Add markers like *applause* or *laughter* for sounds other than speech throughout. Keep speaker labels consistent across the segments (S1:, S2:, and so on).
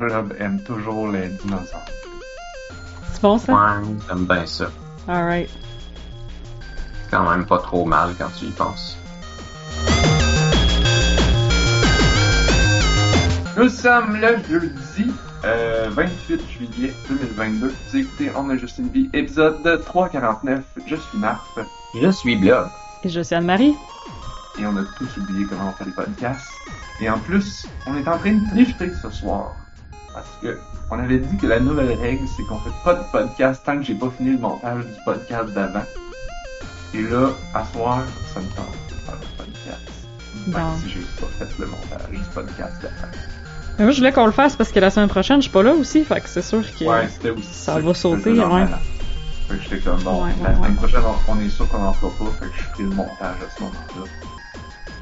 S1: Blob aime toujours les dinosaures.
S2: C'est bon ça?
S3: Ouais, j'aime bien ça.
S2: Alright.
S3: C'est quand même pas trop mal quand tu y penses.
S1: Nous sommes le jeudi euh, 28 juillet 2022. Vous écoutez On a juste une vie, épisode 349. Je suis Marf
S3: Je suis Blob.
S2: Et je suis Anne-Marie.
S1: et on a tous oublié comment on fait les podcasts. Et en plus, on est en train de tricher ce soir. Parce que on avait dit que la nouvelle règle, c'est qu'on fait pas de podcast tant que j'ai pas fini le montage du podcast d'avant. Et là, à soir, ça me tente de faire le podcast. Même si j'ai pas fait le montage du podcast d'avant.
S2: Mais moi, je voulais qu'on le fasse parce que la semaine prochaine, je suis pas là aussi, fait que c'est sûr que.
S1: Ouais, c'était aussi
S2: ça va sauter, ouais.
S1: Fait que j'étais comme bon,
S2: Ouais,
S1: la semaine prochaine, on, on est sûr qu'on en fera pas, fait que je ferai le montage à ce moment-là.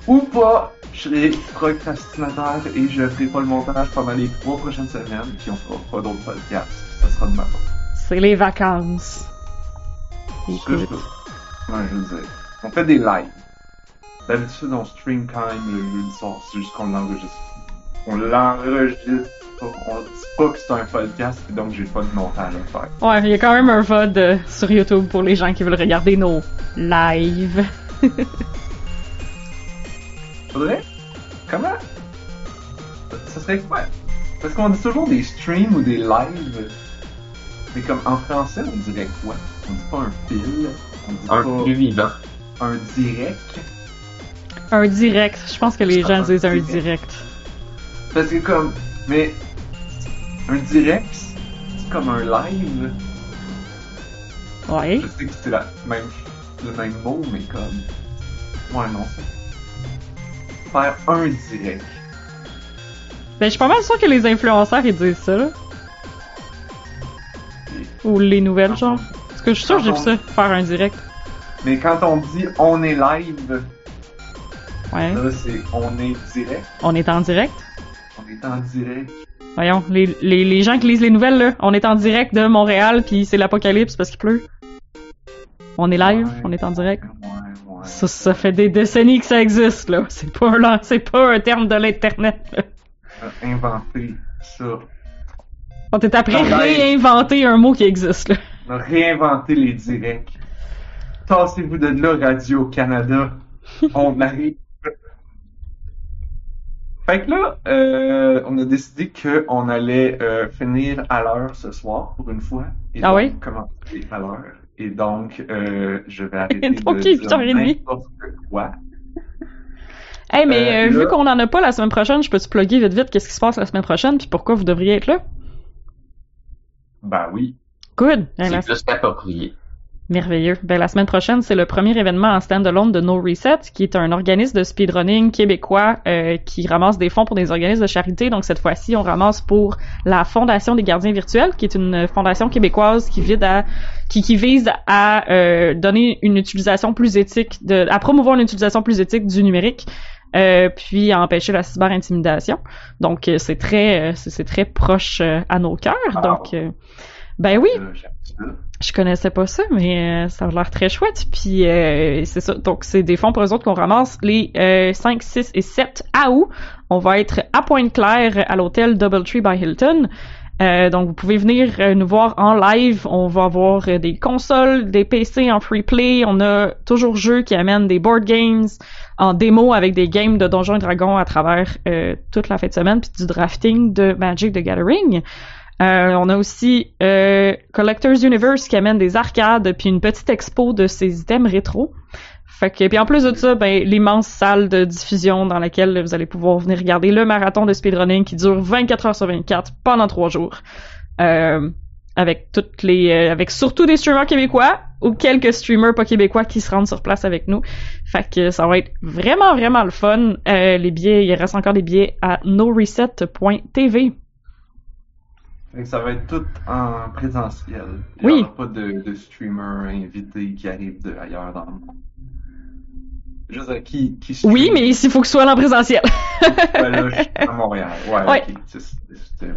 S1: Ou pas, je serai procrastinateur et je ferai pas le montage pendant les trois prochaines semaines, puis on fera pas d'autres podcasts. Ça sera de ma faute.
S2: C'est les vacances. Écoute.
S1: je- Ouais, je veux dire. On fait des lives. D'habitude, on stream quand même le jeudi soir, c'est juste qu'on l'enregistre. On l'enregistre. On dit pas que c'est un podcast, et donc j'ai pas de montage à faire.
S2: Ouais, il y a quand même un VOD euh, sur YouTube pour les gens qui veulent regarder nos lives. *laughs*
S1: Faudrait? Comment? Ça- Ça serait quoi? Parce qu'on dit toujours des streams ou des lives. Mais comme en français, on dirait quoi? On dit pas un fil. On dit
S3: Un
S1: pas
S3: plus vivant.
S1: un direct.
S2: Un direct. Je pense que les gens disent un
S1: direct.
S2: direct.
S1: Parce que comme, mais un direct, c'est comme un live.
S2: Ouais.
S1: Je sais que c'est la même, le même mot, mais comme, ouais non. c'est- Faire un direct.
S2: Ben, je suis pas mal sûr que les influenceurs, ils disent ça, là. Ou les nouvelles, genre. Parce que je suis sûr que j'ai vu ça, faire un direct.
S1: Mais quand on dit on est live,
S2: Ouais.
S1: là c'est on est direct.
S2: On est en direct?
S1: On est en direct.
S2: Voyons, les, les, les gens qui lisent les nouvelles, là, on est en direct de Montréal, puis c'est l'apocalypse parce qu'il pleut. On est live,
S1: Ouais.
S2: on est en direct.
S1: Ouais, ouais.
S2: Ça, ça fait des décennies que ça existe, là. C'est pas c'est pas un terme de l'internet, là.
S1: On a inventé ça.
S2: On est après réinventer un mot qui existe, là.
S1: On a réinventé les directs. Tassez-vous de là, Radio-Canada. On *laughs* arrive. Fait que là, euh, on a décidé qu'on allait euh, finir à l'heure ce soir, pour une fois. Et
S2: Ah
S1: donc,
S2: oui?
S1: commencer à l'heure. Et donc, euh, je vais *laughs* arrêter
S2: Donc,
S1: de dire
S2: 8h30.
S1: n'importe quoi.
S2: Hey, mais
S1: Euh,
S2: euh, vu qu'on en a pas la semaine prochaine, je peux te plugger vite vite qu'est-ce qui se passe la semaine prochaine, puis pourquoi vous devriez être là?
S1: Ben oui.
S2: Good!
S3: C'est plus qu'approprié.
S2: Merveilleux. Ben, la semaine prochaine, c'est le premier événement en stand-alone de No Reset, qui est un organisme de speedrunning québécois euh, qui ramasse des fonds pour des organismes de charité. Donc, cette fois-ci, on ramasse pour la Fondation des gardiens virtuels, qui est une fondation québécoise qui vise à, qui, qui vise à euh, donner une utilisation plus éthique, de, à promouvoir une utilisation plus éthique du numérique. euh, puis à empêcher la cyberintimidation. Donc euh, c'est très euh, c'est très proche à nos cœurs. Donc euh, ben oui. Je connaissais pas ça, mais euh, ça a l'air très chouette. Puis euh, c'est ça. Donc c'est des fonds pour eux autres qu'on ramasse les euh, 5, 6 et 7 août. On va être à Pointe-Claire à l'hôtel Doubletree by Hilton. Euh, donc vous pouvez venir euh, nous voir en live. On va avoir des consoles, des PC en free play. On a toujours jeux qui amènent des board games en démo avec des games de Donjons et Dragons à travers toute la fin de semaine, puis du drafting de Magic the Gathering. Euh, on a aussi euh, Collectors Universe qui amène des arcades puis une petite expo de ces items rétro. Fait que puis en plus de ça, ben l'immense salle de diffusion dans laquelle vous allez pouvoir venir regarder le marathon de speedrunning qui dure 24 heures sur 24 pendant trois jours. Euh, avec toutes les euh, avec surtout des streamers québécois ou quelques streamers pas québécois qui se rendent sur place avec nous. Fait que ça va être vraiment vraiment le fun. Euh, les billets, il reste encore des billets à noreset.tv.
S1: Que ça va être tout en présentiel. Il
S2: Oui.
S1: n'y aura pas de, de streamers invités qui arrivent de ailleurs dans le monde. Je veux dire, qui, qui stream?
S2: Oui, mais il faut que ce soit en présentiel.
S1: Ouais, là, je suis à Montréal. Ouais, *laughs*
S2: Ouais.
S1: C'était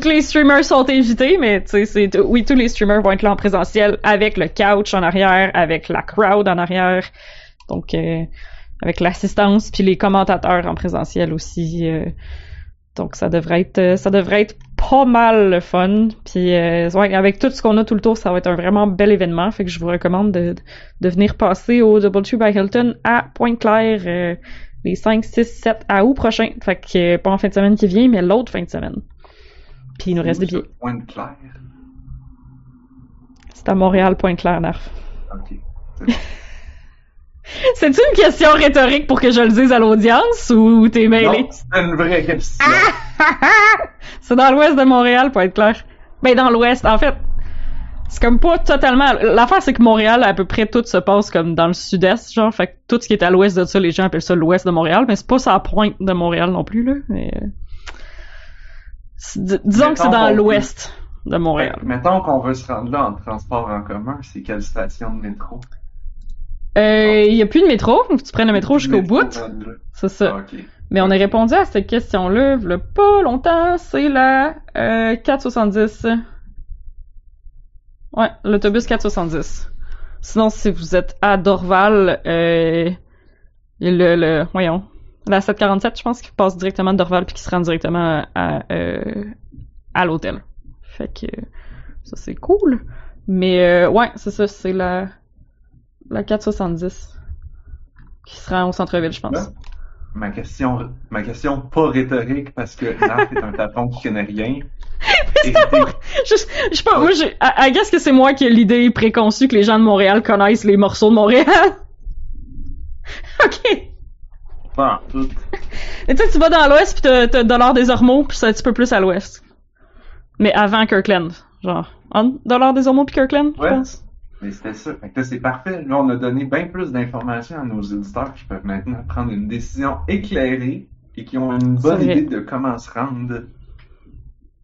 S2: Tous les streamers sont invités, mais tu sais, c'est oui, tous les streamers vont être là en présentiel avec le couch en arrière, avec la crowd en arrière, donc euh, avec l'assistance puis les commentateurs en présentiel aussi. euh, Donc ça devrait être euh, ça devrait être pas mal le fun. Puis euh, ouais, avec tout ce qu'on a tout le tour, ça va être un vraiment bel événement. Fait que je vous recommande de, de venir passer au Double Tree by Hilton à Pointe-Claire euh, les 5, 6, 7 août prochain. Fait que euh, pas en fin de semaine qui vient, mais l'autre fin de semaine. Puis il nous reste des billets.
S1: Point clair.
S2: C'est à Montréal, Pointe-Claire, Narf.
S1: Ok. *laughs* *laughs*
S2: C'est-tu une question rhétorique pour que je le dise à l'audience ou t'es mêlé?
S1: Non, c'est une vraie question. *laughs*
S2: C'est dans l'ouest de Montréal, pour être clair. Ben, dans l'ouest, en fait. C'est comme pas totalement. L'affaire, c'est que Montréal, à peu près tout se passe comme dans le sud-est, genre. Fait que tout ce qui est à l'ouest de ça, les gens appellent ça l'ouest de Montréal, mais c'est pas ça la pointe de Montréal non plus, là. Mais, disons que c'est dans l'ouest de Montréal.
S1: Mettons qu'on veut se rendre là en transport en commun, c'est quelle station de métro?
S2: Euh, il y a plus de métro, faut que tu prennes le métro jusqu'au bout. C'est ça.
S1: Ah.
S2: Mais on a répondu à cette question-là, il pas longtemps, c'est la euh, 470. Ouais, l'autobus 470. Sinon, si vous êtes à Dorval, euh, le, le, voyons, la 747, je pense, qui passe directement de Dorval puis qui se rend directement à, euh, à l'hôtel. Fait que ça, c'est cool. Mais euh, ouais, c'est ça, c'est la, la 470 qui se rend au centre-ville, je pense.
S1: Ouais. Ma question, ma question pas rhétorique parce que Narf est un tapon qui connaît rien. *laughs*
S2: Je, je sais pas, moi, j'ai, I, I guess que c'est moi qui ai l'idée préconçue que les gens de Montréal connaissent les morceaux de Montréal. *laughs* ok.
S1: pas en tout.
S2: Et tu sais, tu vas dans l'ouest pis t'as, t'as Dollar des Ormeaux pis c'est un petit peu plus à l'ouest. Mais avant Kirkland. Genre, Dollar des Ormeaux pis Kirkland, je pense.
S1: Mais c'était ça. Fait que là, c'est parfait. Là, on a donné bien plus d'informations à nos auditeurs qui peuvent maintenant prendre une décision éclairée et qui ont une bonne idée de comment se rendre.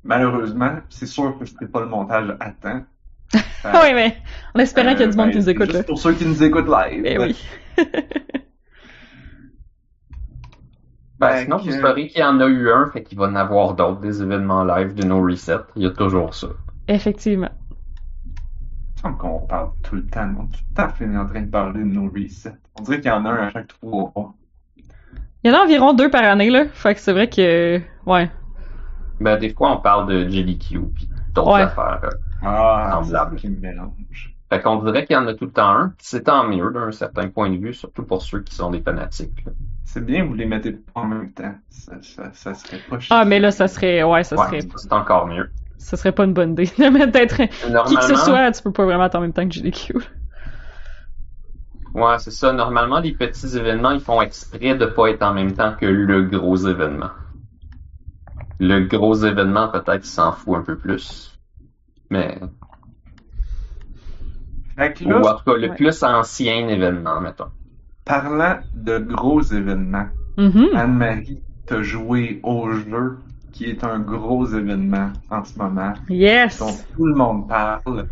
S1: Malheureusement, c'est sûr que c'était pas le montage à temps. *laughs*
S2: Ah oui, mais en espérant qu'il y a du monde
S1: ben,
S2: qui nous
S1: c'est
S2: écoute, là.
S1: Pour ceux qui nous écoutent live.
S2: Eh oui. *laughs*
S3: Ben, sinon,
S1: que-
S3: vous saurez qu'il y en a eu un, fait qu'il va en avoir d'autres, des événements live de nos resets. Il y a toujours ça.
S2: Effectivement.
S1: Il semble qu'on parle tout le temps. On est tout le temps fini en train de parler de nos resets. On dirait qu'il y en a un à chaque trois mois.
S2: Il y en a environ deux par année, là. Fait que c'est vrai que, ouais.
S3: Ben, des fois, on parle de JDQ pis d'autres
S2: Ouais.
S3: affaires. euh.
S1: Ah, c'est qui me mélange.
S3: Fait qu'on dirait qu'il y en a tout le temps un. C'est tant mieux d'un certain point de vue, surtout pour ceux qui sont des fanatiques.
S1: C'est bien, vous les mettez pas en même temps. Ça, ça, ça serait pas
S2: Ah, mais là, ça serait, ouais, ça
S3: Ouais,
S2: serait,
S3: c'est encore mieux.
S2: Ça serait pas une bonne idée. de *laughs* mettre d'être qui que ce soit, tu peux pas vraiment être en même temps que JDQ.
S3: ouais, c'est ça. Normalement, les petits événements, ils font exprès de pas être en même temps que le gros événement. Le gros événement, peut-être, s'en fout un peu plus. Mais, ou en tout cas, le
S2: Ouais.
S3: plus ancien événement, mettons.
S1: parlant de gros événements,
S2: Mhm.
S1: Anne-Marie, t'as joué au jeu qui est un gros événement en ce moment,
S2: Yes!
S1: dont tout le monde parle.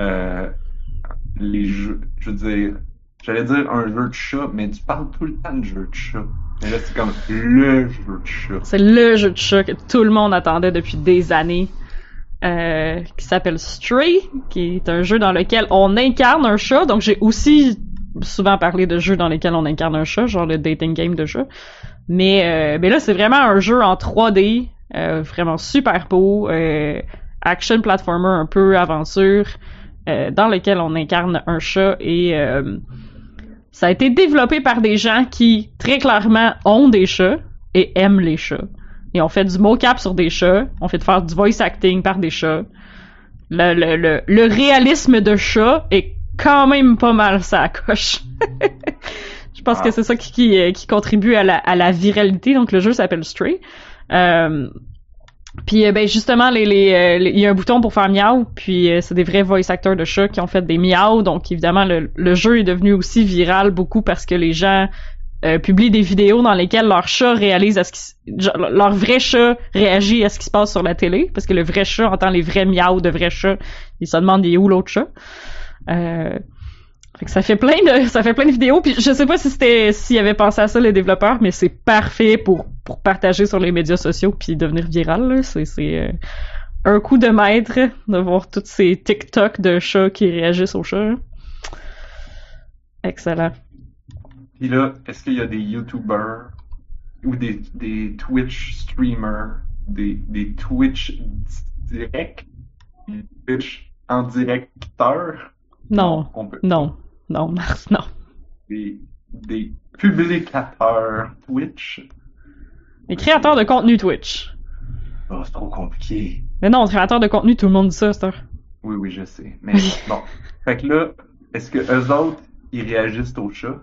S1: Euh, les jeux, je veux dire, j'allais dire un jeu de chat, mais tu parles tout le temps de jeu de chat. Mais là, c'est comme le jeu de chat.
S2: C'est le jeu de chat que tout le monde attendait depuis des années. euh, qui s'appelle Stray, qui est un jeu dans lequel on incarne un chat. Donc j'ai aussi souvent parlé de jeux dans lesquels on incarne un chat, genre le dating game de chat. Mais, euh, mais là, c'est vraiment un jeu en 3D, euh, vraiment super beau, euh, action platformer un peu aventure, dans lequel on incarne un chat et ça a été développé par des gens qui très clairement ont des chats et aiment les chats. Et on fait du mocap sur des chats, on fait de faire du voice acting par des chats. Le, le, le, le réalisme de chat est quand même pas mal ça coche. *laughs* Pense
S1: Ah.
S2: que c'est ça qui, qui, euh, qui contribue à la, à la viralité. Donc le jeu s'appelle Stray. Euh, puis euh, ben justement, les, les, euh, les- il y a un bouton pour faire miaou, puis c'est des vrais voice actors de chats qui ont fait des miaou, donc évidemment le, le jeu est devenu aussi viral beaucoup parce que les gens euh, publient des vidéos dans lesquelles leur chat réalise à ce qui leur vrai chat réagit à ce qui se passe sur la télé parce que le vrai chat entend les vrais miaou de vrais chats, il se demande il est où l'autre chat? Euh, fait que ça fait plein de *laughs* ça fait plein de vidéos puis je sais pas si c'était s'ils avaient pensé à ça les développeurs mais c'est parfait pour pour partager sur les médias sociaux puis devenir viral c'est c'est euh, un coup de maître de voir toutes ces TikTok de chats qui réagissent aux chats. Excellent.
S1: Puis là, est-ce qu'il y a des YouTubers ou des, des Twitch streamers, des, des Twitch direct, des Twitch en directeur?
S2: Non, non, non, Mars, non.
S1: des, des publicateurs Twitch.
S2: Les créateurs de contenu Twitch.
S1: Oh, c'est trop compliqué.
S2: Mais non, créateurs de contenu, tout le monde dit ça, c'est
S1: Oui, oui, je sais. Mais *laughs* bon. Fait que là, est-ce que eux autres, ils réagissent aux chats?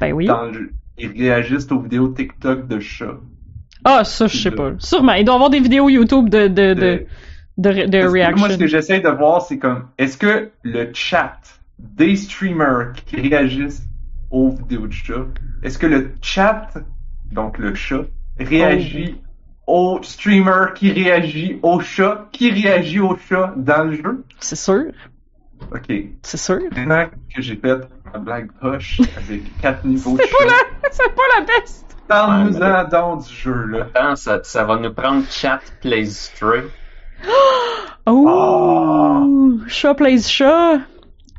S2: Ben oui.
S1: Dans le jeu, ils réagissent aux vidéos TikTok de chats.
S2: Ah, ça, je sais pas. Sûrement. Il doit y avoir des vidéos YouTube de, de, de,
S1: De-
S2: de, de
S1: Parce que
S2: reaction.
S1: Moi, ce que j'essaie de voir, c'est comme, est-ce que le chat des streamers qui réagissent aux vidéos de chats, est-ce que le chat, donc le chat, réagit au streamer qui réagit au chat, qui réagit au chat dans le jeu?
S2: C'est sûr.
S1: Ok.
S2: C'est sûr.
S1: Maintenant que j'ai fait ma blague poche avec *laughs* quatre niveaux de
S2: C'est pas
S1: chat,
S2: la, c'est pas la best.
S1: parle-nous-en donc du jeu, là.
S3: Attends, ça, ça va nous prendre Chat Plays Stray. *gasps*
S2: Oh! Chat plays chat.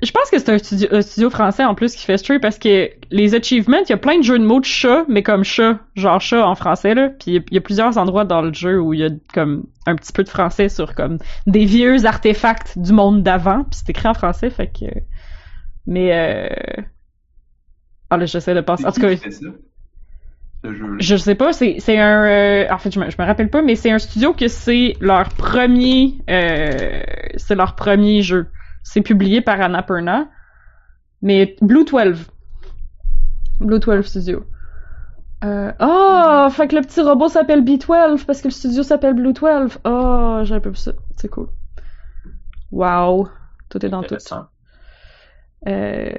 S2: Je pense que c'est un studio, un studio français en plus qui fait Stray parce que les achievements, il y a plein de jeux de mots de chat, mais comme chat, genre chat en français là. Puis il y a- plusieurs endroits dans le jeu où il y a comme un petit peu de français sur comme des vieux artefacts du monde d'avant. Puis c'est écrit en français, fait que. Mais euh... ah là j'essaie de penser. En tout cas?
S1: Ce jeu
S2: je sais pas, c'est c'est un euh, en fait je me, je me rappelle pas mais c'est un studio que c'est leur premier euh, c'est leur premier jeu. C'est publié par Annapurna mais Blue 12. Blue 12 Studio. Euh, oh, fait que le petit robot s'appelle B12 parce que le studio s'appelle Blue 12. Oh, j'avais pas vu ça. C'est cool. Wow. Tout est dans tout. Euh,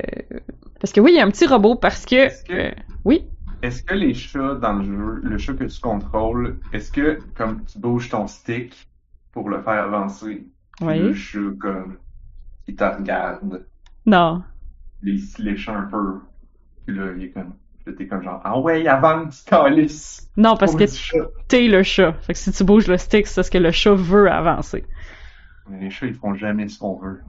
S2: parce que oui, il y a un petit robot parce que,
S1: Est-ce que-
S2: euh, oui.
S1: Est-ce que les chats dans le jeu, le chat que tu contrôles, est-ce que comme tu bouges ton stick pour le faire avancer,
S2: Oui.
S1: le chat comme il te regarde,
S2: Non.
S1: il se lèche un peu, puis là il est comme, là, t'es comme genre ah ouais avance calice.
S2: Non, parce que t'es le chat. Fait que si tu bouges le stick, c'est parce que le chat veut avancer.
S1: Mais les chats ils font jamais ce qu'on veut.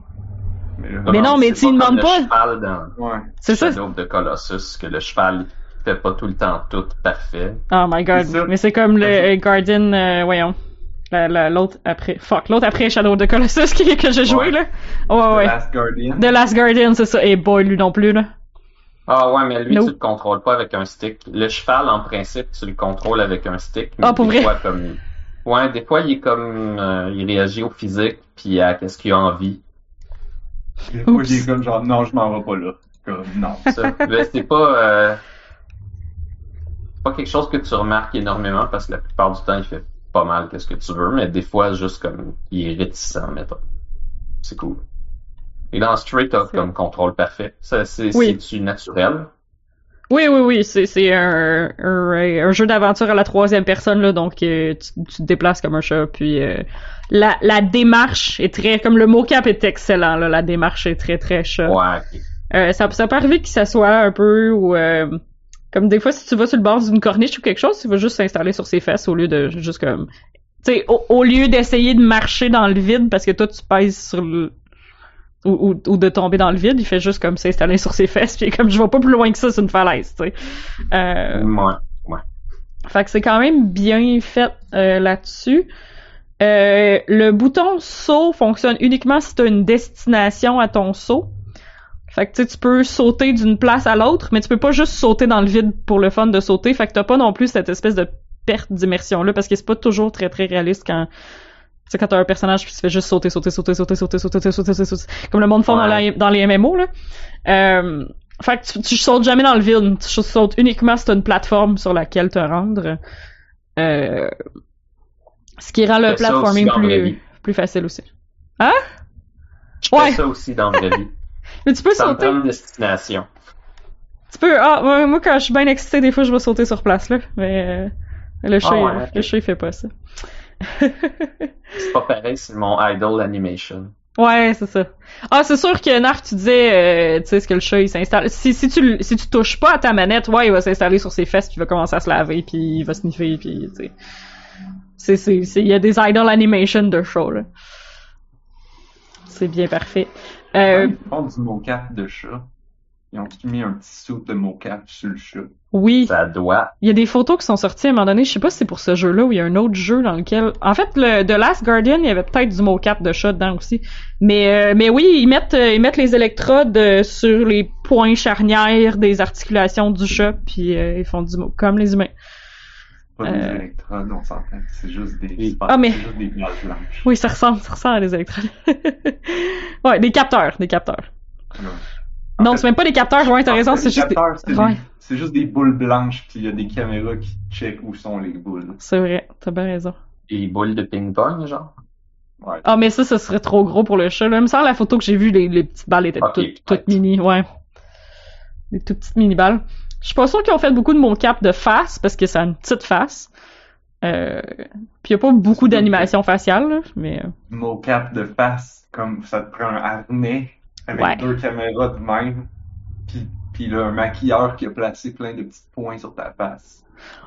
S1: Mais, là,
S2: Mais non, mais tu
S3: pas comme
S2: demandes pas.
S3: Le cheval dans
S1: Ouais.
S2: C'est ça.
S3: The Colossus, que le cheval fait pas tout le temps tout parfait.
S2: Oh my god. Mais c'est comme le euh, Guardian, euh, voyons. La- la- L'autre après. Fuck, l'autre après Shadow of the Colossus qui, que j'ai joué,
S1: Ouais.
S2: là. Ouais,
S1: The
S2: ouais.
S1: Last Guardian.
S2: The Last Guardian, c'est ça. Et boy, lui non plus, là.
S3: Ah ouais, mais lui,
S2: Nope.
S3: tu le contrôles pas avec un stick. Le cheval, en principe, tu le contrôles avec un stick. mais
S2: Ah, pour
S3: des
S2: vrai?
S3: Fois, comme... Ouais, des fois, il est comme... euh, il réagit au physique, puis à qu'est-ce qu'il a envie.
S1: Des fois, il est comme genre non je m'en vais pas là. Comme non. *laughs*
S3: C'est pas... euh, c'est pas quelque chose que tu remarques énormément, parce que la plupart du temps, il fait pas mal qu'est-ce que tu veux, mais des fois, juste comme... Il est réticent, mettons. C'est cool. Et dans Stray, t'as comme contrôle parfait. Ça, c'est,
S2: Oui.
S3: c'est-tu naturel?
S2: Oui, oui, oui, c'est c'est un, un, un jeu d'aventure à la troisième personne, là, donc euh, tu, tu te déplaces comme un chat, puis euh, la, la démarche est très... Comme le mocap est excellent, là, la démarche est très, très chat.
S3: Ouais.
S2: Euh, ça, ça peut arriver que ça soit un peu ou euh, comme des fois si tu vas sur le bord d'une corniche ou quelque chose, tu vas juste s'installer sur ses fesses au lieu de juste comme tu sais au, au lieu d'essayer de marcher dans le vide parce que toi tu pèses sur le ou, ou, ou de tomber dans le vide, il fait juste comme s'installer sur ses fesses puis comme je vais pas plus loin que ça, c'est une falaise, tu sais. Euh,
S3: Ouais.
S2: fait que c'est quand même bien fait euh, là-dessus. Euh, le bouton saut fonctionne uniquement si tu as une destination à ton saut. Fait que tu sais, tu peux sauter d'une place à l'autre, mais tu peux pas juste sauter dans le vide pour le fun de sauter. Fait que t'as pas non plus cette espèce de perte d'immersion là, parce que c'est pas toujours très très réaliste quand tu sais, quand t'as un personnage qui se fait juste sauter, sauter, sauter, sauter, sauter, sauter, sauter, sauter, sauter, comme le monde font dans, la- dans les MMO là. Euh, fait que tu, tu sautes jamais dans le vide, tu sautes uniquement si t'as une plateforme sur laquelle te rendre. Euh, ce qui rend le platforming plus, plus facile aussi.
S3: Je fais
S2: Ouais.
S3: ça aussi dans la vie.
S2: Mais tu peux
S3: Ça
S2: sauter.
S3: destination.
S2: Tu peux. Ah, ouais, moi, quand je suis bien excitée, des fois, je vais sauter sur place, là. Mais euh, le chat,
S3: Ah
S2: il-
S3: ouais, ok.
S2: le chat, il fait pas ça. *laughs*
S3: C'est pas pareil, c'est mon idol animation.
S2: ouais, c'est ça. Ah, c'est sûr que Narf, tu disais, euh, tu sais, ce que le chat, il s'installe. Si, si tu, si tu touches pas à ta manette, ouais, il va s'installer sur ses fesses, puis il va commencer à se laver, puis il va sniffer, puis, tu sais. C'est, il y a des idol animation de chat, là. C'est bien parfait. Euh,
S1: Ils font du mocap de chat. ils ont mis un petit saut de mocap sur le chat.
S2: Oui.
S3: Ça doit.
S2: Il y a des photos qui sont sorties à un moment donné. Je sais pas si c'est pour ce jeu-là ou il y a un autre jeu dans lequel. En fait, le The Last Guardian, il y avait peut-être du mocap de chat dedans aussi. Mais euh, mais oui, ils mettent euh, ils mettent les électrodes euh, sur les points charnières des articulations du chat, puis euh, ils font du mo comme les humains.
S1: Pas des
S2: Euh.
S1: électrodes, on s'entend. C'est juste des.
S2: Ah, mais-
S1: c'est juste des.
S2: Oui, ça ressemble, ça ressemble à des électrodes. *laughs* ouais, des capteurs, des capteurs.
S1: Ouais.
S2: Non, c'est même pas des capteurs. Ouais, t'as raison, c'est juste. Des...
S1: capteurs, c'est
S2: Ouais.
S1: des- C'est juste des boules blanches, puis il y a des caméras qui checkent où sont les boules.
S2: C'est vrai, t'as bien raison.
S3: Des boules de ping-pong, genre?
S1: Ouais.
S2: Ah, mais ça, ce serait trop gros pour le chat. Là. Il me semble la photo que j'ai vue, les, les petites balles étaient toutes, mini, ouais. Des toutes petites mini balles. Je suis pas sûre qu'ils ont fait beaucoup de mocap de face parce que ça a une petite face. Euh, puis y a pas beaucoup d'animation faciale, là, mais euh,
S1: mocap de face, comme ça te prend un harnais avec
S2: Ouais.
S1: deux caméras de même, puis, puis là, un maquilleur qui a placé plein de petits points sur ta face.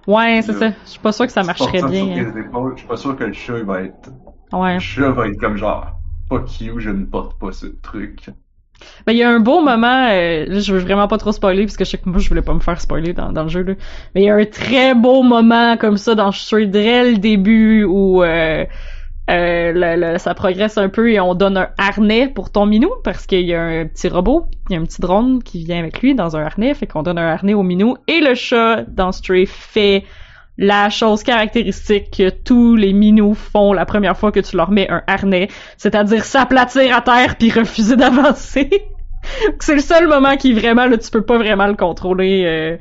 S2: ouais, c'est ça. Je suis pas sûre que ça marcherait
S1: ça
S2: bien.
S1: sur tes épaules, Je suis pas sûr que le chat il va être.
S2: Ouais.
S1: Le chat va être comme genre fuck you, je ne porte pas ce truc.
S2: Ben, il y a un beau moment, euh, je veux vraiment pas trop spoiler, parce que je sais que moi, je voulais pas me faire spoiler dans, le jeu, là. Mais il y a un très beau moment comme ça dans Stray dès le début où euh, euh, ça progresse un peu et on donne un harnais pour ton minou, parce qu'il y a un petit robot, il y a un petit drone qui vient avec lui dans un harnais, fait qu'on donne un harnais au minou, et le chat dans Stray fait la chose caractéristique que tous les minous font la première fois que tu leur mets un harnais, c'est-à-dire s'aplatir à terre puis refuser d'avancer. *laughs* c'est le seul moment qui vraiment là tu peux pas vraiment le contrôler. euh,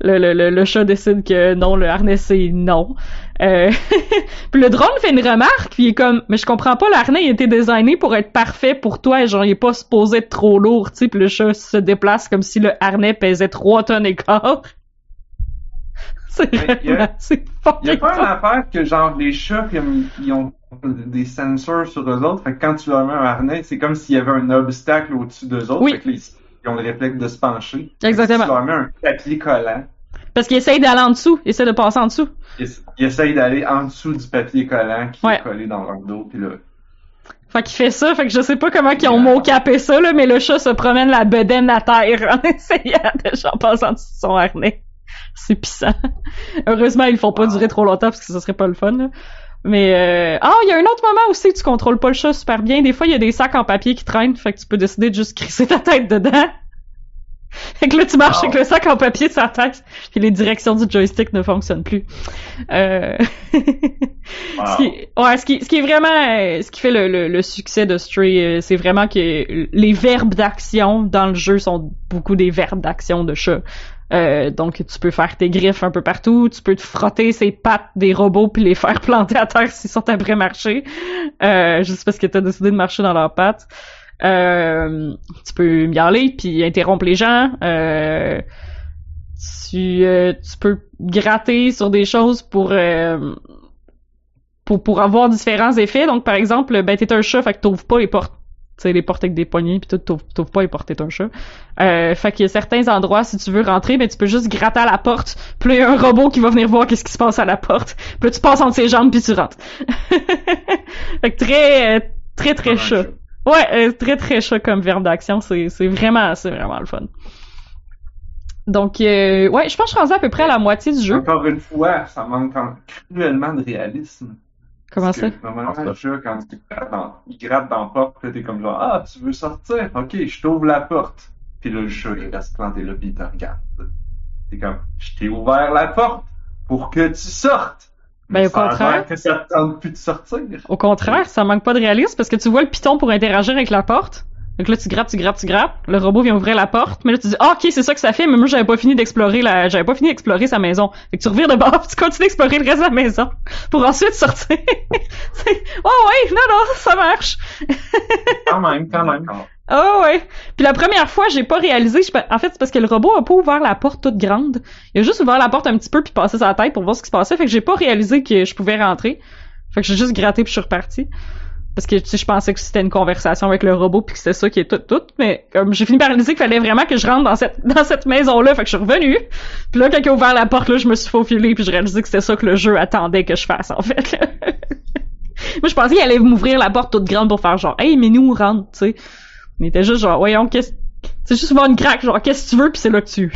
S2: le, le, chat décide que non, le harnais c'est non. Euh, *laughs* puis le drone fait une remarque, puis il est comme mais je comprends pas, le harnais il designé pour être parfait pour toi, et genre il est pas supposé être trop lourd, tu puis le chat se déplace comme si le harnais pesait 3 tonnes et quart. C'est
S1: Mais il y a- pas une affaire que genre les chats ils ont des sensors sur eux autres, fait que quand tu leur mets un harnais, c'est comme s'il y avait un obstacle au-dessus d'eux autres,
S2: Oui.
S1: fait que les- ils ont le réflexe de se pencher.
S2: Exactement.
S1: Si tu leur mets un papier collant,
S2: Parce qu'il essaye d'aller en dessous, il essaie de passer en dessous.
S1: ils, ils essayent d'aller en dessous du papier collant qui
S2: Ouais.
S1: est collé dans leur dos, puis là,
S2: Fait qu'il fait ça, fait que je sais pas comment ils ont mocapé ça, là, mais le chat se promène la bedaine à terre en *laughs* essayant de genre passer en dessous de son harnais. *laughs* C'est pissant. Heureusement, ils le font pas
S1: Wow.
S2: durer trop longtemps parce que ça serait pas le fun, là. Mais euh... Ah, il y a un autre moment aussi où tu contrôles pas le chat super bien. Des fois, il y a des sacs en papier qui traînent, fait que tu peux décider de juste crisser ta tête dedans. *laughs* Fait que là, tu marches
S3: Wow.
S2: avec le sac en papier sur la tête, puis les directions du joystick ne fonctionnent plus. Euh...
S1: wow. *laughs*
S2: Ce qui, ouais, ce qui, ce qui est vraiment, euh, ce qui fait le, le, le succès de Stray, euh, c'est vraiment que les verbes d'action dans le jeu sont beaucoup des verbes d'action de chat. Euh, donc tu peux faire tes griffes un peu partout, tu peux te frotter ces pattes des robots puis les faire *laughs* planter à terre s'ils sont après marcher, euh, juste parce que t'as décidé de marcher dans leurs pattes. Euh, tu peux miauler puis interrompre les gens. Euh, tu, euh, tu peux gratter sur des choses pour euh, pour, pour avoir différents effets. Donc, par exemple, ben, t'es un chat, fait que t'ouvres pas les portes. Tu sais, les portes avec des poignées, puis tout, t'ouvres pas les portes, t'es un chat. Euh, fait qu'il y a certains endroits, si tu veux rentrer, ben, tu peux juste gratter à la porte, puis là, il y a un robot qui va venir voir qu'est-ce qui se passe à la porte. Puis là, tu passes entre ses jambes, puis tu rentres. *laughs* fait que très, euh, très, très
S1: un
S2: chat. Ouais, euh, très, très chat comme verbe d'action. C'est, vraiment, c'est vraiment le fun. Donc, euh, ouais, je pense que je suis à peu près à la moitié du jeu.
S1: Encore une fois, ça manque en- cruellement de réalisme.
S2: Comment
S1: Parce
S2: ça?
S1: que, Normalement,
S3: Comment ça?
S1: le chat, quand il gratte dans, il gratte dans la porte, t'es comme genre, ah, tu veux sortir? Ok, je t'ouvre la porte. Puis là, le chat, il reste planté là, puis il te regarde. T'es comme, je t'ai ouvert la porte pour que tu sortes.
S2: Ben,
S1: Mais
S2: au contraire.
S1: que ça te tente plus de sortir.
S2: Au contraire, ça manque pas de réalisme parce que tu vois le piton pour interagir avec la porte. Donc là, tu grattes, tu grattes, tu grattes. Le robot vient ouvrir la porte. Mais là, tu dis, ah, ok, c'est ça que ça fait. Mais moi, j'avais pas fini d'explorer la, j'avais pas fini d'explorer sa maison. Fait que tu revires de bord, *laughs* puis tu continues d'explorer le reste de la maison. Pour ensuite sortir. *laughs* Oh ouais, non, non, ça marche. *laughs*
S3: Quand même, quand même.
S2: Oh ouais. Puis la première fois, j'ai pas réalisé. je En fait, c'est parce que le robot a pas ouvert la porte toute grande. Il a juste ouvert la porte un petit peu puis passé sa tête pour voir ce qui se passait. Fait que j'ai pas réalisé que je pouvais rentrer. Fait que j'ai juste gratté puis je suis reparti. Parce que tu sais, je pensais que c'était une conversation avec le robot puis que c'était ça qui est tout tout. Mais comme j'ai fini par réaliser qu'il fallait vraiment que je rentre dans cette dans cette maison là. Fait que je suis revenue. Puis là, quand il a ouvert la porte là, je me suis faufilée puis j'ai réalisé que c'était ça que le jeu attendait que je fasse en fait. *laughs* Moi, je pensais qu'il allait m'ouvrir la porte toute grande pour faire genre, hey, mais nous, on rentre, tu sais. On était juste genre, voyons, qu'est-ce, C'est juste voir une craque, genre, qu'est-ce que tu veux, puis c'est là que tu...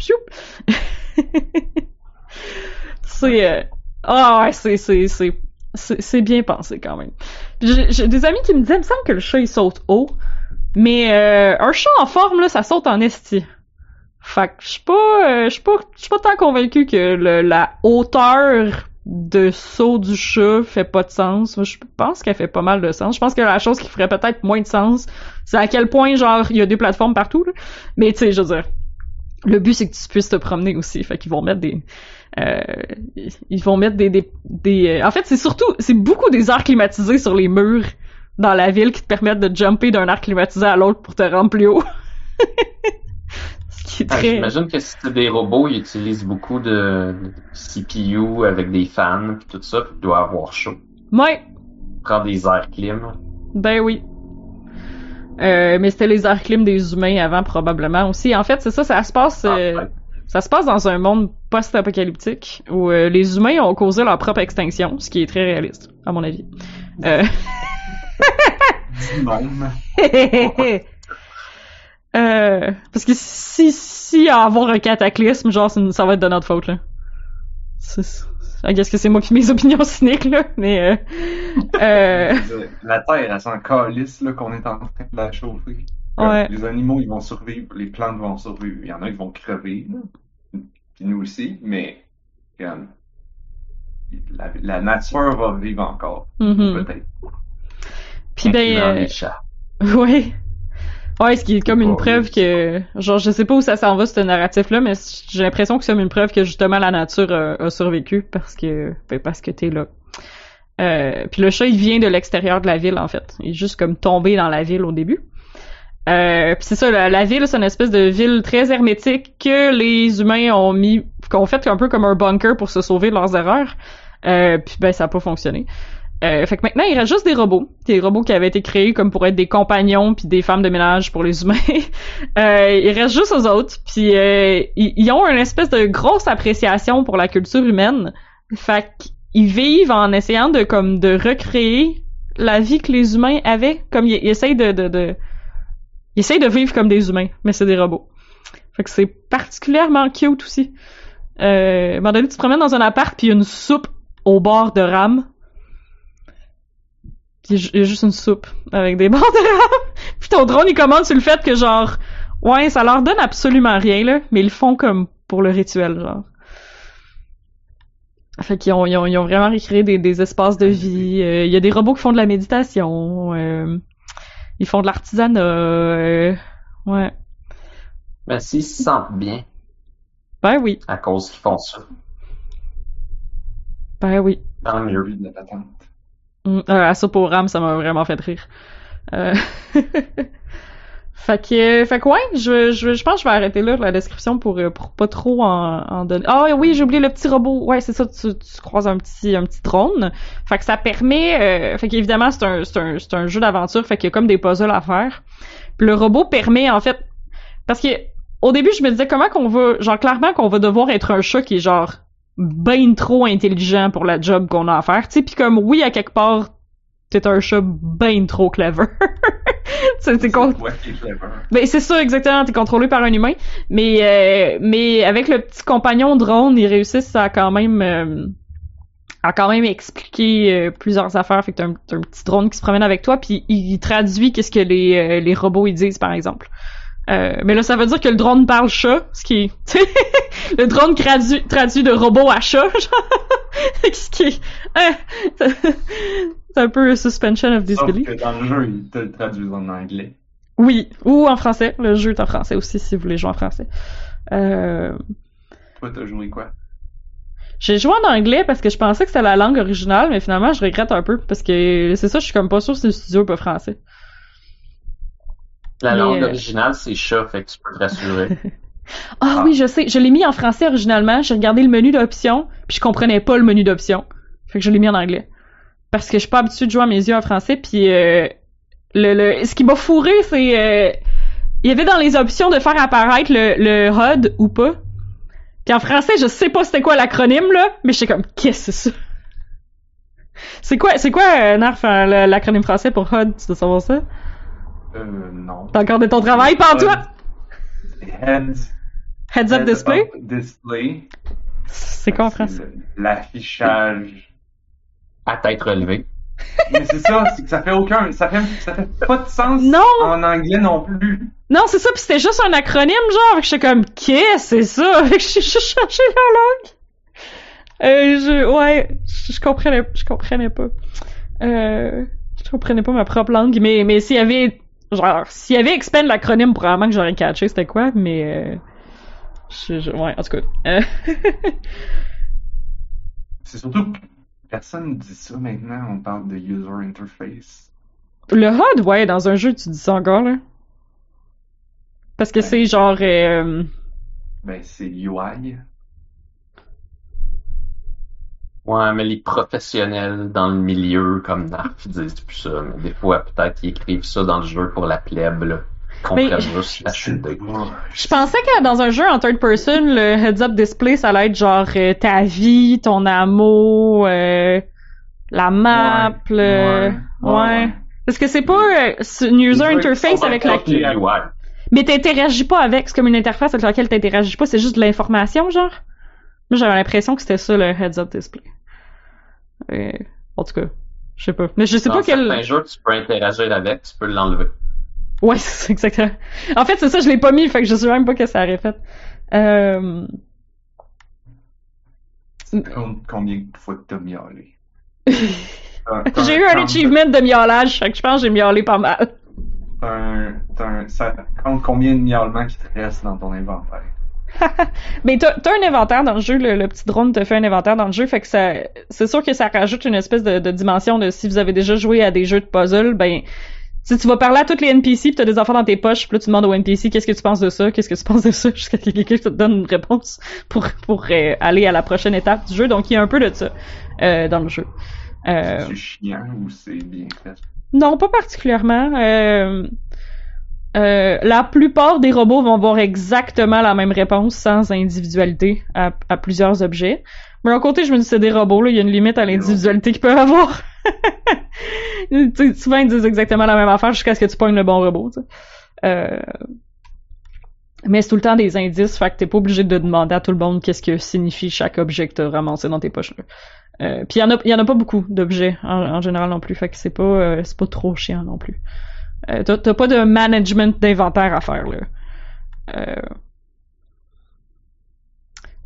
S2: C'est... *laughs* euh, Ah ouais, c'est... c'est, c'est... C'est bien pensé quand même. J'ai des amis qui me disaient, il me semble que le chat il saute haut, mais euh, un chat en forme là, ça saute en esti. Fait que je suis pas, euh, je pas, pas tant convaincu que la hauteur de saut du chat fait pas de sens. Je pense qu'elle fait pas mal de sens. Je pense que la chose qui ferait peut-être moins de sens, c'est à quel point genre il y a des plateformes partout. Mais tu sais, je veux dire, le but c'est que tu puisses te promener aussi. Fait qu'ils vont mettre des, euh, ils vont mettre des, des, des... euh, En fait, c'est surtout, c'est beaucoup des airs climatisés sur les murs dans la ville qui te permettent de jumper d'un air climatisé à l'autre pour te rendre plus haut. *laughs* Ce qui est
S3: Ah,
S2: très...
S3: J'imagine que si c'est des robots, ils utilisent beaucoup de de CPU avec des fans puis tout ça, puis ils doivent avoir chaud.
S2: Ouais,
S3: Prendre des airs clim.
S2: ben oui. Euh, mais c'était les airs clim des humains avant probablement aussi. En fait, c'est ça, ça se passe,
S3: Ah,
S2: euh,
S3: ouais.
S2: Ça se passe dans un monde post-apocalyptique où euh, les humains ont causé leur propre extinction, ce qui est très réaliste, à mon avis. Euh... *laughs* Euh, parce que si si y a à avoir un cataclysme, genre ça va être de notre faute là. Guess que c'est moi qui mes opinions *laughs* cyniques là, mais euh, euh,
S1: La Terre, elle s'en calisse là, qu'on est en train de la chauffer.
S2: Ouais.
S1: Les animaux, ils vont survivre, les plantes vont survivre. Il y en a qui vont crever. Puis nous aussi, mais comme, la, la nature va vivre encore.
S2: mhm.
S1: Peut-être.
S2: puis ben euh,
S3: chats. *laughs*
S2: ouais. Ce qui est comme une preuve que, genre, je sais pas où ça s'en va, ce narratif-là, mais j'ai l'impression que c'est comme une preuve que justement la nature a, a survécu parce que, ben, parce que t'es là. Euh, puis le chat, il vient de l'extérieur de la ville, en fait. Il est juste comme tombé dans la ville au début. Euh, puis c'est ça, la, ville, c'est une espèce de ville très hermétique que les humains ont mis, qu'on fait un peu comme un bunker pour se sauver de leurs erreurs. Euh, puis ben, ça a pas fonctionné. Euh, fait que maintenant, il reste juste des robots. Des robots qui avaient été créés comme pour être des compagnons puis des femmes de ménage pour les humains. *laughs* euh, il reste juste aux autres. Puis euh, ils, ils ont une espèce de grosse appréciation pour la culture humaine. Fait qu'ils vivent en essayant de comme de recréer la vie que les humains avaient. Comme ils, ils essayent de, de, de ils essayent de vivre comme des humains, mais c'est des robots. Fait que c'est particulièrement cute aussi. Euh, à un moment donné, tu te promènes dans un appart puis il y a une soupe au bord de rame. Puis il y a juste une soupe avec des *laughs* bords de rame. Puis ton drone, il commande sur le fait que genre, ouais, ça leur donne absolument rien, là, mais ils le font comme pour le rituel, genre. Fait qu'ils ont, ils ont, ils ont vraiment recréé des, des espaces de vie. Euh, Il y a des robots qui font de la méditation. euh, ils font de l'artisanat. euh, ouais.
S3: Mais s'ils se sentent bien
S2: Ben oui.
S3: à cause qu'ils font ça,
S2: Ben oui.
S3: tant mieux.
S1: De la patente.
S2: Mm, euh, à ça pour RAM, ça m'a vraiment fait rire. Euh... *laughs* fait que, fait que ouais, je, je, je pense que je vais arrêter là la description pour, euh, pour pas trop en, en donner. Ah oui, j'ai oublié le petit robot. Ouais, c'est ça, tu, tu croises un petit, un petit drone. Fait que ça permet, euh, fait qu'évidemment c'est un, c'est un, c'est un jeu d'aventure, fait qu'il y a comme des puzzles à faire. Puis le robot permet en fait, parce que au début je me disais comment qu'on va, genre clairement qu'on va devoir être un chat qui est genre ben trop intelligent pour la job qu'on a à faire. Puis comme oui à quelque part t'es un chat ben trop clever. *laughs* c'est c'est con- ben c'est ça exactement, t'es contrôlé par un humain, mais euh, mais avec le petit compagnon drone, ils réussissent à quand même euh, à quand même expliquer euh, plusieurs affaires. Fait que t'as un, petit drone qui se promène avec toi, puis il, il traduit qu'est-ce que les euh, les robots ils disent par exemple. Euh, mais là, ça veut dire que le drone parle chat, ce qui est... *laughs* le drone traduit, traduit de robot à chat, *laughs* genre. *laughs* ce qui est... hein, c'est un peu suspension of
S1: Sauf
S2: disbelief.
S1: que dans le jeu, ils te le traduisent en anglais.
S2: Oui, ou en français. Le jeu est en français aussi, si vous voulez jouer en français. Euh,
S1: Toi, t'as joué quoi?
S2: J'ai joué en anglais parce que je pensais que c'était la langue originale, mais finalement, je regrette un peu parce que c'est ça, je suis comme pas sûre si le studio est pas français.
S3: La
S2: Mais,
S3: langue
S2: euh,
S3: originale, c'est chat, fait que tu peux te rassurer.
S2: Ah, *laughs*
S1: Ah.
S2: oui, je sais, je l'ai mis en français originalement, j'ai regardé le menu d'options, puis je comprenais pas le menu d'options. Fait que je l'ai mis en anglais. Parce que je suis pas habituée de jouer à mes yeux en français, puis euh, le, le, ce qui m'a fourré, c'est... euh, il y avait dans les options de faire apparaître le, le HUD ou pas. Puis en français, je sais pas c'était quoi l'acronyme, là, mais j'étais comme, qu'est-ce que c'est ça? C'est quoi, c'est quoi, euh, Narf, le- l'acronyme français pour HUD? Tu dois savoir ça?
S1: Euh, non.
S2: T'as encore de ton travail, par toi?
S1: heads,
S2: Heads up display?
S1: up display.
S2: C'est quoi en français?
S1: L'affichage.
S3: À tête relevée. *laughs*
S1: Mais c'est ça, c'est que ça fait aucun, ça fait, ça fait pas de sens
S2: Non!
S1: en anglais non plus.
S2: Non, c'est ça, puis c'était juste un acronyme, genre, que j'étais comme, qu'est-ce que c'est ça? *laughs* Fait que j'ai juste changé la langue. Euh, je, ouais, je, je comprenais, je comprenais pas. Euh, je comprenais pas ma propre langue, mais, mais s'il y avait, genre, s'il y avait expand l'acronyme, probablement que j'aurais catché c'était quoi, mais, euh, je, je- ouais, en tout cas. Euh, *laughs*
S1: C'est surtout que personne dit ça maintenant, on parle de user interface.
S2: le HUD, ouais, dans un jeu, tu dis ça encore, là. Parce que
S1: Ouais.
S2: c'est genre, euh,
S1: Ben, c'est UI.
S3: Ouais, mais les professionnels dans le milieu, comme Narf, ils disent plus ça. Mais des fois, peut-être qu'ils écrivent ça dans le jeu pour la plèbe, là.
S2: Mais-
S3: juste la chute de
S2: Je pensais que dans un jeu en third person, le heads-up display, ça allait être genre euh, ta vie, ton amour, euh, la map,
S1: Ouais,
S2: le...
S1: ouais,
S2: Ouais.
S1: ouais, ouais.
S2: Parce que c'est pas euh, une user
S1: Les trucs
S2: interface avec
S1: dans
S2: la...
S1: le
S3: les UI.
S2: Mais t'interagis pas avec, c'est comme une interface avec laquelle t'interagis pas, c'est juste de l'information, genre. Moi, j'avais l'impression que c'était ça, le heads-up display. En tout cas, je sais pas. Mais je sais
S3: Dans
S2: pas quel...
S3: certains jeux, tu peux interagir avec, tu peux l'enlever.
S2: Ouais, *laughs* c'est exactement. En fait, c'est ça, je l'ai pas mis, fait que je sais même pas que ça aurait fait. Euh...
S1: Com- Combien de fois que t'as miaulé? *laughs*
S2: J'ai eu un achievement de miaulage, fait que je pense que j'ai miaulé pas mal.
S1: T'as un, t'as un, ça compte combien de miaulements qui te restent dans ton inventaire? *laughs*
S2: Mais t'as t'as un inventaire dans le jeu, le, le petit drone te fait un inventaire dans le jeu, fait que ça, c'est sûr que ça rajoute une espèce de, de dimension de si vous avez déjà joué à des jeux de puzzle, ben, si tu vas parler à tous les NPC pis t'as des enfants dans tes poches, pis là tu demandes aux NPC qu'est-ce que tu penses de ça, qu'est-ce que tu penses de ça, *laughs* jusqu'à ce que quelqu'un te donne une réponse pour, pour euh, aller à la prochaine étape du jeu, donc il y a un peu de ça euh, dans le jeu. Euh,
S1: C'est chiant ou c'est bien fait?
S2: Non, pas particulièrement. Euh, euh, la plupart des robots vont avoir exactement la même réponse sans individualité à, à plusieurs objets. Mais d'un côté, je me dis c'est des robots, là, il y a une limite à l'individualité qu'ils peuvent avoir. *laughs* Souvent, ils disent exactement la même affaire jusqu'à ce que tu pognes le bon robot. Euh, mais c'est tout le temps des indices, fait que t'es pas obligé de demander à tout le monde qu'est-ce que signifie chaque objet que t'as ramassé dans tes poches. Euh, puis il y en a il y en a pas beaucoup d'objets en, en général non plus, fait que c'est pas euh, c'est pas trop chiant non plus. Euh, t'as, pas de management d'inventaire à faire là. Euh...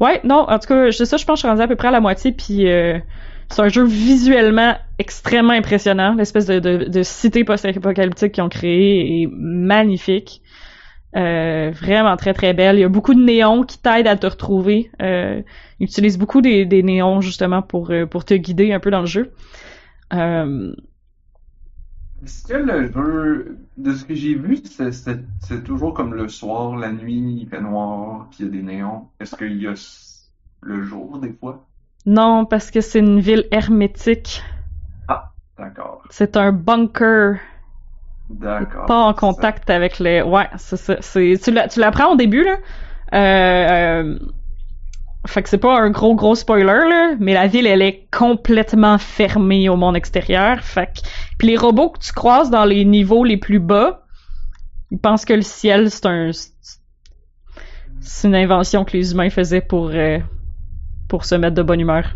S2: Ouais, non, en tout cas, c'est ça, je pense que je suis rendu à peu près à la moitié, puis euh, c'est un jeu visuellement extrêmement impressionnant. L'espèce de, de, de cité post-apocalyptique qu'ils ont créé est magnifique. Euh, vraiment très très belle. Il y a beaucoup de néons qui t'aident à te retrouver. Euh, ils utilisent beaucoup des, des néons justement pour, euh, pour te guider un peu dans le jeu. Euh,
S1: Est-ce que le jeu, de ce que j'ai vu, c'est, toujours comme le soir, la nuit, il fait noir, puis il y a des néons. Est-ce qu'il y a le jour des fois?
S2: non, parce que c'est une ville hermétique.
S1: D'accord.
S2: C'est un bunker,
S1: D'accord.
S2: pas en
S1: ça.
S2: contact avec les. Ouais, c'est ça. C'est tu la- tu l'apprends au début là? Euh, euh, Fait que c'est pas un gros gros spoiler là, mais la ville elle est complètement fermée au monde extérieur. Fait que puis les robots que tu croises dans les niveaux les plus bas, ils pensent que le ciel c'est un c'est une invention que les humains faisaient pour euh, pour se mettre de bonne humeur.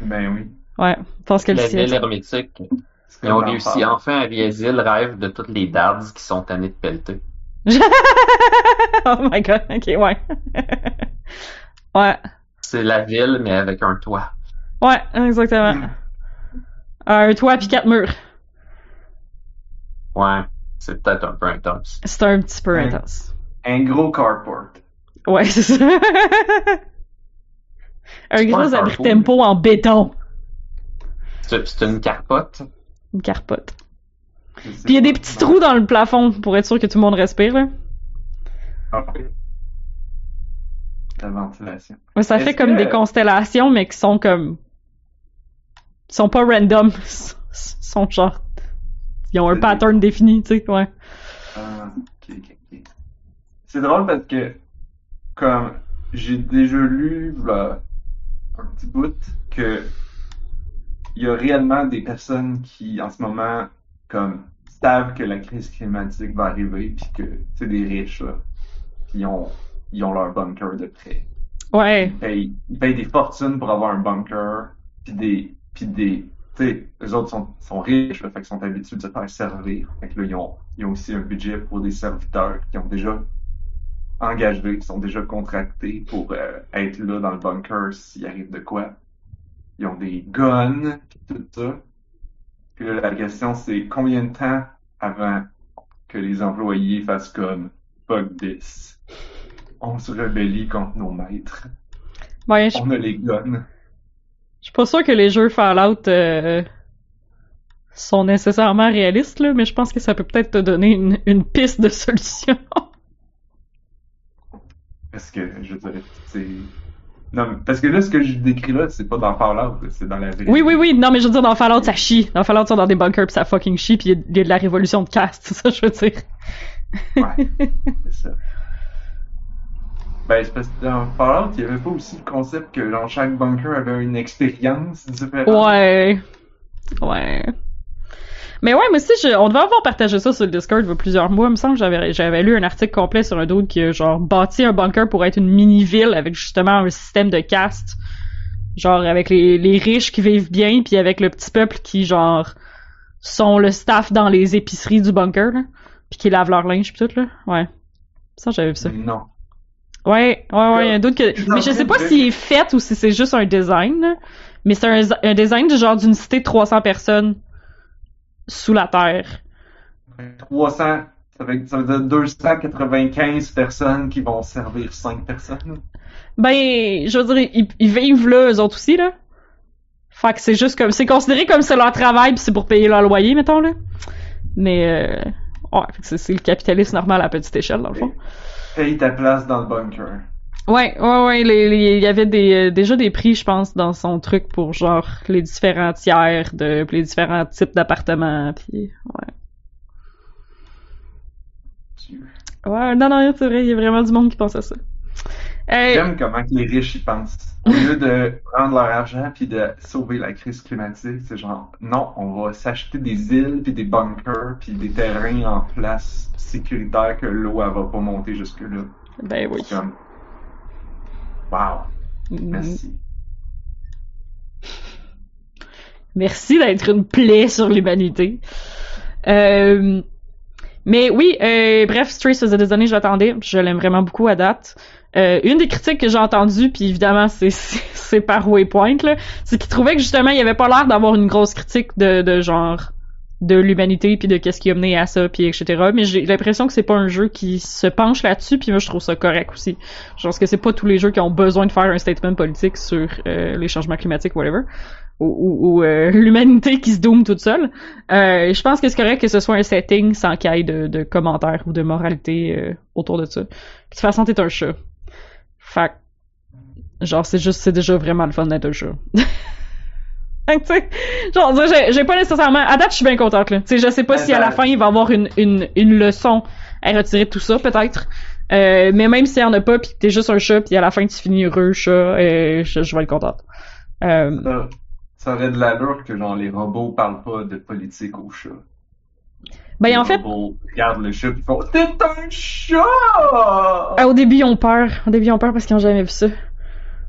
S1: Ben oui.
S2: Ouais, ils pensent que le
S3: La
S2: ciel.
S3: ville hermétique. Ils ont réussi enfin à réaliser le rêve de toutes les dads qui sont tannés de pelleter. *laughs*
S2: oh my god, ok, ouais. *laughs* ouais,
S3: C'est la ville, mais avec un toit.
S2: ouais, exactement.
S1: Mm.
S2: Un toit puis quatre murs.
S3: Ouais, c'est peut-être un peu intense.
S2: C'est un petit peu intense.
S1: Un gros carport.
S2: Ouais, c'est ça. *laughs* un gros
S3: un
S2: abri tempo en béton.
S3: C'est une carpote?
S2: Une carpote. Puis il y a des petits trous dans le plafond pour être sûr que tout le monde respire, là.
S1: Ah. La ventilation.
S2: Ouais, ça fait comme
S1: que-
S2: des constellations, mais qui sont comme. qui sont pas random. Ils *laughs* sont genre. Ils ont un
S1: C'est-
S2: pattern défini, tu sais, ouais.
S1: Ah, ok, ok, ok. C'est drôle parce que, comme, j'ai déjà lu, là, un petit bout, que il y a réellement des personnes qui, en ce moment, comme, savent que la crise climatique va arriver, puis que, c'est des riches, là, ils ont, ils ont leur bunker de près.
S2: Ouais.
S1: Ils payent, ils payent des fortunes pour avoir un bunker, puis des, puis des, tu sais, eux autres sont, sont riches, fait qu'ils sont habitués de se faire servir. Fait que là, ils ont, ils ont aussi un budget pour des serviteurs qui ont déjà engagés, qui sont déjà contractés pour euh, être là dans le bunker s'il arrive de quoi. Ils ont des guns, tout ça. Puis là, la question, c'est combien de temps avant que les employés fassent comme fuck this? On se rebellie contre nos maîtres.
S2: Ouais, je
S1: On a les guns.
S2: je suis pas sûr que les jeux Fallout euh, sont nécessairement réalistes, là, mais je pense que ça peut peut-être te donner une, une piste de solution. *laughs*
S1: Parce que, je dirais, c'est... Non, parce que là, ce que je décris là, c'est pas dans Fallout, c'est dans la
S2: Oui, oui, oui. Non, mais je veux dire, dans Fallout, ça chie. Dans Fallout, ils sont dans des bunkers pis ça fucking chie pis il y a- il y, a de la révolution de caste, c'est *laughs* ça que je veux dire.
S1: Ouais, c'est ça. Ben, c'est parce que dans Fallout, il y avait pas aussi le concept que dans chaque bunker avait une expérience différente.
S2: Ouais. Ouais. Mais ouais, mais aussi, je- on devait avoir partagé ça sur le Discord il y a plusieurs mois. Il me semble que j'avais, j'avais lu un article complet sur un dude qui a genre bâti un bunker pour être une mini-ville avec justement un système de caste. Genre avec les, les riches qui vivent bien puis avec le petit peuple qui genre sont le staff dans les épiceries du bunker là, puis qui lavent leur linge puis tout là. Ouais. Ça j'avais vu ça.
S1: Non.
S2: Ouais, ouais, ouais, il y a un doute que. Mais je sais pas s'il est fait ou si c'est juste un design. Mais c'est un, un design du genre d'une cité de 300 personnes sous la terre.
S1: 300, ça veut, ça veut dire 295 personnes qui vont servir 5 personnes.
S2: Ben, je veux dire, ils, ils vivent là, eux autres aussi, là. Fait que c'est juste comme. C'est considéré comme c'est leur travail pis c'est pour payer leur loyer, mettons, là. Mais, euh, ouais, fait que c'est c'est le capitalisme normal à petite échelle, dans le fond.
S1: Paye ta place dans le bunker.
S2: Ouais, ouais, ouais, il y avait des, euh, déjà des prix, je pense, dans son truc pour genre les différents tiers de, les différents types d'appartements, puis ouais.
S1: Dieu.
S2: Ouais, non, non, c'est vrai, il y a vraiment du monde qui pense à ça.
S1: J'aime comment les riches y pensent. Au lieu de prendre leur argent puis de sauver la crise climatique, c'est genre non, on va s'acheter des îles puis des bunkers puis des terrains en place sécuritaires que l'eau elle va pas monter jusque là.
S2: ben oui.
S1: Comme wow,
S2: Mm.
S1: merci.
S2: Merci d'être une plaie sur l'humanité. Euh, mais oui, euh, bref, Stray ça faisait des années que j'attendais. Je l'aime vraiment beaucoup à date. Euh, une des critiques que j'ai entendues, puis évidemment c'est par Waypoint, c'est qu'ils trouvaient que justement il avait pas l'air d'avoir une grosse critique de, genre de l'humanité puis de qu'est-ce qui a mené à ça puis etc. Mais j'ai l'impression que c'est pas un jeu qui se penche là-dessus puis moi je trouve ça correct aussi. Je pense que c'est pas tous les jeux qui ont besoin de faire un statement politique sur euh, les changements climatiques whatever ou, ou, euh, *laughs* l'humanité qui se doom toute seule. Je pense que c'est correct que ce soit un setting sans qu'il y ait de, commentaires ou de moralité autour de ça. De toute façon, t'es un chat. Fait genre, c'est juste, c'est déjà vraiment le fun d'être un chat. *laughs* Genre, j'ai, pas nécessairement, à date, je suis bien contente, là. Tu sais, je sais pas si à la fin, il va y avoir une, une, une leçon à retirer de tout ça, peut-être. Euh, mais même s'il y en a pas, pis que t'es juste un chat, puis à la fin, tu finis heureux, chat, euh, je, je vais être contente. Euh,
S1: Ça, ça aurait de l'allure que genre les robots parlent pas de politique aux chats.
S2: Ben, en fait,
S1: le chat font T'es un chat!
S2: Ah, au début, ils ont peur. Au début, ils ont peur parce qu'ils ont jamais vu ça.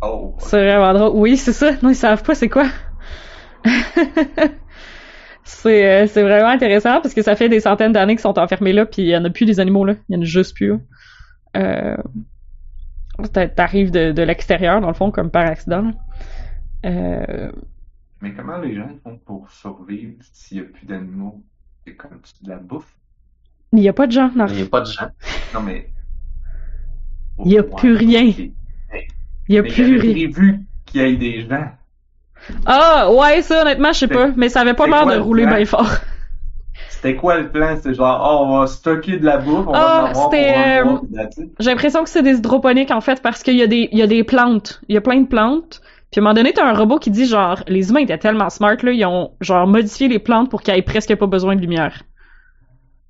S1: Oh,
S2: C'est vraiment drôle. Oui, c'est ça. Non, ils savent pas c'est quoi. *laughs* c'est euh, c'est vraiment intéressant parce que ça fait des centaines d'années qu'ils sont enfermés là, puis il y en a plus des animaux là. Il y en a juste plus. là. Euh, t'a- T'arrives de, de l'extérieur, dans le fond, comme par accident. là. Euh,
S1: Mais comment les gens font pour survivre s'il y a plus d'animaux? C'est comme de la bouffe?
S2: Il y a pas de gens. Non.
S3: Il n'y a pas de gens.
S1: Non, mais.
S2: Il y a plus rien. Il y a plus rien.
S1: prévu qu'il y ait des gens.
S2: Ah, ouais, ça, honnêtement, je sais pas. Mais ça avait pas
S1: C'est
S2: l'air de
S1: le
S2: rouler bien fort.
S1: C'était quoi le plan? C'était genre, oh, on va stocker de la bouffe, on
S2: Ah,
S1: va en
S2: c'était, euh. J'ai l'impression que c'est des hydroponiques en fait parce qu'il y a des il y a des plantes, il y a plein de plantes. Puis à un moment donné, t'as un robot qui dit genre les humains étaient tellement smart là, ils ont genre modifié les plantes pour qu'il y ait presque pas besoin de lumière.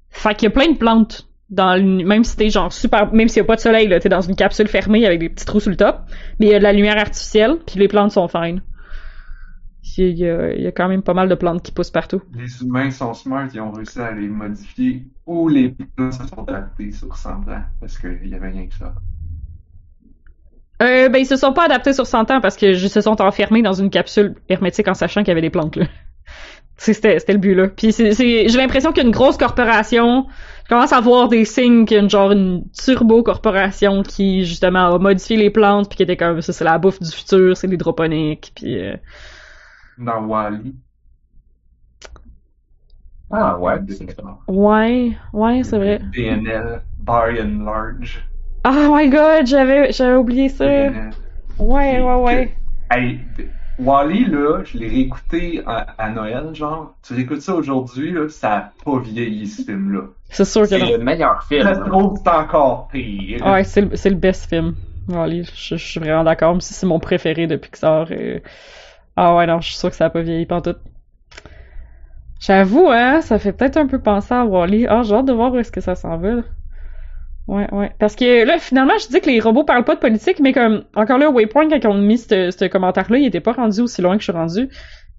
S2: Fait qu'il y a plein de plantes dans le- même si t'es genre super même s'il y a pas de soleil là, t'es dans une capsule fermée avec des petits trous sur le top, mais il y a de la lumière artificielle puis les plantes sont fines. il y, a, il y a quand même pas mal de plantes qui poussent partout.
S1: Les humains sont smart, ils ont réussi à les modifier ou les plantes se sont adaptées sur 100 ans parce qu'il y avait rien que ça.
S2: Euh, ben, ils se sont pas adaptés sur 100 ans parce que ils se sont enfermés dans une capsule hermétique en sachant qu'il y avait des plantes, là. *laughs* C'était, c'était le but, là. Puis c'est, c'est, j'ai l'impression qu'une grosse corporation commence à voir des signes qu'une genre une turbo-corporation qui, justement, a modifié les plantes puis qui était comme, ça, c'est la bouffe du futur, c'est l'hydroponique, puis euh,
S1: Dans Wally.
S3: Ah ouais, c'est.
S2: Ouais, ouais, c'est vrai.
S1: BNL, By and Large.
S2: Oh my god, j'avais, j'avais oublié ça. Ouais, ouais, ouais.
S1: Hey, Wally, là, je l'ai réécouté à, à Noël, genre. Tu réécoutes ça aujourd'hui, là, ça a pas vieilli, ce film-là.
S2: C'est sûr que
S3: C'est le meilleur film.
S1: Ça se trouve, c'est encore pire.
S2: Ouais, c'est le, c'est le best film. Wall-E, je, je suis vraiment d'accord. Même si c'est mon préféré de Pixar. euh, Ah ouais, non, je suis sûr que ça a pas vieilli pantoute. J'avoue, hein, ça fait peut-être un peu penser à Wall-E. Ah, j'ai hâte de voir où est-ce que ça s'en va. là. Ouais, ouais. Parce que là, finalement, je dis que les robots parlent pas de politique, mais comme, encore là, Waypoint, quand ils ont mis ce ce commentaire-là, il était pas rendu aussi loin que je suis rendu.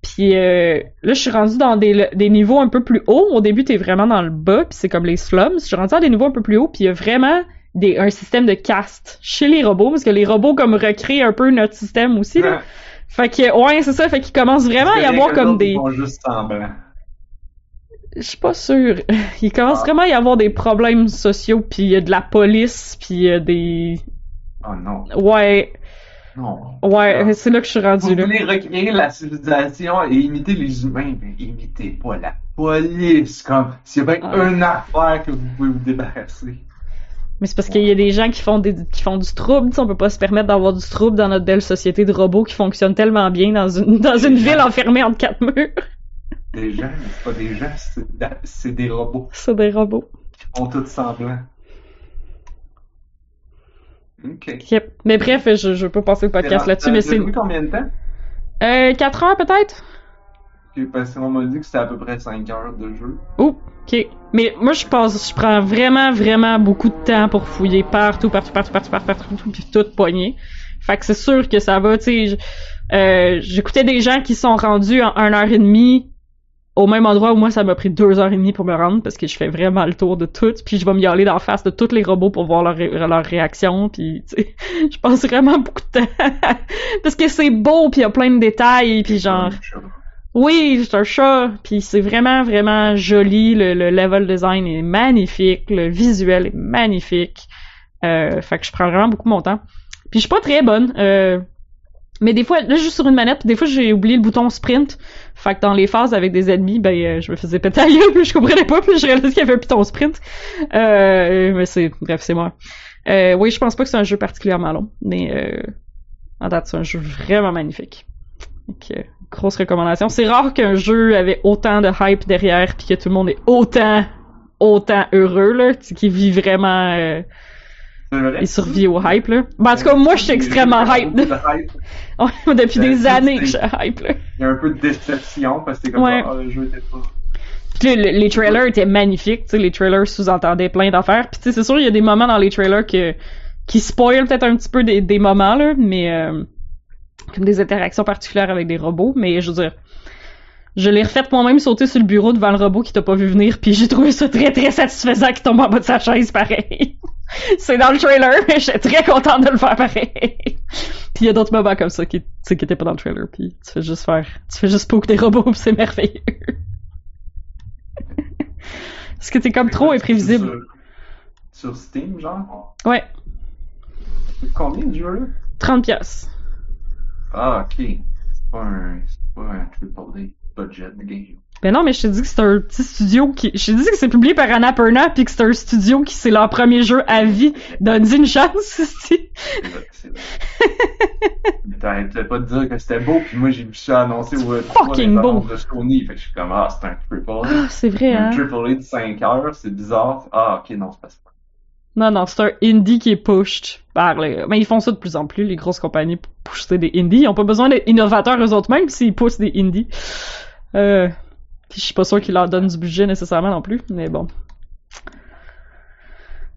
S2: Puis euh, là, je suis rendu dans des, des niveaux un peu plus hauts. Au début, t'es vraiment dans le bas, puis c'est comme les slums. Je suis rendu à des niveaux un peu plus hauts, puis il y a vraiment des, un système de caste chez les robots, parce que les robots comme recréent un peu notre système aussi. Là.
S1: Ouais.
S2: Fait que ouais, c'est ça. Fait qu'il commence vraiment à y avoir comme des.
S1: Ils font juste semblant.
S2: Je suis pas sûre. *laughs* Il commence
S1: Ah.
S2: vraiment à y avoir des problèmes sociaux, puis il y a de la police, puis il y a des.
S1: Oh non.
S2: Ouais,
S1: Non.
S2: ouais,
S1: Ah.
S2: c'est là que je suis rendu
S1: Vous
S2: là.
S1: voulez recréer la civilisation et imiter les humains, mais imitez pas la police. Comme, s'il y a bien
S2: Ah.
S1: une affaire que vous pouvez vous débarrasser.
S2: Mais c'est parce qu'il y a des gens qui font des qui font du trouble, on peut pas se permettre d'avoir du trouble dans notre belle société de robots qui fonctionne tellement bien dans une dans une ville enfermée entre quatre murs.
S1: Des gens, c'est pas des gens, c'est des robots.
S2: C'est des robots.
S1: Ils font tout semblant. Ok.
S2: Yep. Mais bref, je, je veux pas passer le podcast là-dessus, mais c'est
S1: combien de temps?
S2: euh, 4 heures peut-être?
S1: Ok, Parce qu'on m'a dit que c'était à peu près 5 heures de jeu.
S2: Oh, ok. Mais moi, je pense, je prends vraiment, vraiment beaucoup de temps pour fouiller partout, partout, partout, partout, partout, partout, puis tout poigner. Fait que c'est sûr que ça va, tu sais. euh, J'écoutais des gens qui sont rendus en 1 heure et demie au même endroit où moi, ça m'a pris 2 heures et demie pour me rendre parce que je fais vraiment le tour de tout, puis je vais m'y aller d'en face de tous les robots pour voir leur, ré- leur réaction, puis tu sais, *laughs* je passe vraiment beaucoup de temps *laughs* parce que c'est beau, puis il y a plein de détails, puis genre oui, c'est un chat, puis c'est vraiment, vraiment joli. Le, le level design est magnifique, le visuel est magnifique. Euh, fait que je prends vraiment beaucoup mon temps. Puis je suis pas très bonne. Euh, mais des fois, là, juste sur une manette, des fois, j'ai oublié le bouton sprint. Fait que dans les phases avec des ennemis, ben, euh, je me faisais péter gueule, *laughs* puis je comprenais pas, puis je réalisais qu'il y avait un bouton sprint. Euh, mais c'est, bref, c'est moi. Euh, oui, je pense pas que c'est un jeu particulièrement long, mais euh, en date, c'est un jeu vraiment magnifique. Donc, grosse recommandation. C'est rare qu'un jeu avait autant de hype derrière puis que tout le monde est autant autant heureux là, qui vit vraiment? Il survit au hype là. Ben, en tout cas, moi je suis extrêmement hype.
S1: De hype. *laughs*
S2: Depuis des années que je suis hype là.
S1: Il y a un peu de déception parce que c'est comme
S2: Ouais.
S1: ah, le jeu était pas.
S2: Puis là, le- les trailers étaient magnifiques, tu sais, les trailers sous-entendaient plein d'affaires. Puis tu sais, c'est sûr il y a des moments dans les trailers que qui spoilent peut-être un petit peu des, des moments là, mais euh, comme des interactions particulières avec des robots, mais je veux dire je l'ai refait moi-même sauter sur le bureau devant le robot qui t'a pas vu venir, puis j'ai trouvé ça très très satisfaisant qu'il tombe en bas de sa chaise pareil. *laughs* *laughs* c'est dans le trailer, *laughs* mais j'étais très contente de le faire pareil. *laughs* puis il y a d'autres moments comme ça qui, qui étaient pas dans le trailer, puis tu fais juste faire, tu fais juste poke des robots, c'est merveilleux. Parce que t'es comme trop imprévisible?
S1: Sur, sur Steam, genre?
S2: Ouais,
S1: Combien de jeux là?
S2: 30 pièces.
S1: Ah, ok. C'est pas un. C'est pas un triple budget de game.
S2: Ben non, mais je te dis que c'est un petit studio qui. Je te dis que c'est publié par Annapurna puis que c'est un studio qui c'est leur premier jeu à vie. Donne-y une chance, *laughs* si.
S1: C'est vrai, c'est vrai. Mais t'arrêtais pas de dire que c'était beau, puis moi j'ai vu ça annoncé au E3
S2: Fucking beau.
S1: de Sony, fait que je suis comme, ah, c'est un triple A.
S2: Ah, c'est vrai,
S1: Un
S2: hein?
S1: triple A de 5 heures, c'est bizarre. Ah, ok, non, c'est pas ça.
S2: Non, non, c'est un indie qui est pushed par les. Mais ils font ça de plus en plus, les grosses compagnies, pour pousser des indies. Ils ont pas besoin d'être innovateurs eux autres mêmes s'ils poussent des indies. Euh. Puis je suis pas sûr qu'ils leur donnent du budget nécessairement non plus, mais bon.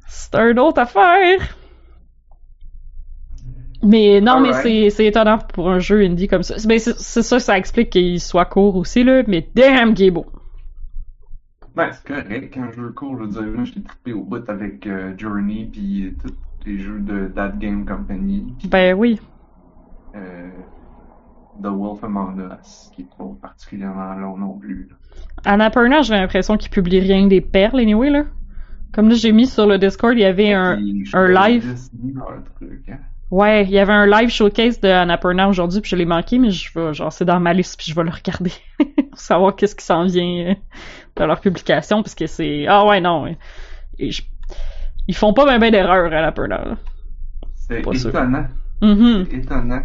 S2: C'est une autre affaire. Mais non, mais
S1: Alright.
S2: c'est, c'est étonnant pour un jeu indie comme ça. Mais c'est, c'est ça, ça explique qu'il soit court aussi, là. Mais damn, qu'il est beau.
S1: Ben, c'est correct, un jeu court, je veux dire, moi, j'ai trippé au bout avec euh, Journey, puis tous les jeux de That Game Company,
S2: Ben oui.
S1: euh, The Wolf Among Us, qui est pas particulièrement long non plus.
S2: Annapurna, j'ai l'impression qu'il publie rien que des perles, anyway, là. Comme là, j'ai mis sur le Discord, il y avait un, un live.
S1: Truc, hein.
S2: Ouais, il y avait un live showcase de Annapurna aujourd'hui, puis je l'ai manqué, mais je vais, genre, c'est dans ma liste, puis je vais le regarder *laughs* pour savoir qu'est-ce qui s'en vient euh, de leur publication, parce que c'est... Ah ouais, non. Et je- Ils font pas ben ben d'erreurs, Annapurna. là.
S1: C'est étonnant,
S2: Mhm.
S1: étonnant.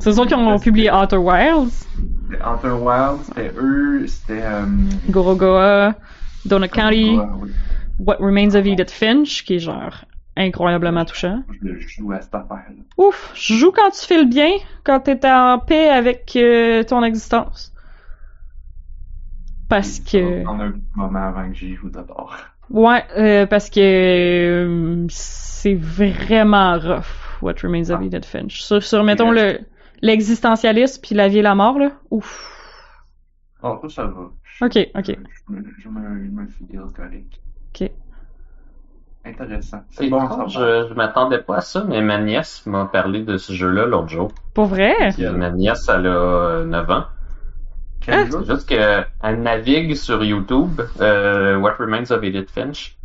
S2: C'est eux qui ont publié Outer Wilds,
S1: Outer Wilds, c'était eux, c'était... Euh,
S2: Gorogoa, Donut County,
S1: ouais, ouais.
S2: What Remains of Edith Finch, qui est genre incroyablement touchant.
S1: Je joue à cette affaire-là.
S2: Ouf, je joue quand tu files bien, quand t'es en paix avec euh, ton existence. Parce que...
S1: Va prendre un moment avant que j'y joue d'abord.
S2: Ouais, euh, parce que euh, c'est vraiment rough, What Remains of
S1: Ah.
S2: Edith Finch. Sur, sur mettons, le l'existentialisme puis la vie et la mort, là? Ouf.
S1: Oh, ça, ça va. Je-
S2: Ok, ok.
S1: Je me, je me, je me file correct.
S2: Ok.
S1: Intéressant.
S3: C'est
S1: bon, ça va.
S3: je, je m'attendais pas à ça, mais ma nièce m'a parlé de ce jeu-là l'autre jour.
S2: Pour vrai?
S3: Puis, euh, ma nièce, elle a euh, 9 ans.
S1: Quel
S2: Ah,
S1: jeu?
S3: C'est juste qu'elle navigue sur YouTube, euh, What Remains of Edith Finch.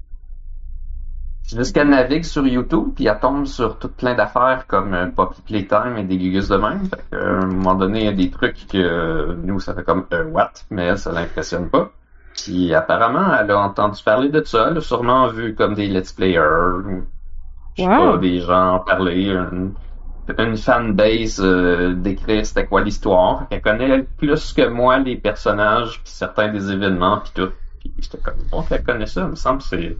S3: Qu'elle navigue sur YouTube, puis elle tombe sur tout plein d'affaires comme euh, Poppy Playtime et des gugus de même. Fait que, euh, à un moment donné, il y a des trucs que euh, nous, ça fait comme euh, what, mais elle, ça l'impressionne pas. Puis apparemment, elle a entendu parler de ça, elle a sûrement vu comme des let's players, ou, je sais
S2: Wow.
S3: pas, des gens en parler, une, une fanbase décrire c'était quoi l'histoire. Qu'elle connaît plus que moi les personnages, puis certains des événements, puis tout. Puis j'étais comme, bon, qu'elle connaît ça, il me semble que c'est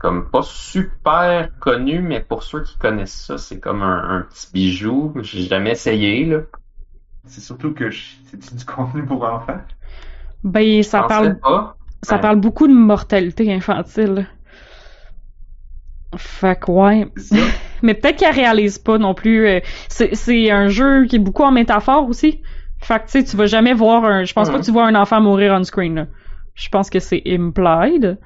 S3: comme pas super connu, mais pour ceux qui connaissent ça, c'est comme un, un petit bijou. J'ai jamais essayé, là.
S1: C'est surtout que je- c'est du contenu pour enfants?
S2: Ben, ça parle,
S3: pas.
S2: ça
S3: Ouais.
S2: parle beaucoup de mortalité infantile. Fait que ouais. *laughs* Mais peut-être qu'elle réalise pas non plus. euh, C'est c'est un jeu qui est beaucoup en métaphore aussi. Fait que tu sais, tu vas jamais voir un. Je pense pas
S1: Mhm.
S2: que tu vois un enfant mourir on screen. Là. Je pense que c'est implied.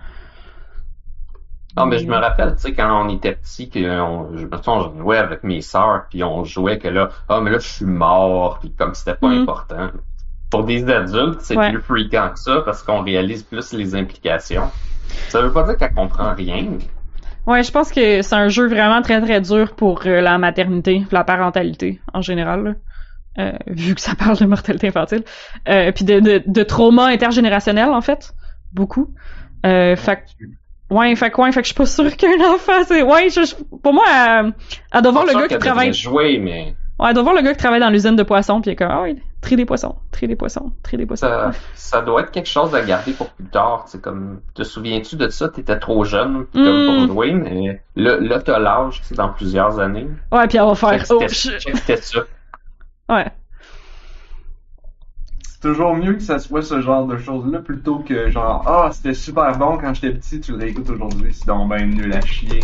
S3: Non, mais je me rappelle, tu sais, quand on était petit, que on, je me souviens, on jouait avec mes sœurs, puis on jouait que là, ah, mais là, je suis mort, puis comme c'était pas
S2: Mhm.
S3: important. Pour des adultes, c'est
S2: Ouais.
S3: plus fréquent que ça, parce qu'on réalise plus les implications. Ça veut pas dire qu'elle comprend rien.
S2: Ouais, je pense que c'est un jeu vraiment très très dur pour euh, la maternité, la parentalité en général. là. Euh, vu que ça parle de mortalité infantile. Euh, puis de, de, de trauma intergénérationnel en fait. Beaucoup. Euh, fait Ouais, fait que, ouais, fait que je suis pas sûre *laughs* qu'un enfant, c'est, ouais, je, je- pour moi, elle, elle doit voir
S3: Pas
S2: le gars qui travaille,
S3: jouer, mais
S2: ouais, elle doit voir le gars qui travaille dans l'usine de poissons, puis il est comme, ah oui, tri des poissons, tri des poissons, tri des poissons.
S3: ça, ça doit être quelque chose à garder pour plus tard. C'est comme, te souviens-tu de ça? T'étais trop jeune comme
S2: Mm.
S3: pour jouer, mais là, là t'as l'âge, tu sais, dans plusieurs années.
S2: Ouais, puis elle va faire, oh, je-
S3: ça.
S2: ouais.
S1: C'est toujours mieux que ça soit ce genre de choses-là plutôt que genre Ah, c'était super bon quand j'étais petit, tu le réécoutes aujourd'hui, c'est donc ben nul à chier.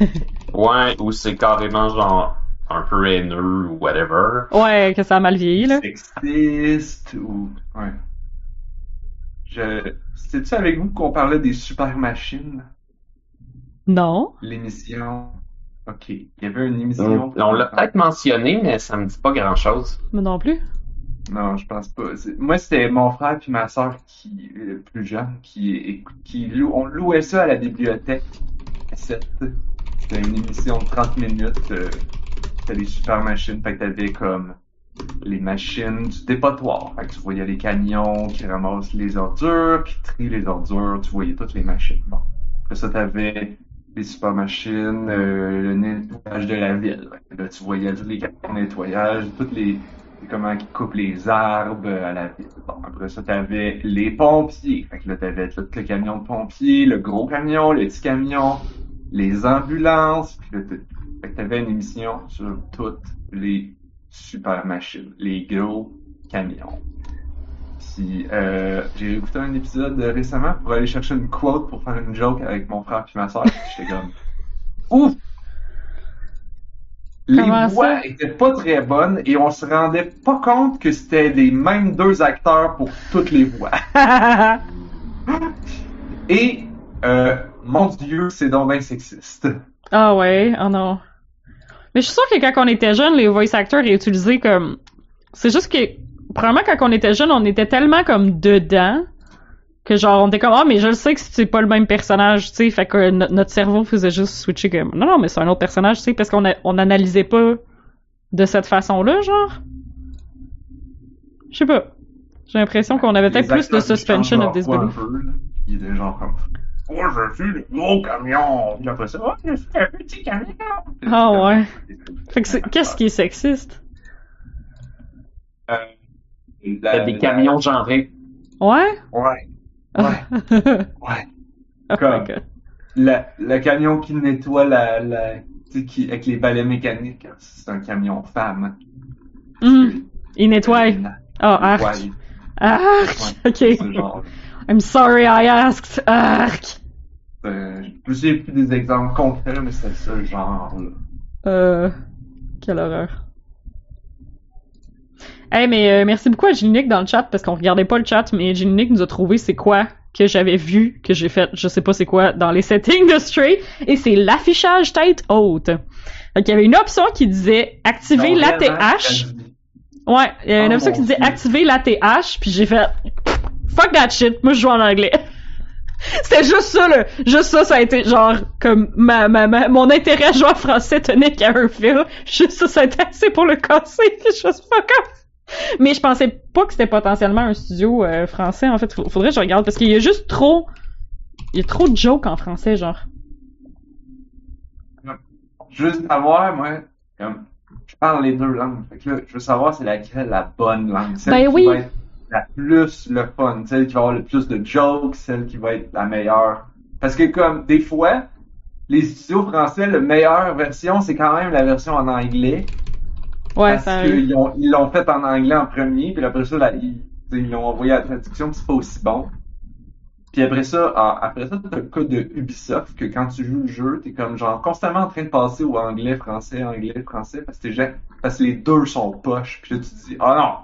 S1: *laughs*
S3: Ouais, ou c'est carrément genre un peu haineux ou whatever.
S2: Ouais, que ça a mal vieilli, là.
S1: Sexiste ou. Ouais. Je. C'était-tu avec vous qu'on parlait des super machines?
S2: Non.
S1: L'émission. Ok. Il y avait une émission.
S3: On, on l'a peut-être mentionné, mais ça me dit pas grand chose.
S2: Mais non plus.
S1: Non, je pense pas. Moi, c'était mon frère puis ma soeur qui, le plus jeune, qui, qui on louait ça à la bibliothèque. C'était une émission de 30 minutes. euh, C'était les super machines. Fait que t'avais comme les machines du dépotoir. Fait que tu voyais les camions qui ramassent les ordures, qui trient les ordures. Tu voyais toutes les machines. Bon. Après ça, t'avais les super machines, euh, le nettoyage de la ville. Là, tu voyais tous les camions de nettoyage, toutes les comment ils coupent les arbres à la ville. Bon, après ça, t'avais les pompiers. Fait que là, t'avais tout le camion de pompiers, le gros camion, le petit camion, les ambulances. Puis là, fait que t'avais une émission sur toutes les super machines, les gros camions. Puis euh, j'ai écouté un épisode récemment pour aller chercher une quote pour faire une joke avec mon frère puis ma soeur. J'étais comme *laughs* ouf. Les
S2: Comment
S1: voix
S2: ça?
S1: étaient pas très bonnes et on se rendait pas compte que c'était les mêmes deux acteurs pour toutes les voix. *laughs* Et, euh, mon dieu, c'est donc bien sexiste.
S2: ah ouais, oh non. Mais je suis sûre que quand on était jeune, les voice actors étaient utilisés comme. C'est juste que, probablement quand on était jeune, on était tellement comme dedans que genre on était comme ah mais je le sais que c'est pas le même personnage, tu sais, fait que no- notre cerveau faisait juste switcher comme non non mais c'est un autre personnage, tu sais, parce qu'on a- on analysait pas de cette façon-là, genre. Je sais pas. J'ai l'impression qu'on avait peut-être plus de suspension of disbelief.
S1: là. Il est genre comme, moi je suis le gros camion. Puis après ça, oh, je suis un petit camion.
S2: Ah ouais. Fait que c'est qu'est-ce qui est sexiste?
S1: Euh,
S3: Il y a des camions genrés.
S2: Ouais?
S1: Ouais. Ouais. Ouais.
S2: Oh
S1: Comme-. Le, camion qui nettoie la, la, tu sais, qui, avec les balais mécaniques, c'est un camion femme.
S2: Hum, Il nettoie. Ah, arc.
S1: Ouais,
S2: Arc! Ok.
S1: genre,
S2: I'm sorry I asked. Arc!
S1: euh, souviens plus des exemples concrets, mais c'est ça le genre, là.
S2: Euh. Quelle horreur. Hey, mais euh, merci beaucoup à Gilnick dans le chat parce qu'on regardait pas le chat, mais Gilnick nous a trouvé c'est quoi que j'avais vu, que j'ai fait, je sais pas c'est quoi, dans les *laughs* settings de Stray, et c'est l'affichage tête haute. Donc, il y avait une option qui disait activer l'ATH. Ouais, il y a une
S1: Oh
S2: option qui disait
S1: Dieu.
S2: activer l'ATH, puis j'ai fait fuck that shit, moi je joue en anglais. *laughs* C'était juste ça, là. Juste ça, ça a été genre comme ma, ma, ma- mon intérêt à jouer en français tenait qu'à un fil. *laughs* Juste ça, ça a été assez pour le casser. Suis fuck off. *laughs* Mais je pensais pas que c'était potentiellement un studio euh, français. En fait, faudrait que je regarde parce qu'il y a juste trop, il y a trop de jokes en français, genre.
S1: Juste savoir, moi, comme, je parle les deux langues. Fait que là, je veux savoir c'est laquelle la bonne langue. Celle
S2: Ben
S1: qui
S2: oui.
S1: va être la plus le fun, celle qui va avoir le plus de jokes, celle qui va être la meilleure. Parce que comme, des fois, les studios français, la meilleure version, c'est quand même la version en anglais.
S2: Ouais,
S1: parce
S2: ça
S1: qu'ils ont- ils l'ont fait en anglais en premier, puis après ça, là, ils l'ont envoyé à la traduction, puis c'est pas aussi bon. Puis après ça, après ça, t'as le cas de Ubisoft, que quand tu joues le jeu, t'es comme genre constamment en train de passer au anglais, français, anglais, français, parce que, t'es ja- parce que les deux sont poches. Puis là, tu te dis, ah non,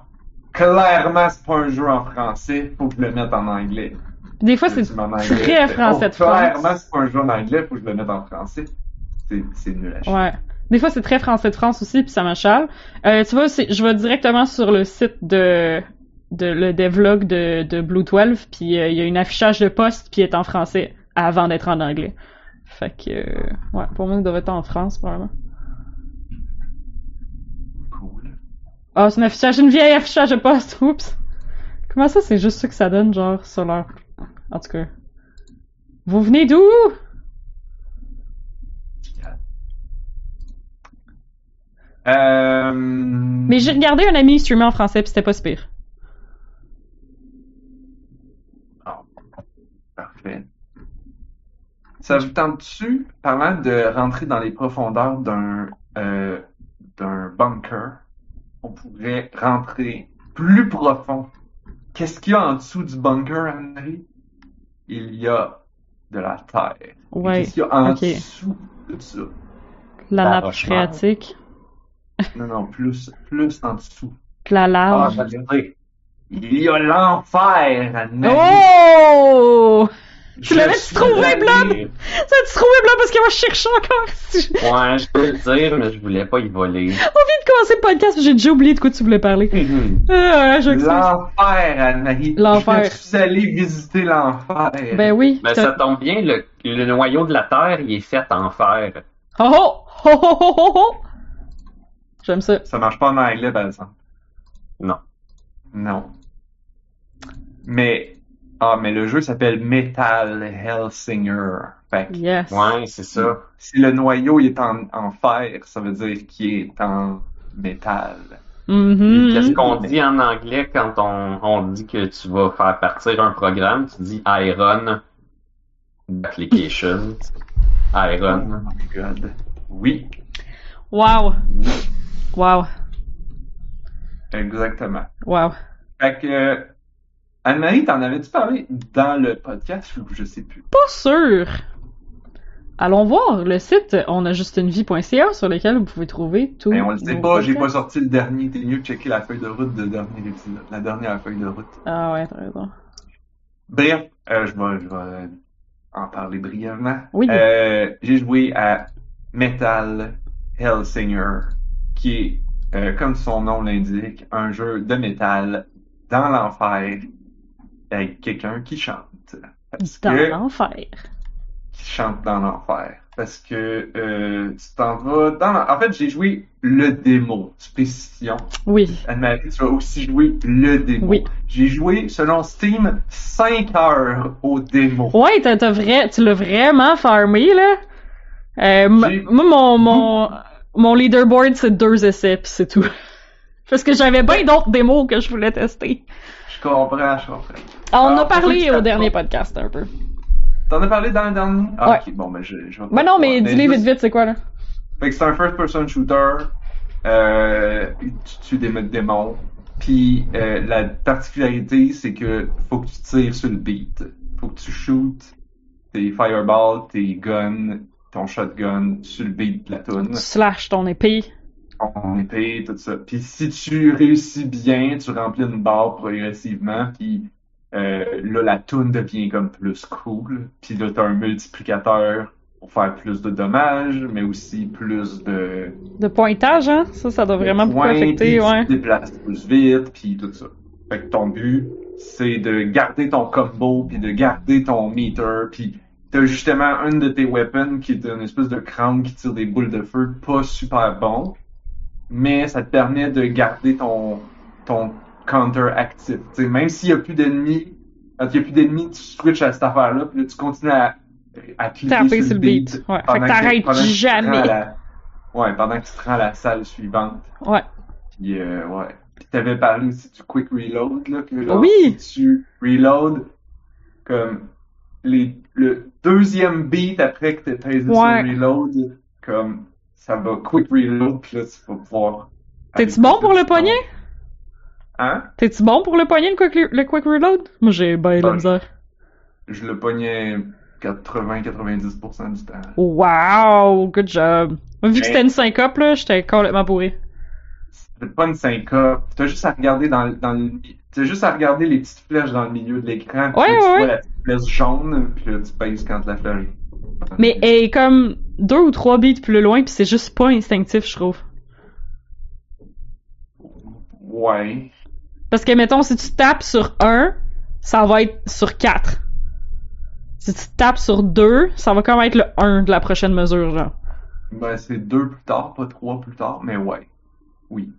S1: clairement, c'est pas un jeu en français, faut que je le mette en anglais.
S2: Des fois, c'est très
S1: fais,
S2: français
S1: oh,
S2: de France.
S1: Clairement, c'est pas un jeu en anglais, faut que je le mette en français. C'est, c'est nul à chier.
S2: Ouais. Des fois, c'est très français de France aussi, puis ça m'achale. Euh, tu vois, je vais directement sur le site de, de le devlog de, de Blue 12, puis euh, il y a une affichage de poste, puis il est en français avant d'être en anglais. Fait que, euh, ouais, pour moi, il devrait être en France, probablement.
S1: Cool.
S2: Ah, c'est une affichage, une vieille affichage de poste, oups! Comment ça, c'est juste ça que ça donne, genre, sur leur... En tout cas. Vous venez d'où?
S1: Euh...
S2: Mais j'ai regardé un ami streamer en français, puis c'était pas si pire.
S1: Parfait. Ça vous tente-tu, parlant de rentrer dans les profondeurs d'un euh, d'un bunker, on pourrait rentrer plus profond? Qu'est-ce qu'il y a en dessous du bunker, Anne-Marie? Il y a de la terre.
S2: Ouais,
S1: Qu'est-ce qu'il y a en dessous de ça?
S2: La
S3: La
S2: nappe phréatique.
S1: Non, non, plus, plus en dessous.
S2: La
S1: Ah,
S2: lave.
S1: le dire. Il y a l'enfer.
S2: Oh! Tu l'avais-tu
S1: suis
S2: trouvé? Ça tu trouvé blanc parce que moi je cherche encore?
S3: Ouais, je peux le dire, mais je voulais pas y voler.
S2: On vient de commencer le podcast, j'ai déjà oublié de quoi tu voulais parler. Euh, je m'excuse.
S1: L'enfer, Anne-Marie.
S2: L'enfer.
S1: Je suis allé visiter l'enfer.
S2: Ben oui.
S3: Mais ça tombe bien, le, le noyau de la Terre, il est fait en fer.
S2: Oh oh! Oh oh oh oh oh! J'aime ça.
S1: Ça marche pas en anglais, par exemple.
S3: Non.
S1: Non. Mais, ah, mais le jeu s'appelle Metal Hellsinger. Fait que
S2: Yes.
S3: Ouais, c'est ça.
S1: si le noyau il est en, en fer, ça veut dire qu'il est en métal.
S2: Mhm.
S3: Qu'est-ce qu'on dit en anglais quand on, on dit que tu vas faire partir un programme? Tu dis Iron Application.
S1: Oh
S3: Iron.
S1: my god. Oui,
S2: Wow. Wow.
S1: exactement.
S2: Wow.
S1: Fait que, Anne-Marie, t'en avais-tu parlé dans le podcast ou je sais plus?
S2: Pas sûr. allons voir le site onajustunevie.ca sur lequel vous pouvez trouver tout.
S1: Mais on le sait pas, j'ai pas sorti le dernier. T'es mieux de checker la feuille de route de dernier épisode. La dernière feuille de route.
S2: Ah ouais, t'as raison.
S1: Bref, euh, je vais, je vais en parler brièvement.
S2: Oui.
S1: Euh, j'ai joué à Metal Hellsinger, qui est, euh, comme son nom l'indique, un jeu de métal dans l'enfer avec quelqu'un qui chante. Parce
S2: Dans
S1: que,
S2: l'enfer.
S1: qui chante dans l'enfer. Parce que euh, tu t'en vas dans l'en- En fait, j'ai joué le démo, spécification.
S2: Oui.
S1: Anne-Marie, tu vas aussi jouer le démo.
S2: Oui.
S1: J'ai joué, selon Steam, 5 heures au démo.
S2: Ouais, t'as, t'as vrai, tu l'as vraiment farmé, là. Euh, moi, mon, mon, mon leaderboard, c'est deux essais, pis c'est tout. *laughs* Parce que j'avais bien d'autres démos que je voulais tester.
S1: Je comprends, je comprends.
S2: Ah, on
S1: Alors,
S2: a parlé au dernier
S1: pas.
S2: podcast un peu.
S1: T'en as parlé dans le dernier? Ah,
S2: Ouais.
S1: ok, bon, ben, je, je vais
S2: Ben non, mais dis-les vite vite, c'est quoi, là?
S1: Fait que c'est un first-person shooter. Euh, tu tues des démons. Puis euh, la particularité, c'est que faut que tu tires sur le beat. Faut que tu shootes tes fireballs, tes guns, ton shotgun sur le beat de la tune.
S2: Tu slashes ton épée.
S1: ton épée, tout ça. Puis si tu réussis bien, tu remplis une barre progressivement, puis euh, là, la toune devient comme plus cool. Puis là, t'as un multiplicateur pour faire plus de dommages, mais aussi plus de
S2: De pointage, hein? Ça, ça doit vraiment beaucoup affecter, ouais.
S1: tu te déplaces plus vite, puis tout ça. Fait que ton but, c'est de garder ton combo, puis de garder ton meter, puis t'as justement une de tes weapons qui est une espèce de crâne qui tire des boules de feu, pas super bon, mais ça te permet de garder ton, ton counter actif. T'sais, même s'il y a plus d'ennemis, quand il y a plus d'ennemis, tu switches à cette affaire-là, puis là, tu continues à, à cliquer
S2: Taper sur le beat. Ouais. Fait que t'arrêtes jamais.
S1: la- Ouais, pendant que tu te rends à la salle suivante.
S2: Ouais.
S1: Puis, euh, ouais. Puis t'avais parlé aussi du quick reload, là, que
S2: Oui.
S1: si tu reload, comme, les, le deuxième beat après que t'as pesé
S2: Ouais.
S1: sur reload, comme, ça va quick reload, puis là, tu vas pouvoir...
S2: T'es-tu bon pour le poignet?
S1: Hein?
S2: T'es-tu bon pour le poignet, le quick, le quick reload? Moi, j'ai ben la
S1: Ouais.
S2: misère.
S1: Je le pognais 80-90% du temps.
S2: Wow! Good job. Vu que c'était une syncope, là, j'étais complètement bourré.
S1: C'est pas une syncope. T'as juste à regarder dans, le- dans t'as juste à regarder les petites flèches dans le milieu de l'écran.
S2: Ouais,
S1: là, tu
S2: ouais,
S1: vois
S2: ouais.
S1: la petite flèche jaune, puis là, tu pèses quand la flèche.
S2: Mais elle est comme deux ou trois beats plus loin, puis c'est juste pas instinctif, je trouve.
S1: Ouais.
S2: Parce que, mettons, si tu tapes sur un, ça va être sur quatre. Si tu tapes sur deux, ça va comme être le 1 de la prochaine mesure, genre.
S1: Ben, c'est deux plus tard, pas trois plus tard, mais ouais. Oui.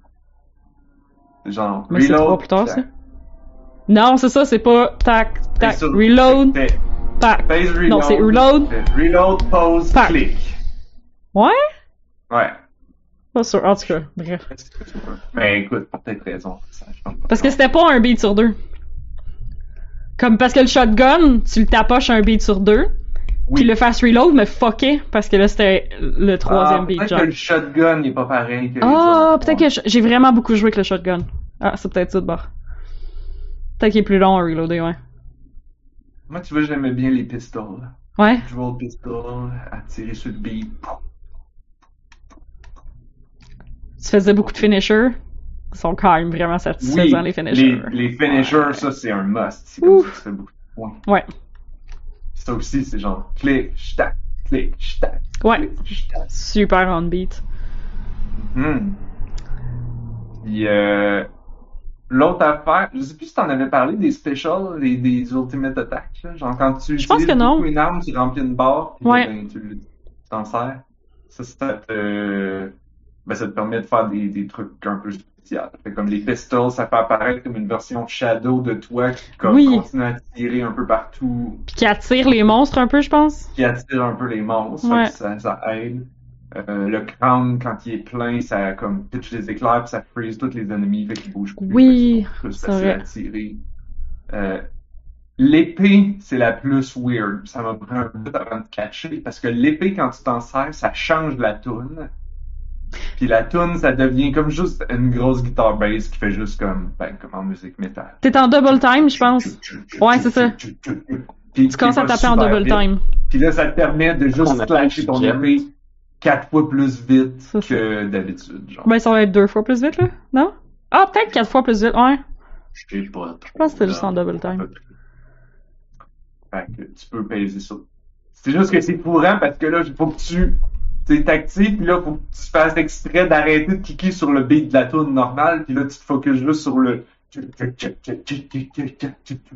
S1: Genre,
S2: Mais c'est trois plus tard, ça? Non, c'est ça, c'est pas tac, tac,
S1: sur-
S2: reload.
S1: Pèse reload.
S2: Non, c'est reload.
S1: Reload, pause,
S2: Tac.
S1: clic.
S2: Ouais?
S1: Ouais.
S2: Pas sûr. En tout cas, bref.
S1: Mais écoute, t'as peut-être raison. Ça.
S2: Parce que c'était pas un beat sur deux. Comme parce que le shotgun, tu le tapoches un beat sur deux.
S1: Oui.
S2: Puis le fast reload me fuckait parce que là c'était le troisième
S1: ah,
S2: beat,
S1: peut-être que le shotgun n'est pas pareil que
S2: Ah, peut-être que j'ai vraiment beaucoup joué avec le shotgun. Ah, c'est peut-être ça de bord. Peut-être qu'il est plus long à reloader, ouais.
S1: Moi, tu vois, j'aimais bien les pistoles.
S2: Ouais.
S1: Dual pistol, à tirer sur le beat.
S2: Tu faisais beaucoup de finishers? Ils sont quand même vraiment satisfaisants, les finishers.
S1: Les, les finishers,
S2: Ouais.
S1: ça, c'est un must. C'est comme
S2: Ouf.
S1: ça que tu fais beaucoup de points.
S2: Ouais.
S1: Ça aussi, c'est genre clic, stack, clic, stack.
S2: Ouais. Super on beat.
S1: Hmm. Puis, euh, l'autre affaire, je sais plus si t'en avais parlé des specials, des, des ultimate attacks, là. Genre, quand tu
S2: Je pense
S1: utilises
S2: que
S1: une arme, tu remplis une barre, puis
S2: Ouais.
S1: ben, tu t'en sers. Ça, ça te, ben, ça te permet de faire des, des trucs un peu spéciaux. Comme les pistols, ça fait apparaître comme une version shadow de toi qui comme,
S2: Oui.
S1: continue à tirer un peu partout,
S2: Puis qui attire les monstres un peu, je pense.
S1: qui attire un peu les monstres.
S2: Ouais.
S1: Ça aide. Euh, le crâne, quand il est plein, ça comme pitch des éclairs puis ça freeze tous les ennemis, fait qu'ils bougent plus.
S2: Oui,
S1: plus à tirer. Euh, l'épée, c'est la plus weird. Ça m'a pris un peu avant de catcher parce que l'épée, quand tu t'en sers, ça change de la toune. Puis la toune, ça devient comme juste une grosse guitare bass qui fait juste comme, ben, comme en musique métal.
S2: T'es en double time, je pense. Ouais, c'est ça.
S1: Puis
S2: Tu commences à taper en double
S1: vite.
S2: time.
S1: Puis là, ça te permet de juste clasher ton épée quatre fois plus vite que d'habitude, genre.
S2: Ben, ça va être deux fois plus vite, là. Non? Ah, peut-être quatre fois plus vite, ouais.
S1: Je sais pas.
S2: Je pense que c'était juste en double time.
S1: Fait que tu peux peser ça. C'est juste que c'est courant parce que là, il faut que tu t'actives, puis là, faut que tu fasses exprès d'arrêter de cliquer sur le beat de la tune normale, puis là, tu te focuses juste sur le.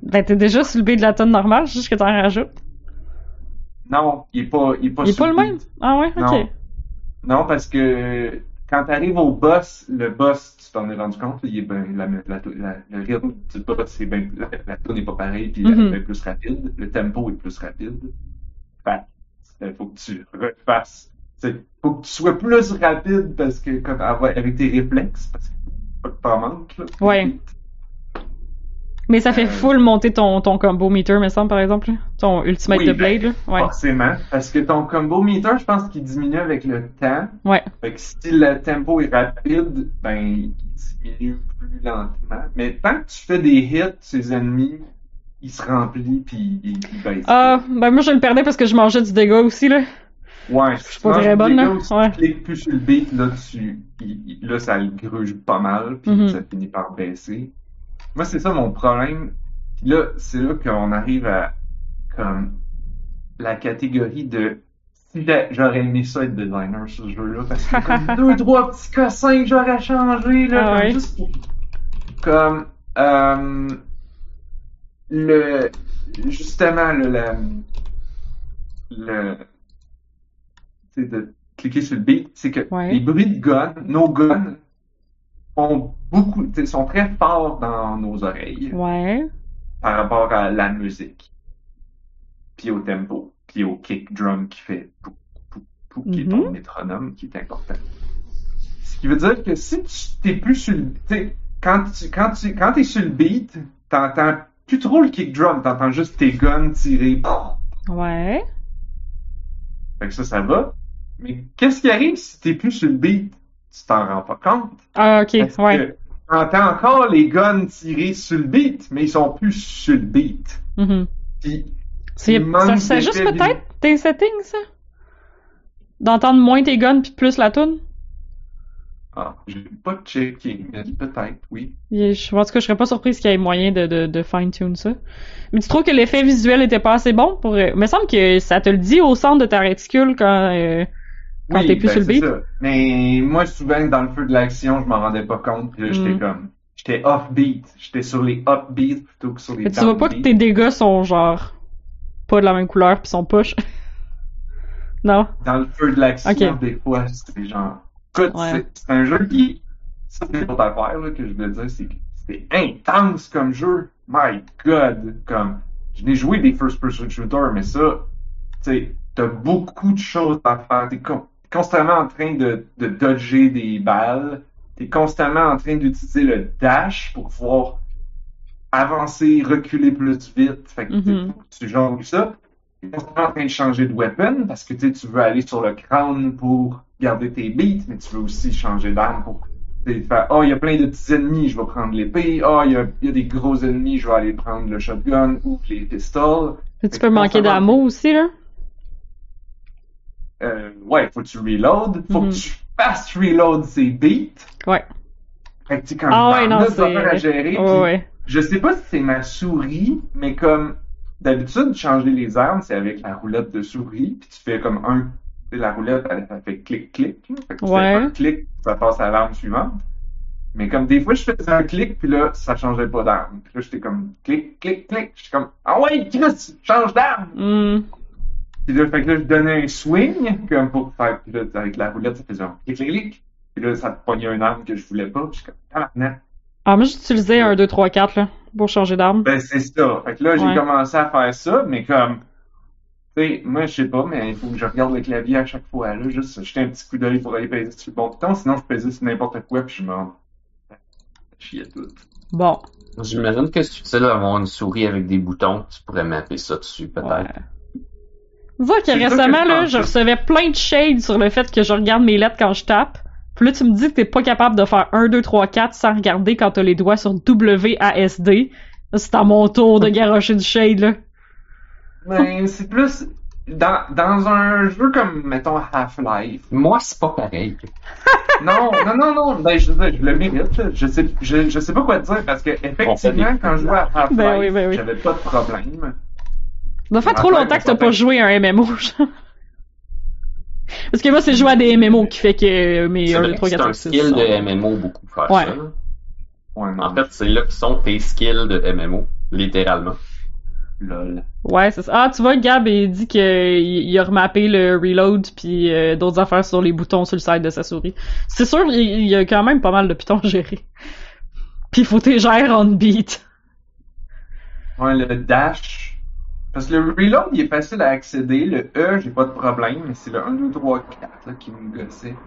S2: Ben, t'es déjà sur le beat de la tonne normale, juste que t'en rajoutes.
S1: Non, il est pas, il est pas
S2: Il est pas le
S1: beat.
S2: même? Ah ouais? Ok.
S1: Non. Non, parce que quand tu arrives au boss, le boss, tu t'en es rendu compte, il est ben, la, la, la- le rythme du boss, c'est ben, la, la tune n'est pas pareille, puis
S2: Mhm.
S1: elle est plus rapide, le tempo est plus rapide. Fait il faut que tu refasses. Il faut que tu sois plus rapide parce que comme avec avec tes réflexes, parce que faut pas que t'en manques. Là,
S2: Ouais. Mais ça fait
S1: Euh,
S2: full monter ton, ton combo meter, me semble, par exemple. Ton ultimate
S1: Oui,
S2: de
S1: ben,
S2: blade, là. Ouais.
S1: Forcément. Parce que ton combo meter, je pense qu'il diminue avec le temps.
S2: Ouais.
S1: Fait que si le tempo est rapide, ben, il diminue plus lentement. Mais tant que tu fais des hits, ses ennemis, il se remplit puis il, il baisse.
S2: Ah, ben moi je le perdais parce que je mangeais du dégât aussi, là.
S1: ouais,
S2: je suis pas très bonne, là. Ouais.
S1: Tu cliques plus sur le beat, là, tu, il- là, ça le gruge pas mal puis
S2: Mhm.
S1: ça finit par baisser. Moi, c'est ça mon problème. Puis là, c'est là qu'on arrive à, comme, la catégorie de si j'a- j'aurais aimé ça être designer sur ce jeu-là, parce que comme *laughs* deux, trois petits cossins que j'aurais changé, là,
S2: Ah
S1: comme
S2: ouais.
S1: juste pour- comme, euh, le, justement, le, le, sais, de cliquer sur le beat, c'est que
S2: Ouais.
S1: les bruits de gun, nos guns, ont beaucoup, sont très forts dans nos oreilles
S2: Ouais.
S1: par rapport à la musique, puis au tempo, puis au kick drum qui fait pou, pou, pou, qui est ton
S2: Mhm.
S1: métronome, qui est important. Ce qui veut dire que si tu t'es plus sur le, quand tu, quand tu, quand t'es sur le beat, t'entends plus trop le kick drum, t'entends juste tes guns tirer.
S2: Ouais.
S1: Fait que ça, ça va. Mais qu'est-ce qui arrive si t'es plus sur le beat? Tu t'en rends pas compte.
S2: Ah, ok,
S1: Parce
S2: ouais.
S1: que t'entends encore les guns tirer sur le beat, mais ils sont plus sur le beat. Puis,
S2: C'est, ça, juste peut-être tes settings, ça? D'entendre moins tes guns puis plus la toune?
S1: Ah, j'ai pas checké, mais peut-être, oui.
S2: Et Je, en tout cas, je serais pas surprise qu'il y ait moyen de, de, de fine-tune ça. Mais tu trouves que l'effet visuel était pas assez bon pour... euh, Il me semble que ça te le dit au centre de ta réticule quand, euh, quand
S1: oui,
S2: t'es plus
S1: ben,
S2: sur le
S1: c'est
S2: beat?
S1: ça. Mais moi, souvent, dans le feu de l'action, je m'en rendais pas compte, puis là, j'étais
S2: Mm.
S1: comme... J'étais off-beat. J'étais sur les up-beats plutôt que sur les
S2: Mais tu vois pas que tes dégâts sont genre pas de la même couleur puis sont push? *laughs* non?
S1: Dans le feu de l'action, des fois, c'était genre... Écoute,
S2: Ouais.
S1: c'est- c'est un jeu qui... Ça, c'est l'autre affaire là, que je voulais dire, c'est que c'était intense comme jeu. My God! Comme... Je n'ai joué des first-person shooters, mais ça, tu sais, t'as beaucoup de choses à faire. T'es con- constamment en train de, de dodger des balles. T'es constamment en train d'utiliser le dash pour pouvoir avancer, reculer plus vite. Fait que tu faut que tu jongles ça. T'es constamment en train de changer de weapon parce que tu tu veux aller sur le crâne pour garder tes beats, mais tu veux aussi changer d'arme pour tu faire Oh, il y a plein de petits ennemis, je vais prendre l'épée. Oh, il y a, y a des gros ennemis, je vais aller prendre le shotgun ou les pistoles.
S2: Tu peux
S1: que
S2: manquer d'amour aussi, là?
S1: Euh, ouais, faut que tu reload. Faut que tu fasses reload ces beats.
S2: Ouais.
S1: Fait que tu quand
S2: Ah ouais, non, c'est...
S1: à gérer,
S2: ouais.
S1: je sais pas si c'est ma souris, mais comme d'habitude, changer les armes, c'est avec la roulette de souris, puis tu fais comme un, la roulette, elle, elle fait clic-clic, fait que tu
S2: Ouais.
S1: fais un clic, ça passe à l'arme suivante. Mais comme des fois, je faisais un clic, puis là, ça changeait pas d'arme. Puis là, j'étais comme clic, clic, clic. J'étais comme, ah ouais, Chris, change d'arme!
S2: Hmm.
S1: Puis là, fait que là, je donnais un swing, comme pour faire, puis là, avec la roulette, ça faisait un clic, clic, clic. Puis là, ça te pognait un arme que je voulais pas, puis je suis comme, ah, non.
S2: Ah, moi, j'utilisais un 2, 3, 4, là, pour changer d'arme.
S1: Ben, c'est ça. Fait que là, j'ai
S2: Ouais.
S1: commencé à faire ça, mais comme, tu sais, moi, je sais pas, mais il faut que je regarde le clavier à chaque fois, là, juste jeter un petit coup d'œil pour aller peser sur le bon bouton, sinon je pesais sur n'importe quoi, puis je me chiais tout.
S2: Bon.
S3: J'imagine que si tu utilises d'avoir une souris avec des boutons, tu pourrais mapper ça dessus, peut-être.
S2: Ouais. Dire que récemment,
S1: je
S2: là, je recevais plein de shades sur le fait que je regarde mes lettres quand je tape. Puis là, tu me dis que t'es pas capable de faire 1, 2, 3, 4 sans regarder quand t'as les doigts sur WASD. Là, C'est à mon tour de garrocher du shade, là.
S1: Ben, c'est plus, dans, dans un jeu comme, mettons, Half-Life,
S3: Moi, c'est pas pareil. *laughs*
S1: non, non, non, non, ben, je, je le mérite, là. je sais, je, je sais pas quoi dire, parce que, effectivement, quand je jouais à Half-Life,
S2: Ben oui, ben oui.
S1: j'avais pas de problème.
S2: Ça fait trop longtemps que t'as pas joué à un MMO. *laughs* genre. Parce que moi, c'est jouer à des MMO qui fait que mes
S3: C'est
S2: 1,
S3: vrai
S2: 2,
S3: que
S2: 3,
S3: c'est
S2: 4,
S3: un
S2: 5, 6
S3: skill
S2: sont...
S3: de MMO beaucoup faire
S2: Ouais.
S3: ça.
S1: Ouais,
S3: En fait, c'est là que sont tes skills de MMO, littéralement.
S1: lol.
S2: Ouais, c'est ça. Ah, tu vois, Gab, il dit qu'il il a remappé le reload puis euh, d'autres affaires sur les boutons sur le side de sa souris. C'est sûr, il, il y a quand même pas mal de pitons gérés. Puis il faut tes gères on beat.
S1: Ouais, le dash. Parce que le reload, il est facile à accéder. Le E, j'ai pas de problème, mais c'est le 1, 2, 3, 4 là, qui me gossait.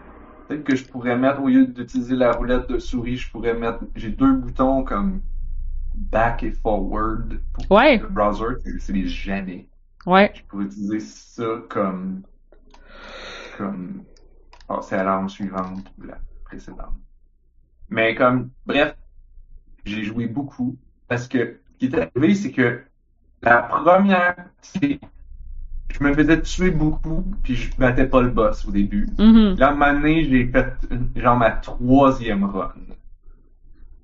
S1: Peut-être que je pourrais mettre, au lieu d'utiliser la roulette de souris, je pourrais mettre. J'ai deux boutons comme back et forward pour
S2: Ouais.
S1: le browser, c'est- c'est les jamais.
S2: Ouais.
S1: Je pourrais utiliser ça comme. comme. passer à l'arme suivante ou la précédente. Mais comme. Bref, j'ai joué beaucoup parce que ce qui est arrivé, c'est que la première. c'est- Je me faisais tuer beaucoup, puis je battais pas le boss au début. Là, à un moment donné, j'ai fait genre ma troisième run.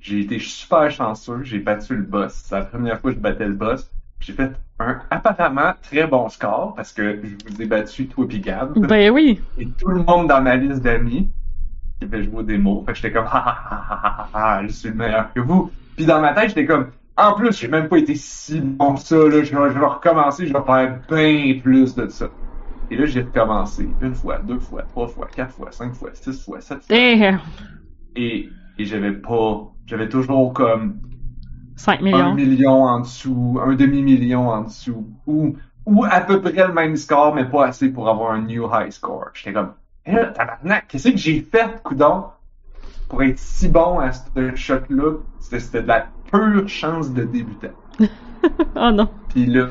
S1: J'ai été super chanceux, j'ai battu le boss. C'est la première fois que je battais le boss. J'ai fait un apparemment très bon score parce que je vous ai battu toi pis Gab.
S2: Ben oui.
S1: Et tout le monde dans ma liste d'amis qui avait joué aux démos. Fait que j'étais comme ha ha ha ha ha, je suis le meilleur que vous. Puis dans ma tête, j'étais comme en plus, j'ai même pas été si bon que ça, là. Je vais, recommencer, je vais faire bien plus de ça. Et là, j'ai recommencé une fois, deux fois, trois fois, quatre fois, cinq fois, six fois, sept fois.
S2: Damn.
S1: Et, et j'avais pas, j'avais toujours comme
S2: 5
S1: un
S2: millions.
S1: million en dessous, un demi-million en dessous, ou, ou à peu près le même score, mais pas assez pour avoir un new high score. J'étais comme, eh là, tabarnak, qu'est-ce que j'ai fait, coudon, pour être si bon à ce shot-là? C'était de la pure chance de débutant.
S2: oh *laughs* non.
S1: Puis là,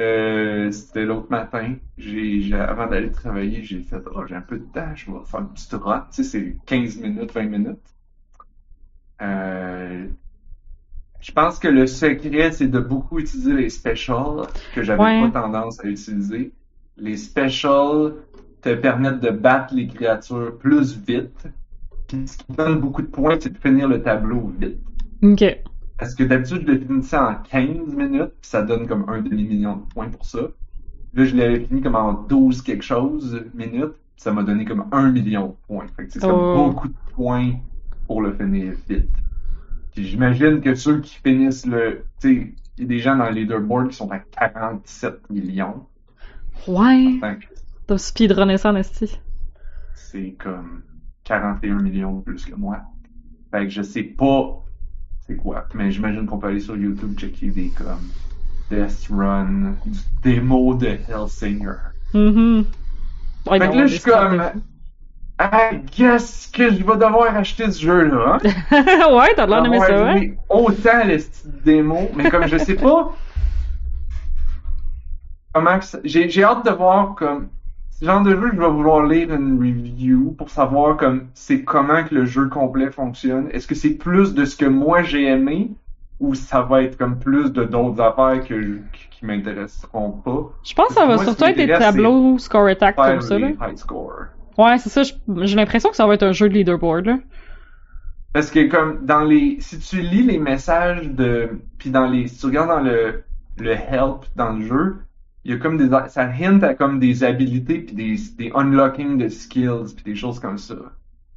S1: euh, c'était l'autre matin, j'ai, j'ai- avant d'aller travailler, j'ai fait, oh, j'ai un peu de temps, je vais faire une petite run, tu sais, c'est 15 minutes, 20 minutes. Euh, je pense que le secret, c'est de beaucoup utiliser les specials, que j'avais
S2: Ouais.
S1: pas tendance à utiliser. Les specials te permettent de battre les créatures plus vite. Puis ce qui donne beaucoup de points, c'est de finir le tableau vite.
S2: Ok.
S1: Parce que d'habitude, je le finissais en 15 minutes, puis ça donne comme un demi-million de points pour ça. Là, je l'avais fini comme en 12 quelque chose minutes, puis ça m'a donné comme un million de points. Fait que c'est comme
S2: Oh.
S1: beaucoup de points pour le finir vite. Puis j'imagine que ceux qui finissent le... Tu sais, il y a des gens dans le leaderboard qui sont à 47 millions.
S2: Ouais. T'as speedrunné ça en esti.
S1: c'est comme 41 millions de plus que moi. Fait que je sais pas c'est quoi, mais j'imagine qu'on peut aller sur YouTube checker des comme Death Run, du démo de Hellsinger.
S2: Mhm. Ouais,
S1: Fait que là, je suis comme, I guess que je vais devoir acheter ce jeu-là. Hein? *laughs*
S2: ouais, t'as l'air d'aimer ça, ouais.
S1: Autant les petites démos, mais comme je sais pas *laughs* comment que ça... j'ai j'ai hâte de voir comme ce genre de jeu je vais vouloir lire une review pour savoir comme c'est comment que le jeu complet fonctionne. Est-ce que c'est plus de ce que moi j'ai aimé ou ça va être comme plus de d'autres affaires que qui, qui m'intéresseront pas?
S2: Je pense que ça va
S1: Moi,
S2: surtout être des tableaux score attack comme ça, là.
S1: high score.
S2: Ouais, c'est ça. je- J'ai l'impression que ça va être un jeu de leaderboard, là.
S1: Parce que comme dans les si tu lis les messages de puis dans les si tu regardes dans le le help dans le jeu, il y a comme des ça hint à comme des habilités puis des des unlocking de skills puis des choses comme ça.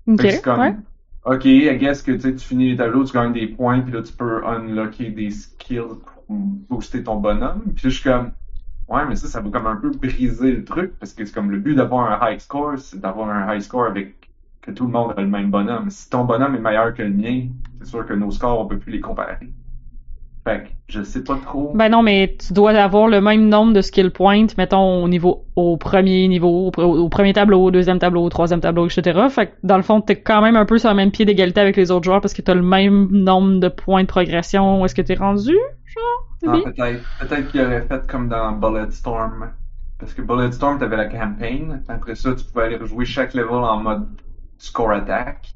S2: Ok,
S1: c'est comme
S2: ouais.
S1: OK, I guess que tu sais, tu finis les tableaux, tu gagnes des points puis là tu peux unlocker des skills pour booster ton bonhomme. Puis je suis comme ouais, mais ça ça va comme un peu briser le truc parce que c'est comme le but d'avoir un high score, c'est d'avoir un high score avec que tout le monde a le même bonhomme. Si ton bonhomme est meilleur que le mien, c'est sûr que nos scores, on peut plus les comparer. Fait que, je sais pas trop.
S2: Ben non, mais tu dois avoir le même nombre de skill points, mettons, au niveau, au premier niveau, au, pre- au premier tableau, au deuxième tableau, au troisième tableau, etc. Fait que, dans le fond, t'es quand même un peu sur le même pied d'égalité avec les autres joueurs parce que t'as le même nombre de points de progression. Où est-ce que t'es rendu, genre?
S1: Ah, peut-être, peut-être qu'il aurait fait comme dans Bulletstorm. Parce que Bulletstorm, t'avais la campagne. Après ça, tu pouvais aller rejouer chaque level en mode score attack.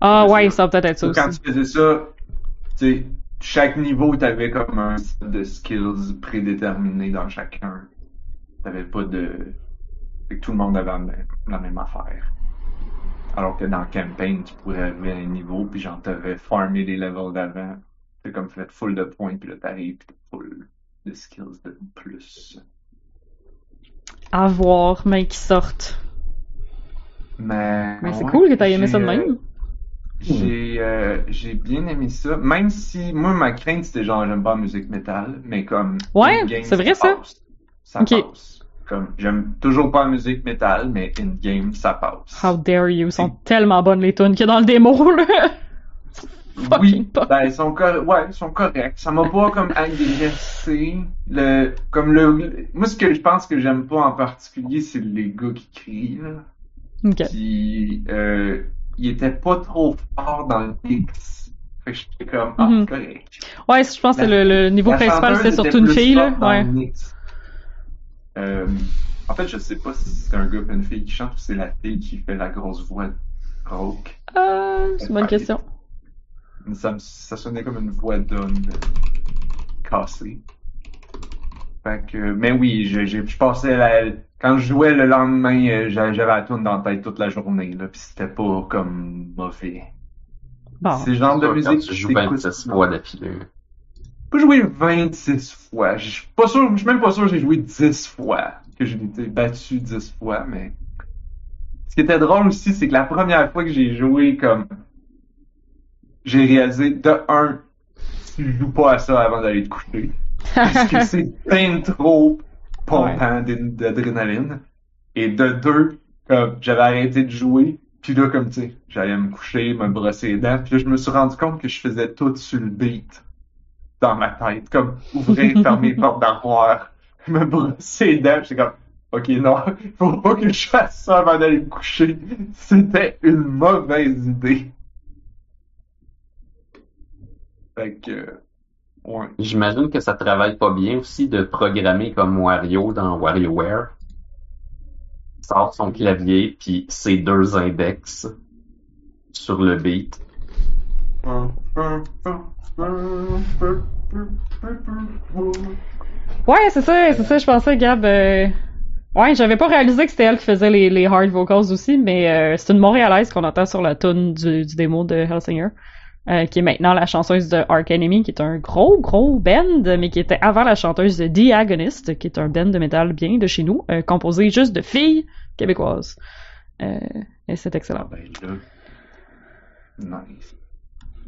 S2: Ah ouais,
S1: ça.
S2: peut-être être ça
S1: Quand
S2: aussi.
S1: tu faisais ça, tu sais, chaque niveau, t'avais comme un set de skills prédéterminés dans chacun. t'avais pas de... Fait que tout le monde avait la même, la même affaire. Alors que dans Campaign, tu pourrais arriver à un niveau, puis genre, t'avais farmé les levels d'avant. T'as comme fait full de points, puis là, t'arrives, puis t'as full de skills de plus.
S2: À voir, mais qui sortent.
S1: Mais...
S2: Mais c'est
S1: ouais,
S2: cool que t'aies aimé ça de
S1: euh,
S2: même.
S1: J'ai euh, j'ai bien aimé ça, même si moi ma crainte c'était genre j'aime pas la musique métal, mais comme
S2: Ouais, c'est vrai, ça.
S1: passe. Ça
S2: Ok.
S1: passe. Comme j'aime toujours pas la musique métal, mais in game ça passe.
S2: How dare you, sont tellement bonnes les tunes qu'il y a dans le démo, là. *laughs*
S1: oui, ben ils sont cor- ouais, ils sont corrects. Ça m'a pas comme agressé. Le comme le moi ce que je pense que j'aime pas en particulier c'est les gars qui crient là.
S2: Ok.
S1: Puis euh, il était pas trop fort dans le mix. Fait que j'étais comme ah
S2: Mhm.
S1: correct.
S2: Ouais, je pense que le, le niveau principal, c'est surtout une fille, là. Ouais.
S1: Euh, en fait, je sais pas si c'est un gars ou une fille qui chante ou c'est la fille qui fait la grosse voix rauque.
S2: Euh, c'est une bonne question.
S1: Ça, me- ça sonnait comme une voix d'homme euh, cassée. Fait que, mais oui, je, je, je passais la, quand je jouais le lendemain, euh, j'a- j'avais la tune dans la tête toute la journée, là, pis c'était pas comme mauvais.
S2: Bon.
S1: C'est le genre de
S3: Quand
S1: musique
S3: tu
S1: que
S3: joues
S1: t'écoutes-
S3: 26 fois d'affilée.
S1: pas joué 26 fois. Je suis pas sûr, je suis même pas sûr que j'ai joué 10 fois. Que j'ai été battu 10 fois, mais. Ce qui était drôle aussi, c'est que la première fois que j'ai joué comme. J'ai réalisé, de un, tu joues pas à ça avant d'aller te coucher. *laughs* Parce que c'est bien trop pompant d'ad- d'adrénaline. Et de deux, comme, j'avais arrêté de jouer. Puis là, comme, tu sais, j'allais me coucher, me brosser les dents. Puis là, je me suis rendu compte que je faisais tout sur le beat dans ma tête, comme ouvrir, *laughs* fermer les portes d'armoire, *laughs* me brosser les dents, j'étais comme, ok, non, *laughs* faut pas que je fasse ça avant d'aller me coucher. C'était une mauvaise idée. Fait que, ouais.
S3: J'imagine que ça travaille pas bien aussi de programmer comme Wario dans WarioWare. Il sort son clavier puis ses deux index sur le beat.
S2: Ouais, c'est ça, c'est ça, je pensais, Gab. euh, Ouais, j'avais pas réalisé que c'était elle qui faisait les, les hard vocals aussi, mais euh, c'est une Montréalaise qu'on entend sur la tune du, du démo de Hellsinger, euh, qui est maintenant la chanteuse de Ark Enemy, qui est un gros, gros band, mais qui était avant la chanteuse de The Agonist, qui est un band de métal bien de chez nous, euh, composé juste de filles québécoises. Euh, et c'est excellent.
S1: Ben là. Nice.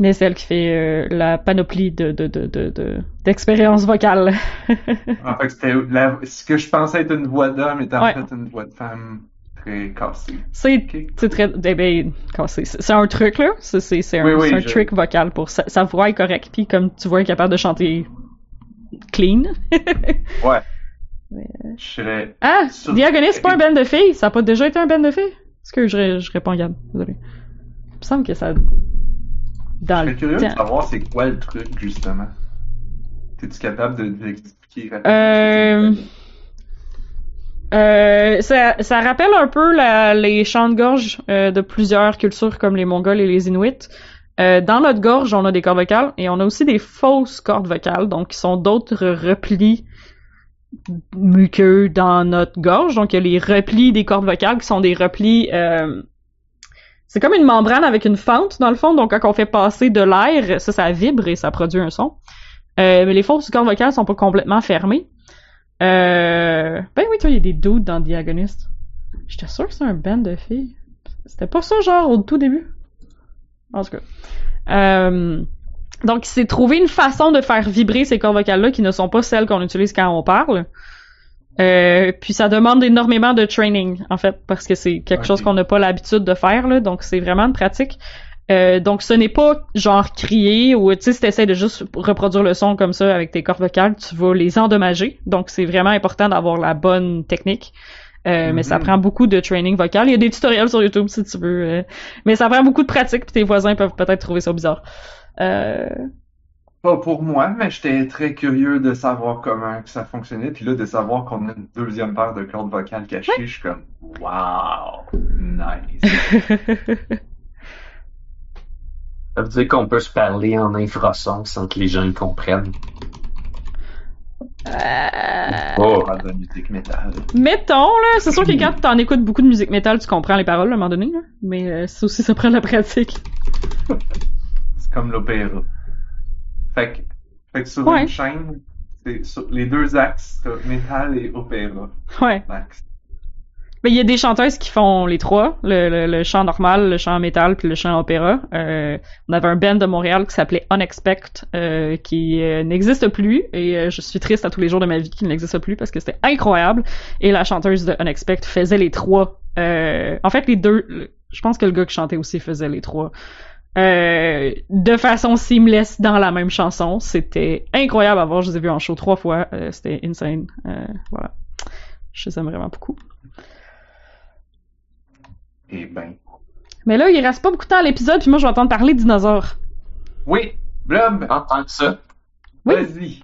S2: Mais c'est elle qui fait la panoplie de de de de de- d'expériences vocales. *laughs*
S1: En fait, c'était la- ce que je pensais être une voix d'homme était en
S2: Ouais.
S1: fait une voix de femme très cassée.
S2: c'est très eh ben, quand c'est un truc là, c'est un,
S1: Oui, oui,
S2: c'est un
S1: je-
S2: trick vocal pour sa, sa voix est correcte puis comme tu vois elle est capable de chanter clean. *laughs*
S1: Ouais.
S2: Mais,
S1: Je serais.
S2: ah,
S1: Sur-
S2: Diagoniste, c'est pas un band de filles, ça a pas déjà été un band de filles? Est-ce que je, je réponds Gab, désolé. Il me semble que ça dans
S1: Je
S2: le
S1: curieux de savoir c'est quoi le truc, justement. T'es-tu capable de, de l'expliquer rapidement?
S2: Euh, Euh, ça, ça rappelle un peu la- les chants de gorge euh, de plusieurs cultures comme les Mongols et les Inuits. Euh, dans notre gorge, on a des cordes vocales et on a aussi des fausses cordes vocales, donc qui sont d'autres replis muqueux dans notre gorge. Donc il y a les replis des cordes vocales qui sont des replis. euh, c'est comme une membrane avec une fente dans le fond, donc quand on fait passer de l'air, ça, ça vibre et ça produit un son. Euh, mais les fausses cordes vocales sont pas complètement fermées. Euh... Ben oui, toi, il y a des doutes dans Diagoniste. J'étais sûr que c'est un band de filles. C'était pas ça, genre, au tout début. En tout cas. Euh... Donc, il s'est trouvé une façon de faire vibrer ces cordes vocales-là qui ne sont pas celles qu'on utilise quand on parle. Euh, puis ça demande énormément de training, en fait, parce que c'est quelque chose qu'on n'a pas l'habitude de faire, là, donc c'est vraiment une pratique. Euh, donc ce n'est pas genre crier ou tu sais si t'essaies de juste reproduire le son comme ça avec tes cordes vocales, tu vas les endommager. Donc c'est vraiment important d'avoir la bonne technique. Euh, Mais ça
S1: Mhm.
S2: prend beaucoup de training vocal. Il y a des tutoriels sur YouTube si tu veux. euh, Mais ça prend beaucoup de pratique puis tes voisins peuvent peut-être trouver ça bizarre. Euh...
S1: Pas pour moi, mais j'étais très curieux de savoir comment ça fonctionnait. Puis là, de savoir qu'on a une deuxième paire de cordes vocales cachées, je suis comme, wow, nice. *laughs*
S3: Ça veut dire qu'on peut se parler en infrason sans que les gens y comprennent.
S2: Euh,
S3: Oh.
S1: De la musique métal.
S2: Mettons, là, c'est sûr que quand t'en écoutes beaucoup de musique métal, tu comprends les paroles à un moment donné, là. Mais euh, ça aussi, ça prend de la pratique. *laughs*
S1: C'est comme l'opéra. Fait que, fait que sur
S2: Ouais.
S1: une chaîne, c'est sur les deux axes, métal et opéra.
S2: Ouais.
S1: Max.
S2: Mais il y a des chanteuses qui font les trois, le, le, le chant normal, le chant métal, puis le chant opéra. Euh, on avait un band de Montréal qui s'appelait Unexpect, euh, qui euh, n'existe plus, et euh, je suis triste à tous les jours de ma vie qu'il n'existe plus parce que c'était incroyable. Et la chanteuse de Unexpect faisait les trois. Euh, en fait, les deux, je pense que le gars qui chantait aussi faisait les trois. Euh, de façon seamless dans la même chanson. C'était incroyable à voir. Je les ai vus en show trois fois. Euh, c'était insane. Euh, voilà. Je les aime vraiment beaucoup.
S1: Eh ben.
S2: Mais là, il reste pas beaucoup de temps à l'épisode, puis moi, je vais entendre parler de dinosaures.
S1: Oui, Blob,
S3: En tant que ça,
S2: Oui.
S1: vas-y.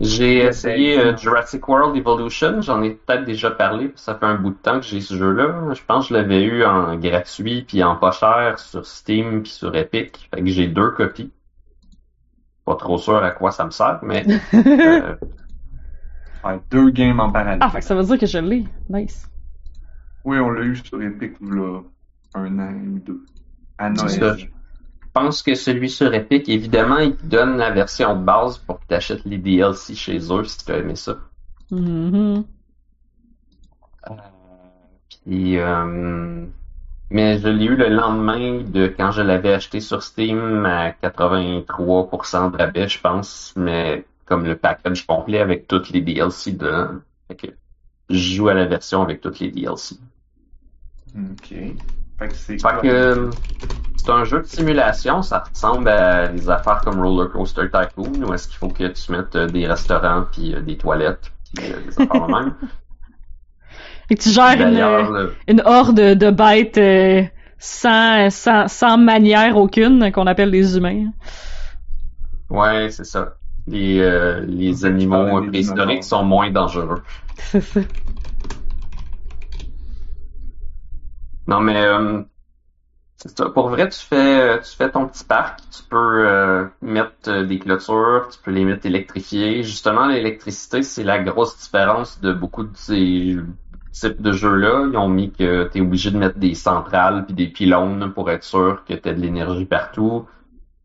S3: j'ai essayé euh, Jurassic World Evolution. J'en ai peut-être déjà parlé. Ça fait un bout de temps que j'ai ce jeu-là. Je pense que je l'avais eu en gratuit puis en pas cher sur Steam puis sur Epic. Fait que j'ai deux copies. Pas trop sûr à quoi ça me sert, mais *laughs* euh,
S1: Ouais, deux games en parallèle.
S2: Ah, fait que ça veut dire que je l'ai. Nice.
S1: Oui, on l'a eu sur Epic, là, un an ou deux. À Noël.
S3: ça. je pense que celui sur Epic, évidemment, il te donne la version de base pour que tu achètes les DLC chez eux si tu as aimé ça.
S2: Mhm.
S3: Puis, euh, mais je l'ai eu le lendemain de quand je l'avais acheté sur Steam à 83% de rabais, je pense, mais comme le package complet avec toutes les DLC dedans. Fait que je joue à la version avec toutes les DLC.
S1: Ok. Fait que c'est
S3: Fait
S1: quoi?
S3: que euh, c'est un jeu de simulation, ça ressemble à des affaires comme Roller Coaster Tycoon, où est-ce qu'il faut que tu mettes euh, des restaurants puis euh, des toilettes puis euh, des affaires même. *laughs*
S2: Et que tu gères une,
S3: D'ailleurs, le-
S2: une horde de bêtes euh, sans, sans, sans manière aucune, qu'on appelle des humains.
S3: Ouais, c'est ça. Les, euh, les animaux préhistoriques sont moins dangereux. *laughs*
S2: C'est ça.
S3: Non, mais euh, c'est ça. Pour vrai, tu fais, tu fais ton petit parc. Tu peux euh, mettre euh, des clôtures, tu peux les mettre électrifiées. Justement, l'électricité, c'est la grosse différence de beaucoup de ces types de jeux-là. Ils ont mis que tu es obligé de mettre des centrales puis des pylônes pour être sûr que tu as de l'énergie partout.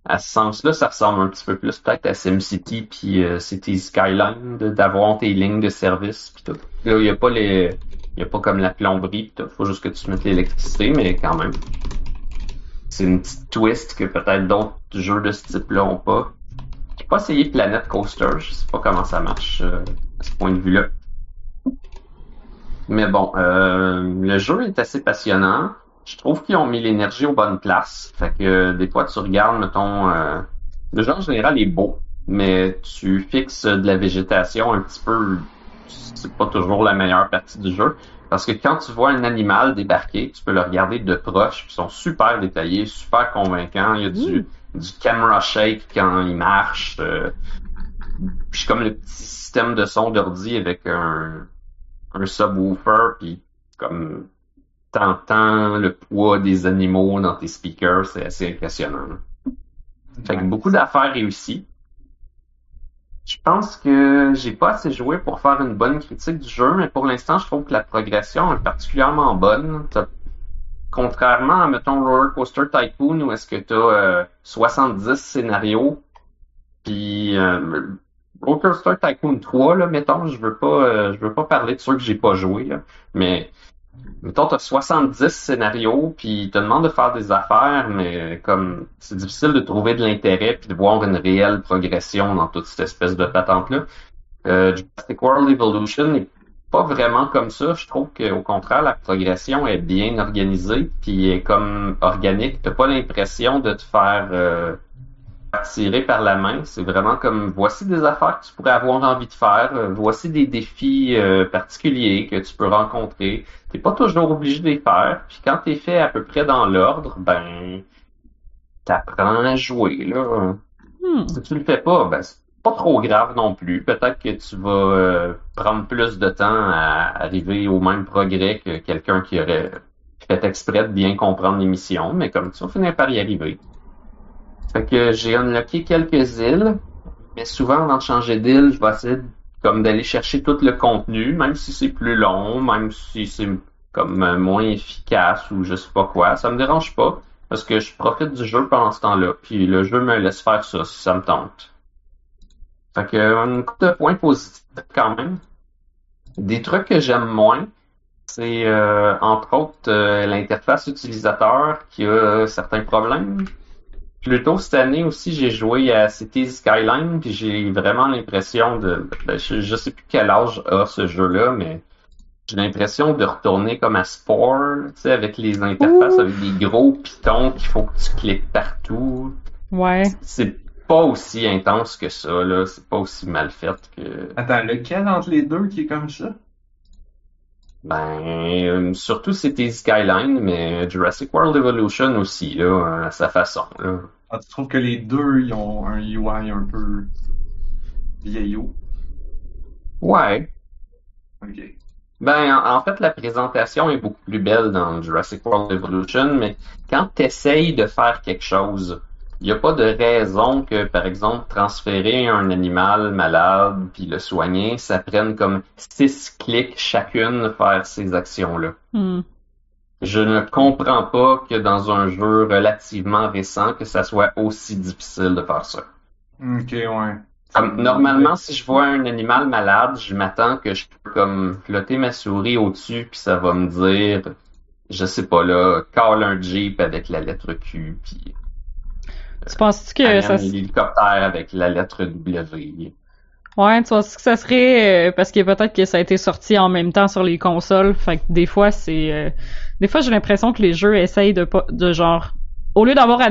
S3: À ce sens-là, ça ressemble un petit peu plus peut-être à SimCity puis euh, City Skyline d'avoir tes lignes de service puis tout. Là, il y a pas les il y a pas comme la plomberie tout. Faut juste que tu mettes l'électricité, mais quand même. C'est une petite twist que peut-être d'autres jeux de ce type-là ont pas. J'ai pas essayé Planet Coaster, je sais pas comment ça marche euh, à ce point de vue-là. Mais bon, euh, le jeu est assez passionnant. Je trouve qu'ils ont mis l'énergie aux bonnes places. Fait que euh, des fois tu regardes, mettons, euh, le jeu en général est beau, mais tu fixes de la végétation un petit peu, c'est pas toujours la meilleure partie du jeu. Parce que quand tu vois un animal débarquer, tu peux le regarder de proche, ils sont super détaillés, super convaincants. Il y a du, du camera shake quand il marche. Euh, puis comme le petit système de son d'ordi avec un, un subwoofer, puis comme t'entends le poids des animaux dans tes speakers, c'est assez impressionnant. Fait que beaucoup d'affaires réussies. Je pense que j'ai pas assez joué pour faire une bonne critique du jeu, mais pour l'instant, je trouve que la progression est particulièrement bonne. Contrairement à, mettons, Roller Coaster Tycoon, où est-ce que tu as 70 scénarios, puis euh, Roller Coaster Tycoon 3, là, mettons, je veux pas euh, je veux pas parler de ceux que j'ai pas joué, là, mais mettons, t'as 70 scénarios, puis ils te demandent de faire des affaires, mais comme c'est difficile de trouver de l'intérêt puis de voir une réelle progression dans toute cette espèce de patente-là. Euh, Jurassic World Evolution n'est pas vraiment comme ça. Je trouve qu'au contraire, la progression est bien organisée, puis est comme organique. T'as pas l'impression de te faire euh, tirer par la main. C'est vraiment comme voici des affaires que tu pourrais avoir envie de faire, euh, voici des défis euh, particuliers que tu peux rencontrer. T'es pas toujours obligé de les faire. Puis quand t'es fait à peu près dans l'ordre, ben t'apprends à jouer là.
S2: Hmm.
S3: Si tu le fais pas, ben c'est pas trop grave non plus. Peut-être que tu vas euh, prendre plus de temps à arriver au même progrès que quelqu'un qui aurait fait exprès de bien comprendre l'émission, mais comme tu vas finir par y arriver. Fait que j'ai unlocké quelques îles, mais souvent avant de changer d'île, je vais essayer comme d'aller chercher tout le contenu, même si c'est plus long, même si c'est comme euh, moins efficace ou je sais pas quoi, ça me dérange pas parce que je profite du jeu pendant ce temps-là, puis le jeu me laisse faire ça si ça me tente. Fait que un coup de points positifs quand même. Des trucs que j'aime moins, c'est euh, entre autres euh, l'interface utilisateur qui a certains problèmes. Plus tôt cette année aussi, j'ai joué à Cities Skyline, puis j'ai vraiment l'impression de... Ben, je, je sais plus quel âge a ce jeu-là, mais j'ai l'impression de retourner comme à Spore, tu sais, avec les interfaces,
S2: Ouh.
S3: avec des gros pitons qu'il faut que tu cliques partout.
S2: Ouais.
S3: C'est pas aussi intense que ça, là. C'est pas aussi mal fait que...
S1: Attends, lequel entre les deux qui est comme ça?
S3: Ben, euh, surtout c'était Skyline, mais Jurassic World Evolution aussi, là, à sa façon, là.
S1: Ah, tu trouves que les deux, ils ont un UI un peu vieillot?
S3: Ouais.
S1: Ok.
S3: Ben, en, en fait, la présentation est beaucoup plus belle dans Jurassic World Evolution, mais quand tu essayes de faire quelque chose, il n'y a pas de raison que, par exemple, transférer un animal malade puis le soigner, ça prenne comme six clics chacune faire ces actions-là.
S2: Hmm.
S3: Je ne comprends pas que dans un jeu relativement récent, que ça soit aussi difficile de faire ça.
S1: Ok, ouais.
S3: Comme, normalement, si je vois un animal malade, je m'attends que je peux comme flotter ma souris au-dessus, puis ça va me dire, je sais pas là, call un jeep avec la lettre Q, puis
S2: Tu penses-tu que
S3: amène
S2: ça...
S3: l'hélicoptère avec la lettre W.
S2: Ouais, tu penses que ça serait... euh, parce que peut-être que ça a été sorti en même temps sur les consoles, fait que des fois, c'est... euh, Des fois, j'ai l'impression que les jeux essayent de pas... de genre... Au lieu d'avoir à,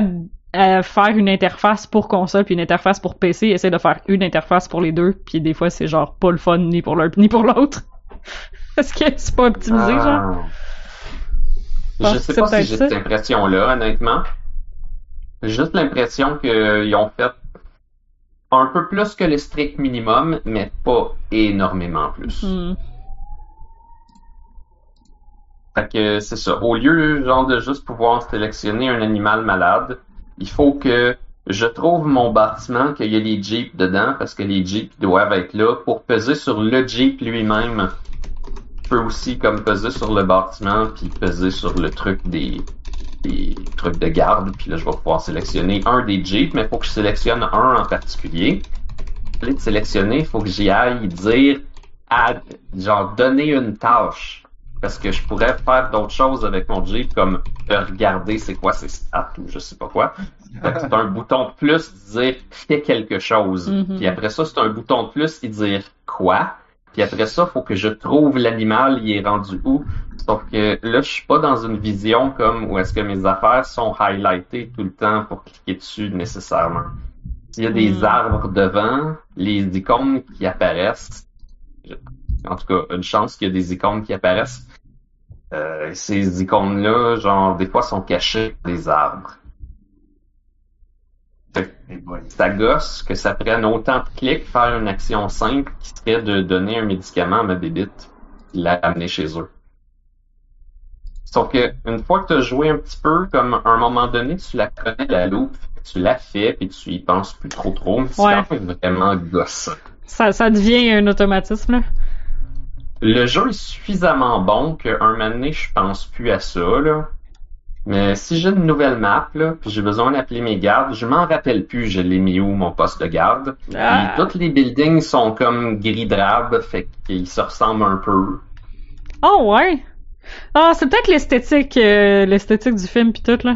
S2: à faire une interface pour console puis une interface pour PC, ils essaient de faire une interface pour les deux, puis des fois, c'est genre pas le fun ni pour l'un *laughs* ni pour l'autre. Est-ce que c'est pas optimisé, genre?
S3: Ah.
S2: Je pense
S3: Je sais pas si j'ai cette impression-là, honnêtement. J'ai juste l'impression qu'ils ont fait un peu plus que le strict minimum, mais pas énormément plus.
S2: Hmm.
S3: Fait que c'est ça. Au lieu, genre, de juste pouvoir sélectionner un animal malade, il faut que je trouve mon bâtiment, qu'il y a les jeeps dedans, parce que les jeeps doivent être là pour peser sur le jeep lui-même. Je peux aussi comme peser sur le bâtiment, puis peser sur le truc des, des trucs de garde, puis là je vais pouvoir sélectionner un des jeeps, mais il faut que je sélectionne un en particulier. Puis de sélectionner, il faut que j'y aille dire, à, genre, donner une tâche parce que je pourrais faire d'autres choses avec mon Jeep comme de regarder c'est quoi ses stats ou je sais pas quoi. C'est un *laughs* bouton de plus dire fais quelque chose.
S2: Mhm.
S3: Puis après ça, c'est un bouton de plus qui dire quoi. Puis après ça, faut que je trouve l'animal, il est rendu où. Sauf que là, je suis pas dans une vision comme où est-ce que mes affaires sont highlightées tout le temps pour cliquer dessus nécessairement. S'il y a des
S2: Mhm.
S3: arbres devant, les icônes qui apparaissent, en tout cas, une chance qu'il y a des icônes qui apparaissent. Euh, ces icônes-là, genre, des fois, sont cachées dans des arbres. Ça gosse que ça prenne autant de clics faire une action simple qui serait de donner un médicament à ma bébite et la ramener chez eux. Sauf que une fois que tu as joué un petit peu, comme à un moment donné, tu la connais la loupe, tu la fais puis tu y penses plus trop trop, mais c'est
S2: Ouais.
S3: quand même vraiment gossant.
S2: Ça, ça devient un automatisme, là.
S3: Le jeu est suffisamment bon qu'un moment donné, je pense plus à ça, là. Mais si j'ai une nouvelle map, là, puis j'ai besoin d'appeler mes gardes, je m'en rappelle plus, je l'ai mis où, mon poste de garde.
S2: Ah.
S3: Puis tous les buildings sont comme gris drabe, fait qu'ils se ressemblent un peu.
S2: Oh, ouais! Ah, c'est peut-être l'esthétique, euh, l'esthétique du film pis tout, là.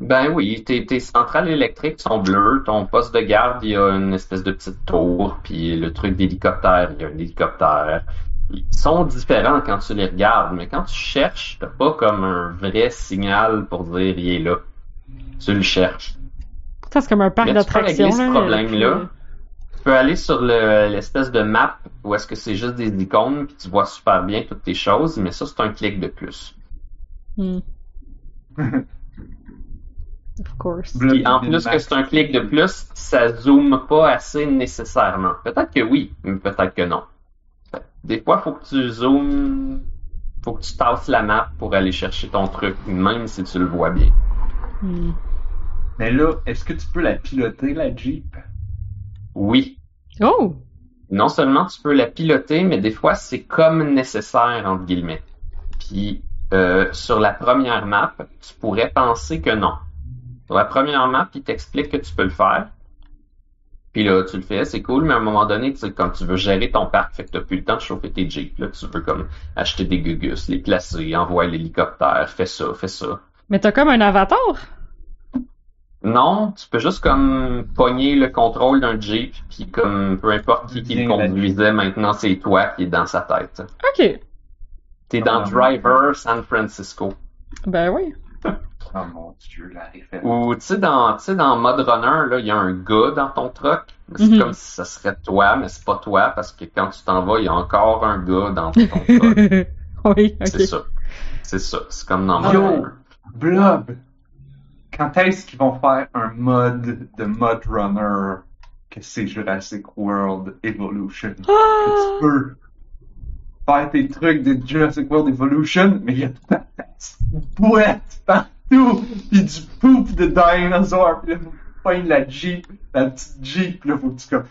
S3: Ben oui, tes, tes centrales électriques sont bleues, ton poste de garde, il y a une espèce de petite tour, puis le truc d'hélicoptère, il y a un hélicoptère. Ils sont différents quand tu les regardes, mais quand tu cherches, t'as pas comme un vrai signal pour dire il est là. Tu le cherches.
S2: Ça, c'est comme un parc
S3: Mais tu peux régler
S2: d'attractions,
S3: ce problème-là. Tu peux aller sur le- l'espèce de map où est-ce que c'est juste des icônes, puis tu vois super bien toutes tes choses, mais ça c'est un clic de plus.
S2: Hmm. *laughs* Of course.
S3: Puis en plus que c'est un clic de plus, ça zoome pas assez nécessairement. Peut-être que oui, mais peut-être que non. Des fois, faut que tu zoomes, faut que tu tasses la map pour aller chercher ton truc, même si tu le vois bien.
S2: Hmm.
S1: Mais là, est-ce que tu peux la piloter, la Jeep?
S3: Oui.
S2: Oh!
S3: non seulement tu peux la piloter, mais des fois c'est comme nécessaire entre guillemets. Puis euh, sur la première map, tu pourrais penser que non. Sur la première map, il t'explique que tu peux le faire. Puis là, tu le fais, c'est cool, mais à un moment donné, tu sais, quand tu veux gérer ton parc, fait que t'as plus le temps de chauffer tes jeeps, là, tu veux comme acheter des gugus, les placer, envoyer l'hélicoptère, fais ça, fais ça.
S2: Mais t'as comme un avatar?
S3: Non, tu peux juste comme pogner le contrôle d'un Jeep, puis comme peu importe qui, qui le conduisait, maintenant c'est toi qui est dans sa tête.
S2: Ok.
S3: T'es dans
S1: Ah,
S3: Driver San Francisco.
S2: Ben oui. *laughs*
S1: Oh mon dieu, la référence.
S3: Ou tu sais dans tu sais dans Mode Runner là, il y a un gars dans ton truck. Mais C'est
S2: Mhm.
S3: comme si ça serait toi, mais c'est pas toi parce que quand tu t'en vas, il y a encore un gars dans ton truck. *laughs*
S2: oui,
S3: C'est
S2: ok.
S3: ça. C'est ça. C'est comme dans Mode
S1: Yo!
S3: Runner.
S1: Blob! Quand est-ce qu'ils vont faire un mode de Mud Runner que c'est Jurassic World Evolution? Que *gasps*
S2: Ah!
S1: tu peux faire tes trucs de Jurassic World Evolution, mais il y a toute la boîte partout, pis du poop de dinosaure, pis là, faut la Jeep, la petite Jeep, pis là, faut que tu comme,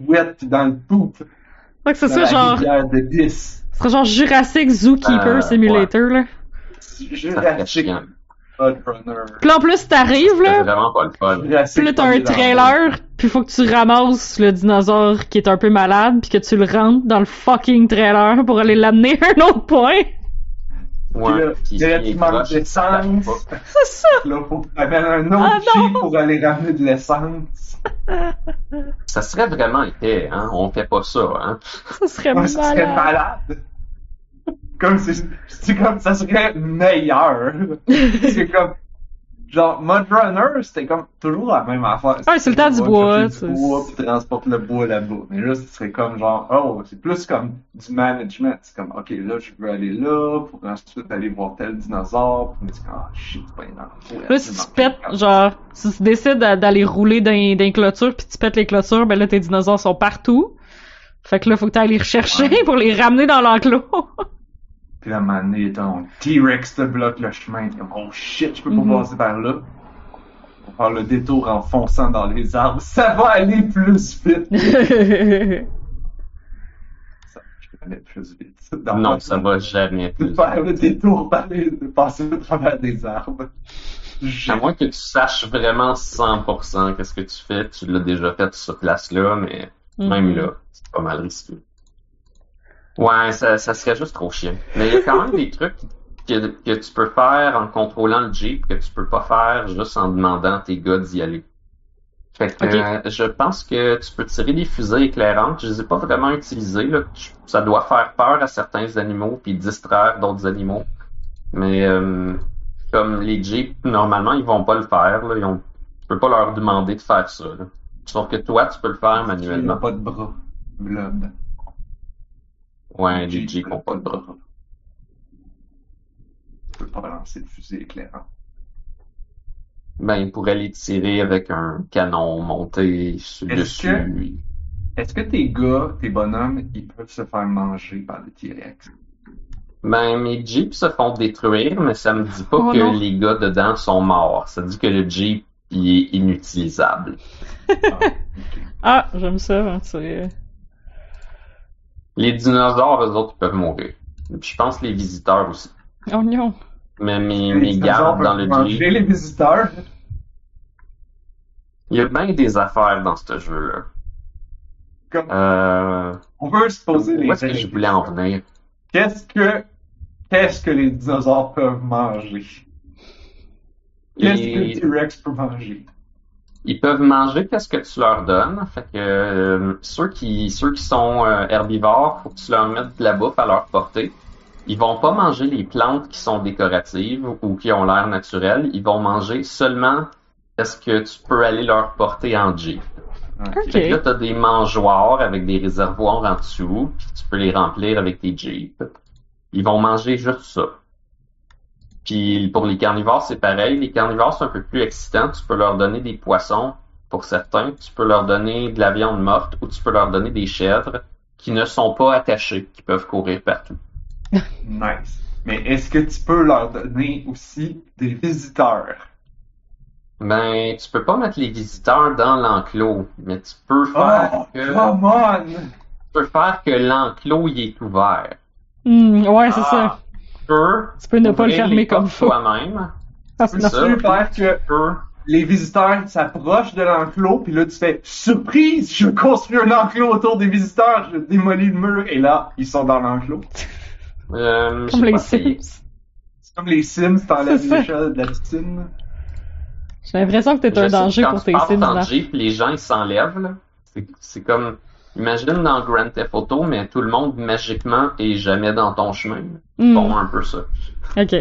S1: boîte pis dans le poop,
S2: Donc c'est ça, genre,
S1: de 10.
S2: c'est genre Jurassic Zookeeper
S3: Euh,
S2: Simulator, là.
S3: Ça serait
S1: Jurassic Runner.
S2: Puis là, en plus, t'arrives,
S3: C'est
S2: là,
S3: vraiment pas le fun.
S2: Puis là, t'as un trailer, puis faut que tu ramasses le dinosaure qui est un peu malade, puis que tu le rentres dans le fucking trailer pour aller l'amener à un autre point.
S1: Puis là,
S3: Ouais. Puis
S1: il
S3: est
S1: qui manque d'essence.
S2: C'est ça!
S1: Là, faut que tu amènes un autre
S2: Ah, non!
S1: Jeep pour aller ramener de l'essence.
S3: Ça serait vraiment épais, hein? On fait pas ça, hein?
S2: Ça serait
S1: Ouais, ça serait
S2: malade.
S1: Comme c'est, c'est comme ça serait meilleur. c'est comme, genre, Mud Runner, c'était comme toujours la même affaire.
S2: Ouais, c'est le temps du
S1: Tu
S2: bois, c'est-
S1: Du bois, puis tu transportes le bois là-bas. Mais là, ce serait comme genre, oh, c'est plus comme du management. C'est comme, ok, là, je veux aller là, pour ensuite aller voir tel dinosaure. Puis tu dis, ah, shit, c'est pas énorme.
S2: Là, si tu pètes, genre, si tu décides d'a- d'aller rouler dans, dans les clôtures, puis tu pètes les clôtures, ben là, tes dinosaures sont partout. Fait que là, faut que t'ailles les rechercher pour les ramener dans l'enclos. *laughs*
S1: Puis là, à un moment donné, ton T-Rex te bloque le chemin. T'es comme, oh shit, je peux pas
S2: Mhm.
S1: passer par là. On va faire le détour en fonçant dans les arbres. Ça va aller plus vite. *laughs* Ça, je peux aller plus vite. Dans
S3: Non, ça va jamais
S1: De
S3: plus.
S1: faire le détour, par les- de passer au travers des arbres. Je-
S3: À moins que tu saches vraiment 100% qu'est-ce que tu fais, tu l'as déjà fait sur cette place-là, mais même
S2: Mhm.
S3: là, c'est pas mal risqué. Ouais, ça, ça serait juste trop chiant. Mais il y a quand même des trucs que, que tu peux faire en contrôlant le Jeep que tu peux pas faire juste en demandant à tes gars d'y aller. Fait que euh, je pense que tu peux tirer des fusées éclairantes. Je les ai pas vraiment utilisées. Là. Ça doit faire peur à certains animaux puis distraire d'autres animaux. Mais euh, comme les Jeeps, normalement, ils vont pas le faire. Là. Ils ont... Tu peux pas leur demander de faire ça. Là. Sauf que toi, tu peux le faire
S1: Il n'a
S3: manuellement.
S1: pas de bras. Blob.
S3: Ouais, les Jeeps ont pas de bras.
S1: Tu peux pas lancer de fusée éclairant.
S3: Ben, ils pourraient les tirer avec un canon monté sur
S1: Est-ce
S3: dessus.
S1: Est-ce que tes gars, tes bonhommes, ils peuvent se faire manger par le T-Rex?
S3: Ben, mes Jeeps se font détruire, mais ça me dit pas
S2: Oh
S3: que
S2: non.
S3: les gars dedans sont morts. Ça dit que le Jeep, il est inutilisable.
S1: Ah,
S2: ah, j'aime ça, hein, c'est...
S3: Les dinosaures, eux autres, ils peuvent mourir. Et puis je pense les visiteurs aussi.
S2: Oh non.
S3: Mais mes,
S1: Les
S3: mes gardes dans le
S1: manger
S3: Jeep,
S1: les visiteurs.
S3: il y a bien des affaires dans ce jeu-là.
S1: Comme,
S3: Euh,
S1: on veut se poser les
S3: où est-ce que je voulais en
S1: questions.
S3: venir?
S1: Qu'est-ce que, qu'est-ce que les dinosaures peuvent manger? Qu'est-ce que le
S3: Les-
S1: T-Rex peut manger?
S3: Ils peuvent manger qu'est-ce que tu leur donnes. Fait que euh, ceux qui ceux qui sont euh, herbivores, faut que tu leur mettes de la bouffe à leur portée. Ils vont pas manger les plantes qui sont décoratives ou qui ont l'air naturelles. Ils vont manger seulement ce que tu peux aller leur porter en Jeep.
S2: Ok.
S3: Fait que là, t'as des mangeoires avec des réservoirs en dessous, puis tu peux les remplir avec tes Jeeps. Ils vont manger juste ça. Puis pour les carnivores, c'est pareil. Les carnivores, c'est un peu plus excitant. Tu peux leur donner des poissons pour certains. Tu peux leur donner de la viande morte ou tu peux leur donner des chèvres qui ne sont pas attachées, qui peuvent courir partout. *laughs*
S1: Nice. Mais est-ce que tu peux leur donner aussi des visiteurs?
S3: Ben, tu peux pas mettre les visiteurs dans l'enclos, mais tu peux faire
S1: Oh,
S3: que
S1: come on!
S3: tu peux faire que l'enclos il est ouvert.
S2: Hmm, ouais, c'est
S3: Ah.
S2: ça.
S3: Tu peux
S2: Tu peux ne pas le fermer comme faut.
S3: toi-même.
S2: Ah,
S3: C'est ça.
S1: Tu faire que
S3: Tu peux
S1: les visiteurs s'approchent de l'enclos, puis là tu fais surprise, je construis un enclos autour des visiteurs, je démolis le mur, et là ils sont dans l'enclos. *laughs*
S3: euh,
S2: Comme les. Sims.
S1: C'est comme les Sims, t'enlèves
S2: ça.
S1: l'échelle de la piscine.
S2: J'ai l'impression que t'es un danger
S3: quand
S2: pour
S3: tu
S2: tes Sims,
S3: en
S2: là.
S3: Jeep, les gens ils s'enlèvent là. C'est comme imagine dans Grand Theft Auto, mais tout le monde magiquement est jamais dans ton chemin.
S2: Hmm,
S3: Bon, un peu ça.
S2: Ok.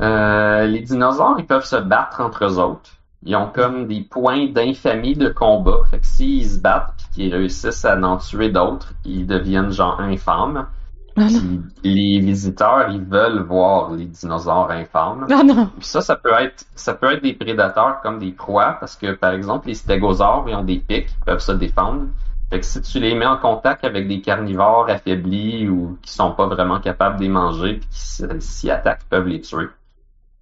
S3: Euh, les dinosaures, ils peuvent se battre entre eux autres. Ils ont comme des points d'infamie de combat. Fait que s'ils se battent puis qu'ils réussissent à en tuer d'autres, ils deviennent genre infâmes. Les visiteurs, ils veulent voir les dinosaures infâmes.
S2: Non.
S3: Puis ça, ça peut être, ça peut être des prédateurs comme des proies, parce que par exemple, les stégosaures, ils ont des pics, ils peuvent se défendre. Fait que si tu les mets en contact avec des carnivores affaiblis ou qui sont pas vraiment capables de les manger, puis qui s'y attaquent, ils peuvent les tuer.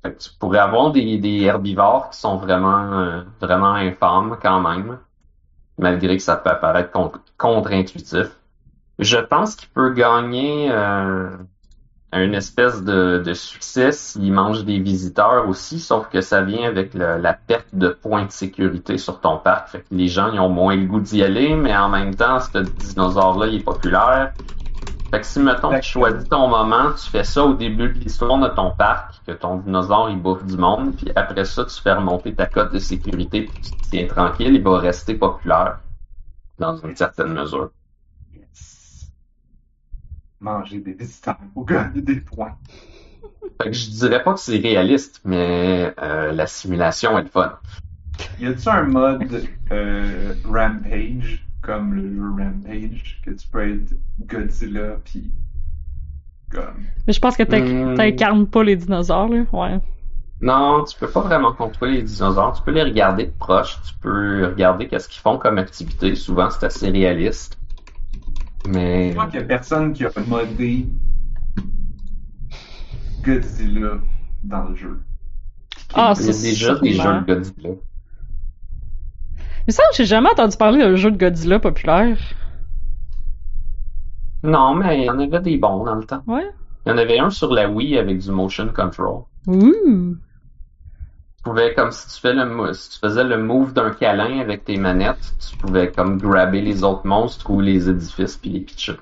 S3: Fait que tu pourrais avoir des, des herbivores qui sont vraiment, euh, vraiment infâmes quand même, malgré que ça peut apparaître con- contre-intuitif. Je pense qu'il peut gagner euh, une espèce de, de succès s'il mange des visiteurs aussi, sauf que ça vient avec le- la perte de points de sécurité sur ton parc. Fait que les gens ils ont moins le goût d'y aller, mais en même temps, ce dinosaure-là, il est populaire. Fait que si, mettons, tu choisis ton moment, tu fais ça au début de l'histoire de ton parc, que ton dinosaure, il bouffe du monde, puis après ça, tu fais remonter ta cote de sécurité, puis tu te tiens tranquille, il va rester populaire. Dans une certaine mesure.
S1: Manger des visiteurs pour gagner des points.
S3: Fait que je dirais pas que c'est réaliste, mais euh, la simulation est le fun.
S1: Y a-tu un mode euh, Rampage, comme le jeu Rampage, que tu peux être Godzilla pis comme?
S2: Mais je pense que
S3: Hmm.
S2: t'incarnes pas les dinosaures, là. Ouais.
S3: Non, tu peux pas vraiment contrôler les dinosaures. Tu peux les regarder de proche. Tu peux regarder qu'est-ce qu'ils font comme activité. Souvent, c'est assez réaliste. Mais
S1: Je crois qu'il y a personne qui a modé Godzilla dans le jeu.
S2: Ah,
S3: il y a
S2: c'est
S3: déjà des jeux de Godzilla.
S2: Mais ça, j'ai jamais entendu parler d'un jeu de Godzilla populaire.
S3: Non, mais il y en avait des bons dans le temps.
S2: Ouais.
S3: Il y en avait un sur la Wii avec du motion control.
S2: Ouh.
S3: Tu pouvais, comme si tu, fais le, mo- si tu faisais le move d'un câlin avec tes manettes, tu pouvais comme grabber les autres monstres ou les édifices puis les pitcher.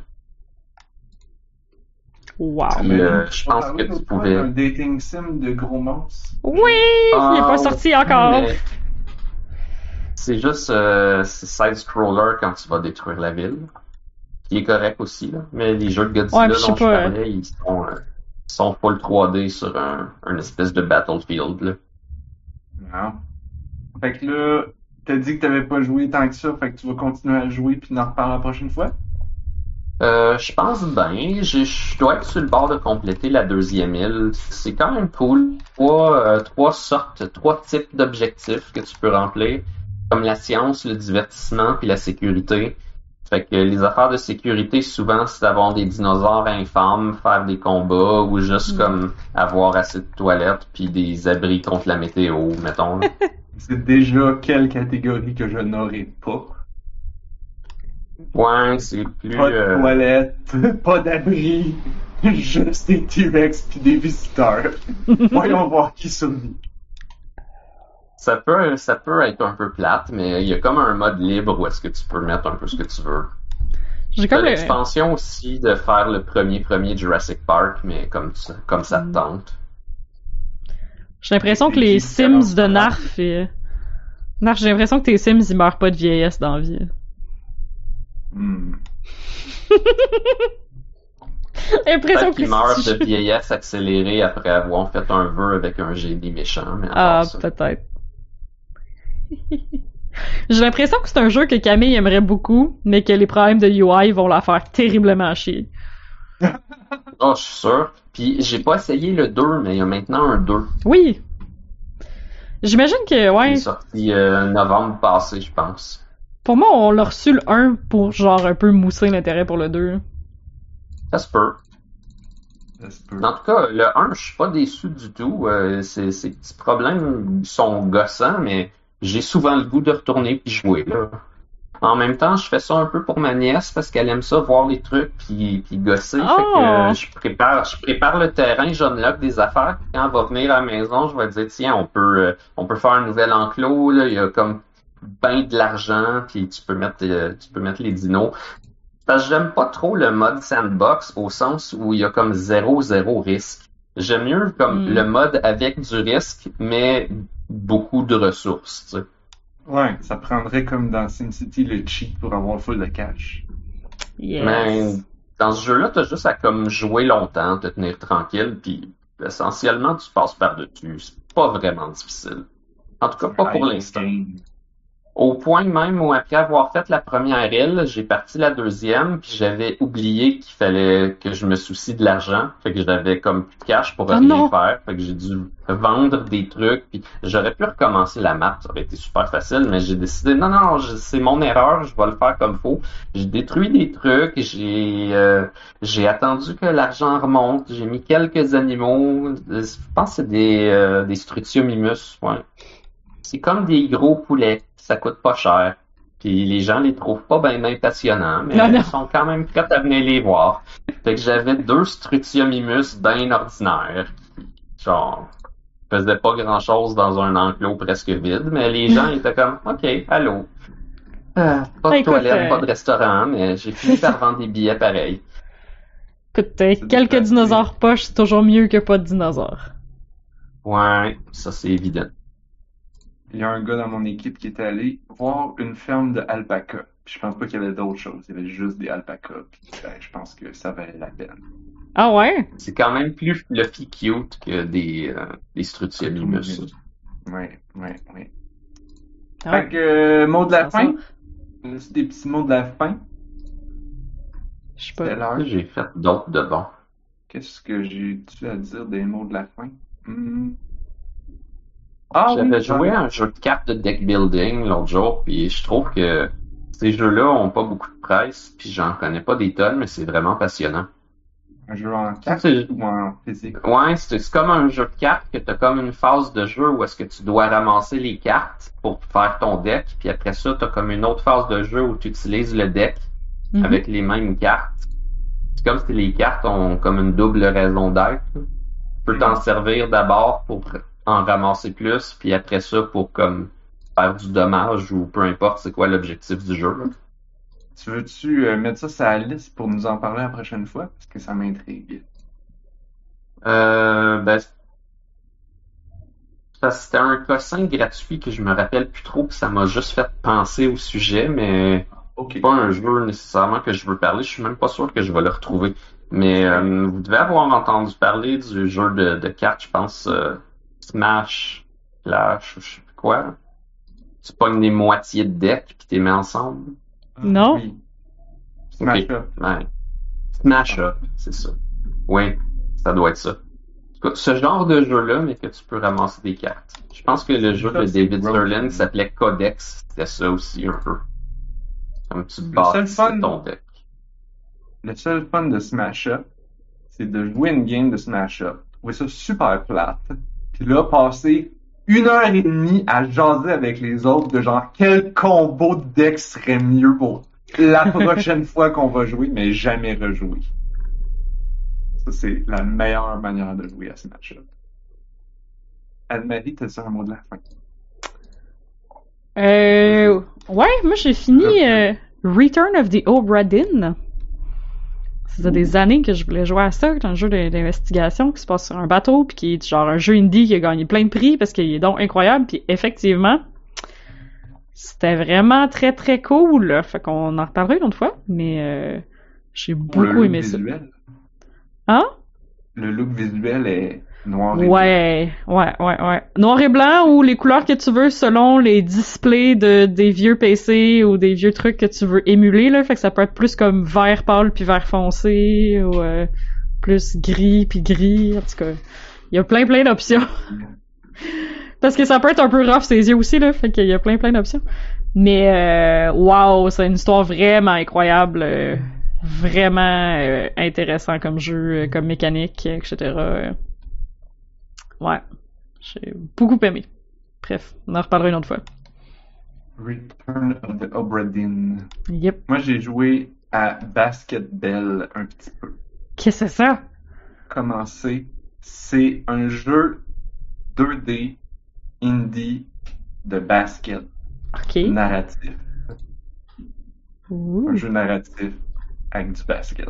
S2: Wow.
S3: Euh, je pense
S1: On
S3: que tu pouvais-
S1: d'un dating sim de gros monstres.
S2: Oui! il est
S3: Ah,
S2: pas sorti encore.
S3: mais C'est juste euh, c'est side-scroller quand tu vas détruire la ville. Qui est correct aussi, là. Mais les jeux de Godzilla
S2: Ouais, je
S3: dont je parlais, ils sont, euh, ils sont full 3D sur un, un espèce de battlefield, là.
S1: Non. Fait que là, t'as dit que t'avais pas joué tant que ça, fait que tu vas continuer à jouer puis en reparler la prochaine fois?
S3: Euh, je pense bien. Je dois être sur le bord de compléter la deuxième île. C'est quand même cool. Trois, euh, trois sortes, trois types d'objectifs que tu peux remplir, comme la science, le divertissement puis la sécurité. Fait que les affaires de sécurité, souvent, c'est d'avoir des dinosaures infâmes, faire des combats, ou juste
S2: Mm.
S3: comme avoir assez de toilettes puis des abris contre la météo, mettons. *laughs*
S1: C'est déjà quelle catégorie que je n'aurai pas?
S3: Ouais, c'est plus...
S1: Pas de
S3: euh,
S1: toilette, *laughs* pas d'abri, *laughs* juste des T-Rex puis des visiteurs. Voyons voir qui survit.
S3: Ça peut, ça peut être un peu plate, mais il y a comme un mode libre où est-ce que tu peux mettre un peu ce que tu veux.
S2: J'ai comme le...
S3: l'expansion aussi de faire le premier premier Jurassic Park, mais comme, ça- comme ça
S2: Mm.
S3: te tente.
S2: J'ai l'impression que les Sims de Narf, euh, Narf, j'ai l'impression que tes Sims, ils meurent pas de vieillesse dans la vie.
S1: Hmm.
S2: J'ai *laughs* l'impression
S3: Peut-être
S2: que
S3: qu'ils meurent de vieillesse accélérée après avoir fait un vœu avec un génie méchant, mais
S2: Ah, peut-être. *laughs* J'ai l'impression que c'est un jeu que Camille aimerait beaucoup, mais que les problèmes de UI vont la faire terriblement chier. *laughs*
S3: Oh, je suis sûr. Puis j'ai pas essayé le 2, mais il y a maintenant un 2.
S2: Oui. J'imagine que,
S3: Il
S2: ouais,
S3: est sorti euh, novembre passé, je pense.
S2: pour moi, on l'a reçu le 1 pour genre un peu mousser l'intérêt pour le 2.
S3: Ça se peut.
S1: Ça se peut.
S3: En tout cas, le 1, je suis pas déçu du tout. Euh, ces, ces petits problèmes sont gossants, mais j'ai souvent le goût de retourner puis jouer. Là. En même temps, je fais ça un peu pour ma nièce parce qu'elle aime ça voir les trucs puis, puis gosser. Fait que
S2: Oh!
S3: euh, je prépare, je prépare le terrain, j'unlock des affaires. Puis quand elle va venir à la maison, je vais dire tiens, on peut, euh, on peut faire un nouvel enclos. Là. Il y a comme ben de l'argent puis tu peux mettre, euh, tu peux mettre les dinos. Parce que j'aime pas trop le mode sandbox au sens où il y a comme zéro zéro risque. J'aime mieux comme
S2: Mm.
S3: le mode avec du risque, mais beaucoup de ressources. tu sais.
S1: Ouais, ça prendrait comme dans SimCity le cheat pour avoir full de cash.
S2: Yes.
S3: Mais dans ce jeu-là, t'as juste à comme jouer longtemps, te tenir tranquille, puis essentiellement tu passes par-dessus. C'est pas vraiment difficile. En tout cas, pas pour l'instant. Au point même où après avoir fait la première île, j'ai parti la deuxième, puis j'avais oublié qu'il fallait que je me soucie de l'argent. Fait que j'avais comme plus de cash pour
S2: Oh
S3: rien
S2: non!
S3: faire. Fait que j'ai dû vendre des trucs, puis j'aurais pu recommencer la map, ça aurait été super facile, mais j'ai décidé non, non, c'est mon erreur, je vais le faire comme faut. J'ai détruit des trucs, j'ai euh, j'ai attendu que l'argent remonte, j'ai mis quelques animaux, je pense que c'est des, euh, des ouais. C'est comme des gros poulets, ça coûte pas cher. Puis les gens les trouvent pas bien ben passionnants, mais
S2: Non, non.
S3: ils sont quand même prêts à venir les voir. Fait que j'avais deux Strutiomimus bien ordinaires, genre, faisaient pas grand chose dans un enclos presque vide, mais les gens *laughs* étaient comme, OK, allô. Euh, pas de
S2: Écoute,
S3: toilette,
S2: euh,
S3: pas de restaurant, mais j'ai fini par vendre des billets pareils.
S2: Écoute, quelques dinosaures poches, c'est toujours mieux que pas de dinosaures.
S3: Ouais, ça c'est évident.
S1: Il y a un gars dans mon équipe qui est allé voir une ferme de alpacas. Puis je pense pas qu'il y avait d'autres choses. Il y avait juste des alpacas. Puis ben, je pense que ça valait la peine.
S2: Ah ouais?
S3: C'est quand même plus fluffy cute que des, euh, des Strutiomimus.
S1: Ouais, ouais, ouais.
S2: Ah
S1: Fait que, euh, mot de la fin? C'est des petits mots de la fin?
S2: Je sais pas.
S3: J'ai fait d'autres de bons.
S1: Qu'est-ce que j'ai-tu à dire des mots de la fin? Hmm. Ah
S3: J'avais
S1: oui,
S3: joué à un jeu de cartes de deck building l'autre jour, puis je trouve que ces jeux-là ont pas beaucoup de presse, puis j'en connais pas des tonnes, mais c'est vraiment passionnant.
S1: Un jeu en carte
S3: C'est-
S1: ou en physique?
S3: Ouais, c'est comme un jeu de cartes que t'as comme une phase de jeu où est-ce que tu dois ramasser les cartes pour faire ton deck, puis après ça t'as comme une autre phase de jeu où tu utilises le deck
S2: Mhm.
S3: avec les mêmes cartes. C'est comme si les cartes ont comme une double raison d'être. Tu peux t'en servir d'abord pour en ramasser plus, puis après ça pour comme faire du dommage ou peu importe c'est quoi l'objectif du jeu.
S1: Tu veux-tu euh, mettre ça sur la liste pour nous en parler la prochaine fois? Parce que ça m'intrigue.
S3: Euh, ben, c'était un cossin gratuit que je me rappelle plus trop, puis ça m'a juste fait penser au sujet, mais
S1: Ok.
S3: c'est pas un jeu nécessairement que je veux parler. Je suis même pas sûr que je vais le retrouver. Mais euh, vous devez avoir entendu parler du jeu de, de cartes, je pense euh, Smash, Clash, ou je sais plus quoi. Tu pognes des moitiés de deck puis t'es mets ensemble.
S2: Non.
S1: Oui. Smash. Up.
S3: Ouais. Smash Up, c'est ça. Oui, ça doit être ça. Ce genre de jeu-là, mais que tu peux ramasser des cartes. Je pense que le jeu de
S1: Ça,
S3: David. Sterling s'appelait Codex, c'était ça aussi un peu. Comme tu bâtissais
S1: fun-
S3: ton deck.
S1: Le seul fun de Smash Up, c'est de jouer une game de Smash Up, trouver ça super plate, puis là, passer une heure et demie à jaser avec les autres de genre quel combo de deck serait mieux pour la *laughs* prochaine fois qu'on va jouer, mais jamais rejouer. Ça, c'est la meilleure manière de jouer à Smash Up. Anne-Marie, t'as ça un mot de la fin?
S2: Euh, ouais, moi j'ai fini euh, Return of the Obra Dinn. Ça faisait des années que je voulais jouer à ça, un jeu d'investigation qui se passe sur un bateau, puis qui est genre un jeu indie qui a gagné plein de prix parce qu'il est donc incroyable, puis effectivement, c'était vraiment très très cool. là. Fait qu'on en reparlera une autre fois, mais euh, j'ai
S1: le
S2: beaucoup
S1: look
S2: aimé ça.
S1: visuel.
S2: Hein?
S1: Le look visuel est noir et blanc.
S2: Ouais, ouais, ouais, ouais. Noir et blanc ou les couleurs que tu veux selon les displays de des vieux PC ou des vieux trucs que tu veux émuler là, fait que ça peut être plus comme vert pâle puis vert foncé ou euh, plus gris puis gris, en tout cas. Il y a plein plein d'options. *laughs* Parce que ça peut être un peu rough ses yeux aussi là, fait qu'il y a plein plein d'options. Mais euh, wow, c'est une histoire vraiment incroyable. euh, vraiment euh, intéressant comme jeu, comme mécanique, etc. Ouais, j'ai beaucoup aimé. Bref, on en reparlera une autre fois.
S1: Return of the Obra Dinn.
S2: Yep.
S1: Moi, j'ai joué à Basket Bell un petit peu.
S2: Qu'est-ce que c'est ça?
S1: Commencer. C'est? Un jeu 2D indie de basket
S2: Ok.
S1: narratif.
S2: Ouh.
S1: Un jeu narratif avec du basket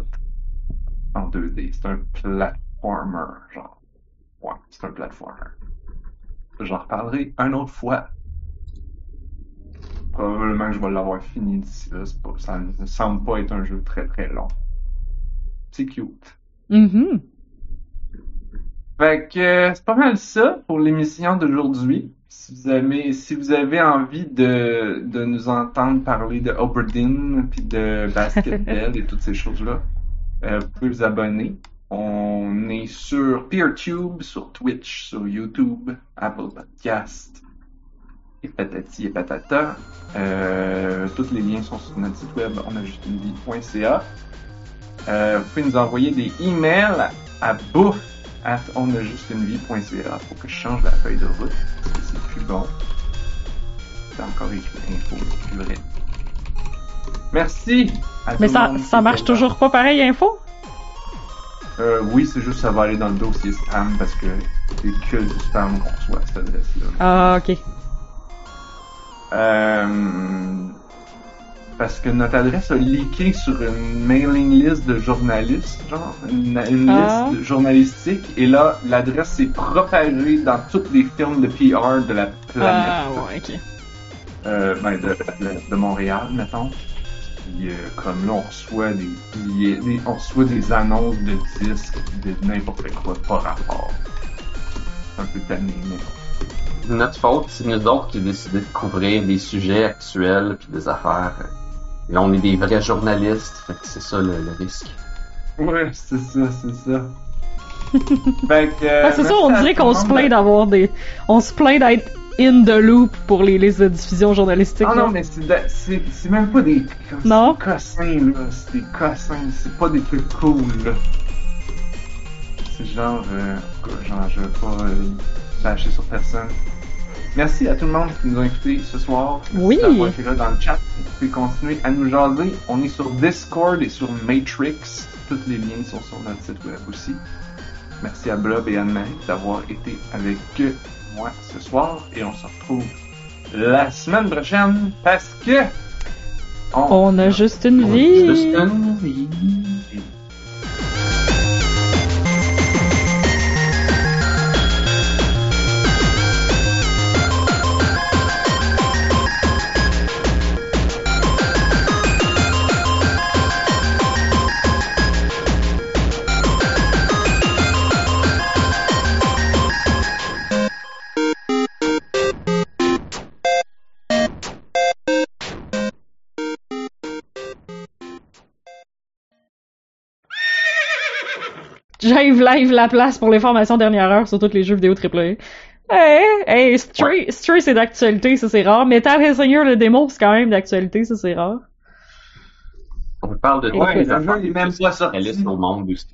S1: en 2D. C'est un platformer, genre. Ouais, c'est un platformer. J'en reparlerai une autre fois. Probablement que je vais l'avoir fini d'ici là. Pas- ça ne semble pas être un jeu très très long. C'est cute.
S2: Mhm.
S1: Fait que c'est pas mal ça pour l'émission d'aujourd'hui. Si vous avez, si vous avez envie de, de nous entendre parler de Oberdeen puis de *laughs* Basketball et toutes ces choses-là, euh, vous pouvez vous abonner. On est sur PeerTube, sur Twitch, sur YouTube, Apple Podcast et patati et patata. Euh, tous les liens sont sur notre site web onajustunevie.ca. Euh, vous pouvez nous envoyer des emails à bouffe at onajustunevie.ca pour que je change la feuille de route parce que c'est plus bon. C'est encore écrit info, c'est plus vrai. Merci à
S2: Mais
S1: tout
S2: ça,
S1: monde
S2: ça marche toujours pas pareil, info?
S1: Euh, oui, c'est juste ça va aller dans le dossier spam parce que c'est que du spam qu'on reçoit à cette adresse-là.
S2: Ah, ok.
S1: Euh, parce que notre adresse a leaké sur une mailing list de journalistes, genre une, une
S2: Ah.
S1: liste journalistique, et là l'adresse s'est propagée dans toutes les firmes de PR de la planète,
S2: Ah, ouais, ok.
S1: euh, ben, de, de, de Montréal, mettons. Puis euh, comme là on reçoit des billets, des- on reçoit des annonces de disques, de n'importe quoi, pas rapport. Un peu tanné, mais
S3: Notre faute, c'est nous autres qui décidons de couvrir des sujets actuels puis des affaires. Et là, on est des vrais journalistes, fait que c'est ça le, le risque.
S1: Ouais, c'est ça, c'est ça. *laughs* euh,
S2: Ah, c'est ça, on dirait qu'on se plaint d'avoir des. On se plaint d'être in the loop pour les listes de diffusion journalistique.
S1: Ah
S2: là.
S1: non, mais c'est même pas des
S2: Non?
S1: cossins, là. C'est des cossins, c'est pas des trucs cool, là. C'est genre, euh, genre, je vais pas euh, bâcher sur personne. Merci à tout le monde qui nous a écoutés ce soir.
S2: Oui.
S1: d'avoir été là dans le chat. Vous pouvez continuer à nous jaser. On est sur Discord et sur Matrix. Tous les liens sont sur notre site web aussi. Merci à Blob et Anne-Marie d'avoir été avec moi ce soir. Et on se retrouve la semaine prochaine parce que
S2: On a juste une
S3: On a
S2: vie.
S3: juste une vie.
S2: J'arrive live la place pour les formations dernière heure sur tous les jeux vidéo AAA. Hey, hey, Stray, Stray c'est d'actualité, ça c'est rare. Metal Hellsinger, le démo, c'est quand même d'actualité, ça c'est rare.
S3: On parle de
S2: Ouais,
S3: des
S1: le jeu est même pas sorti.
S3: réalistes au monde aussi.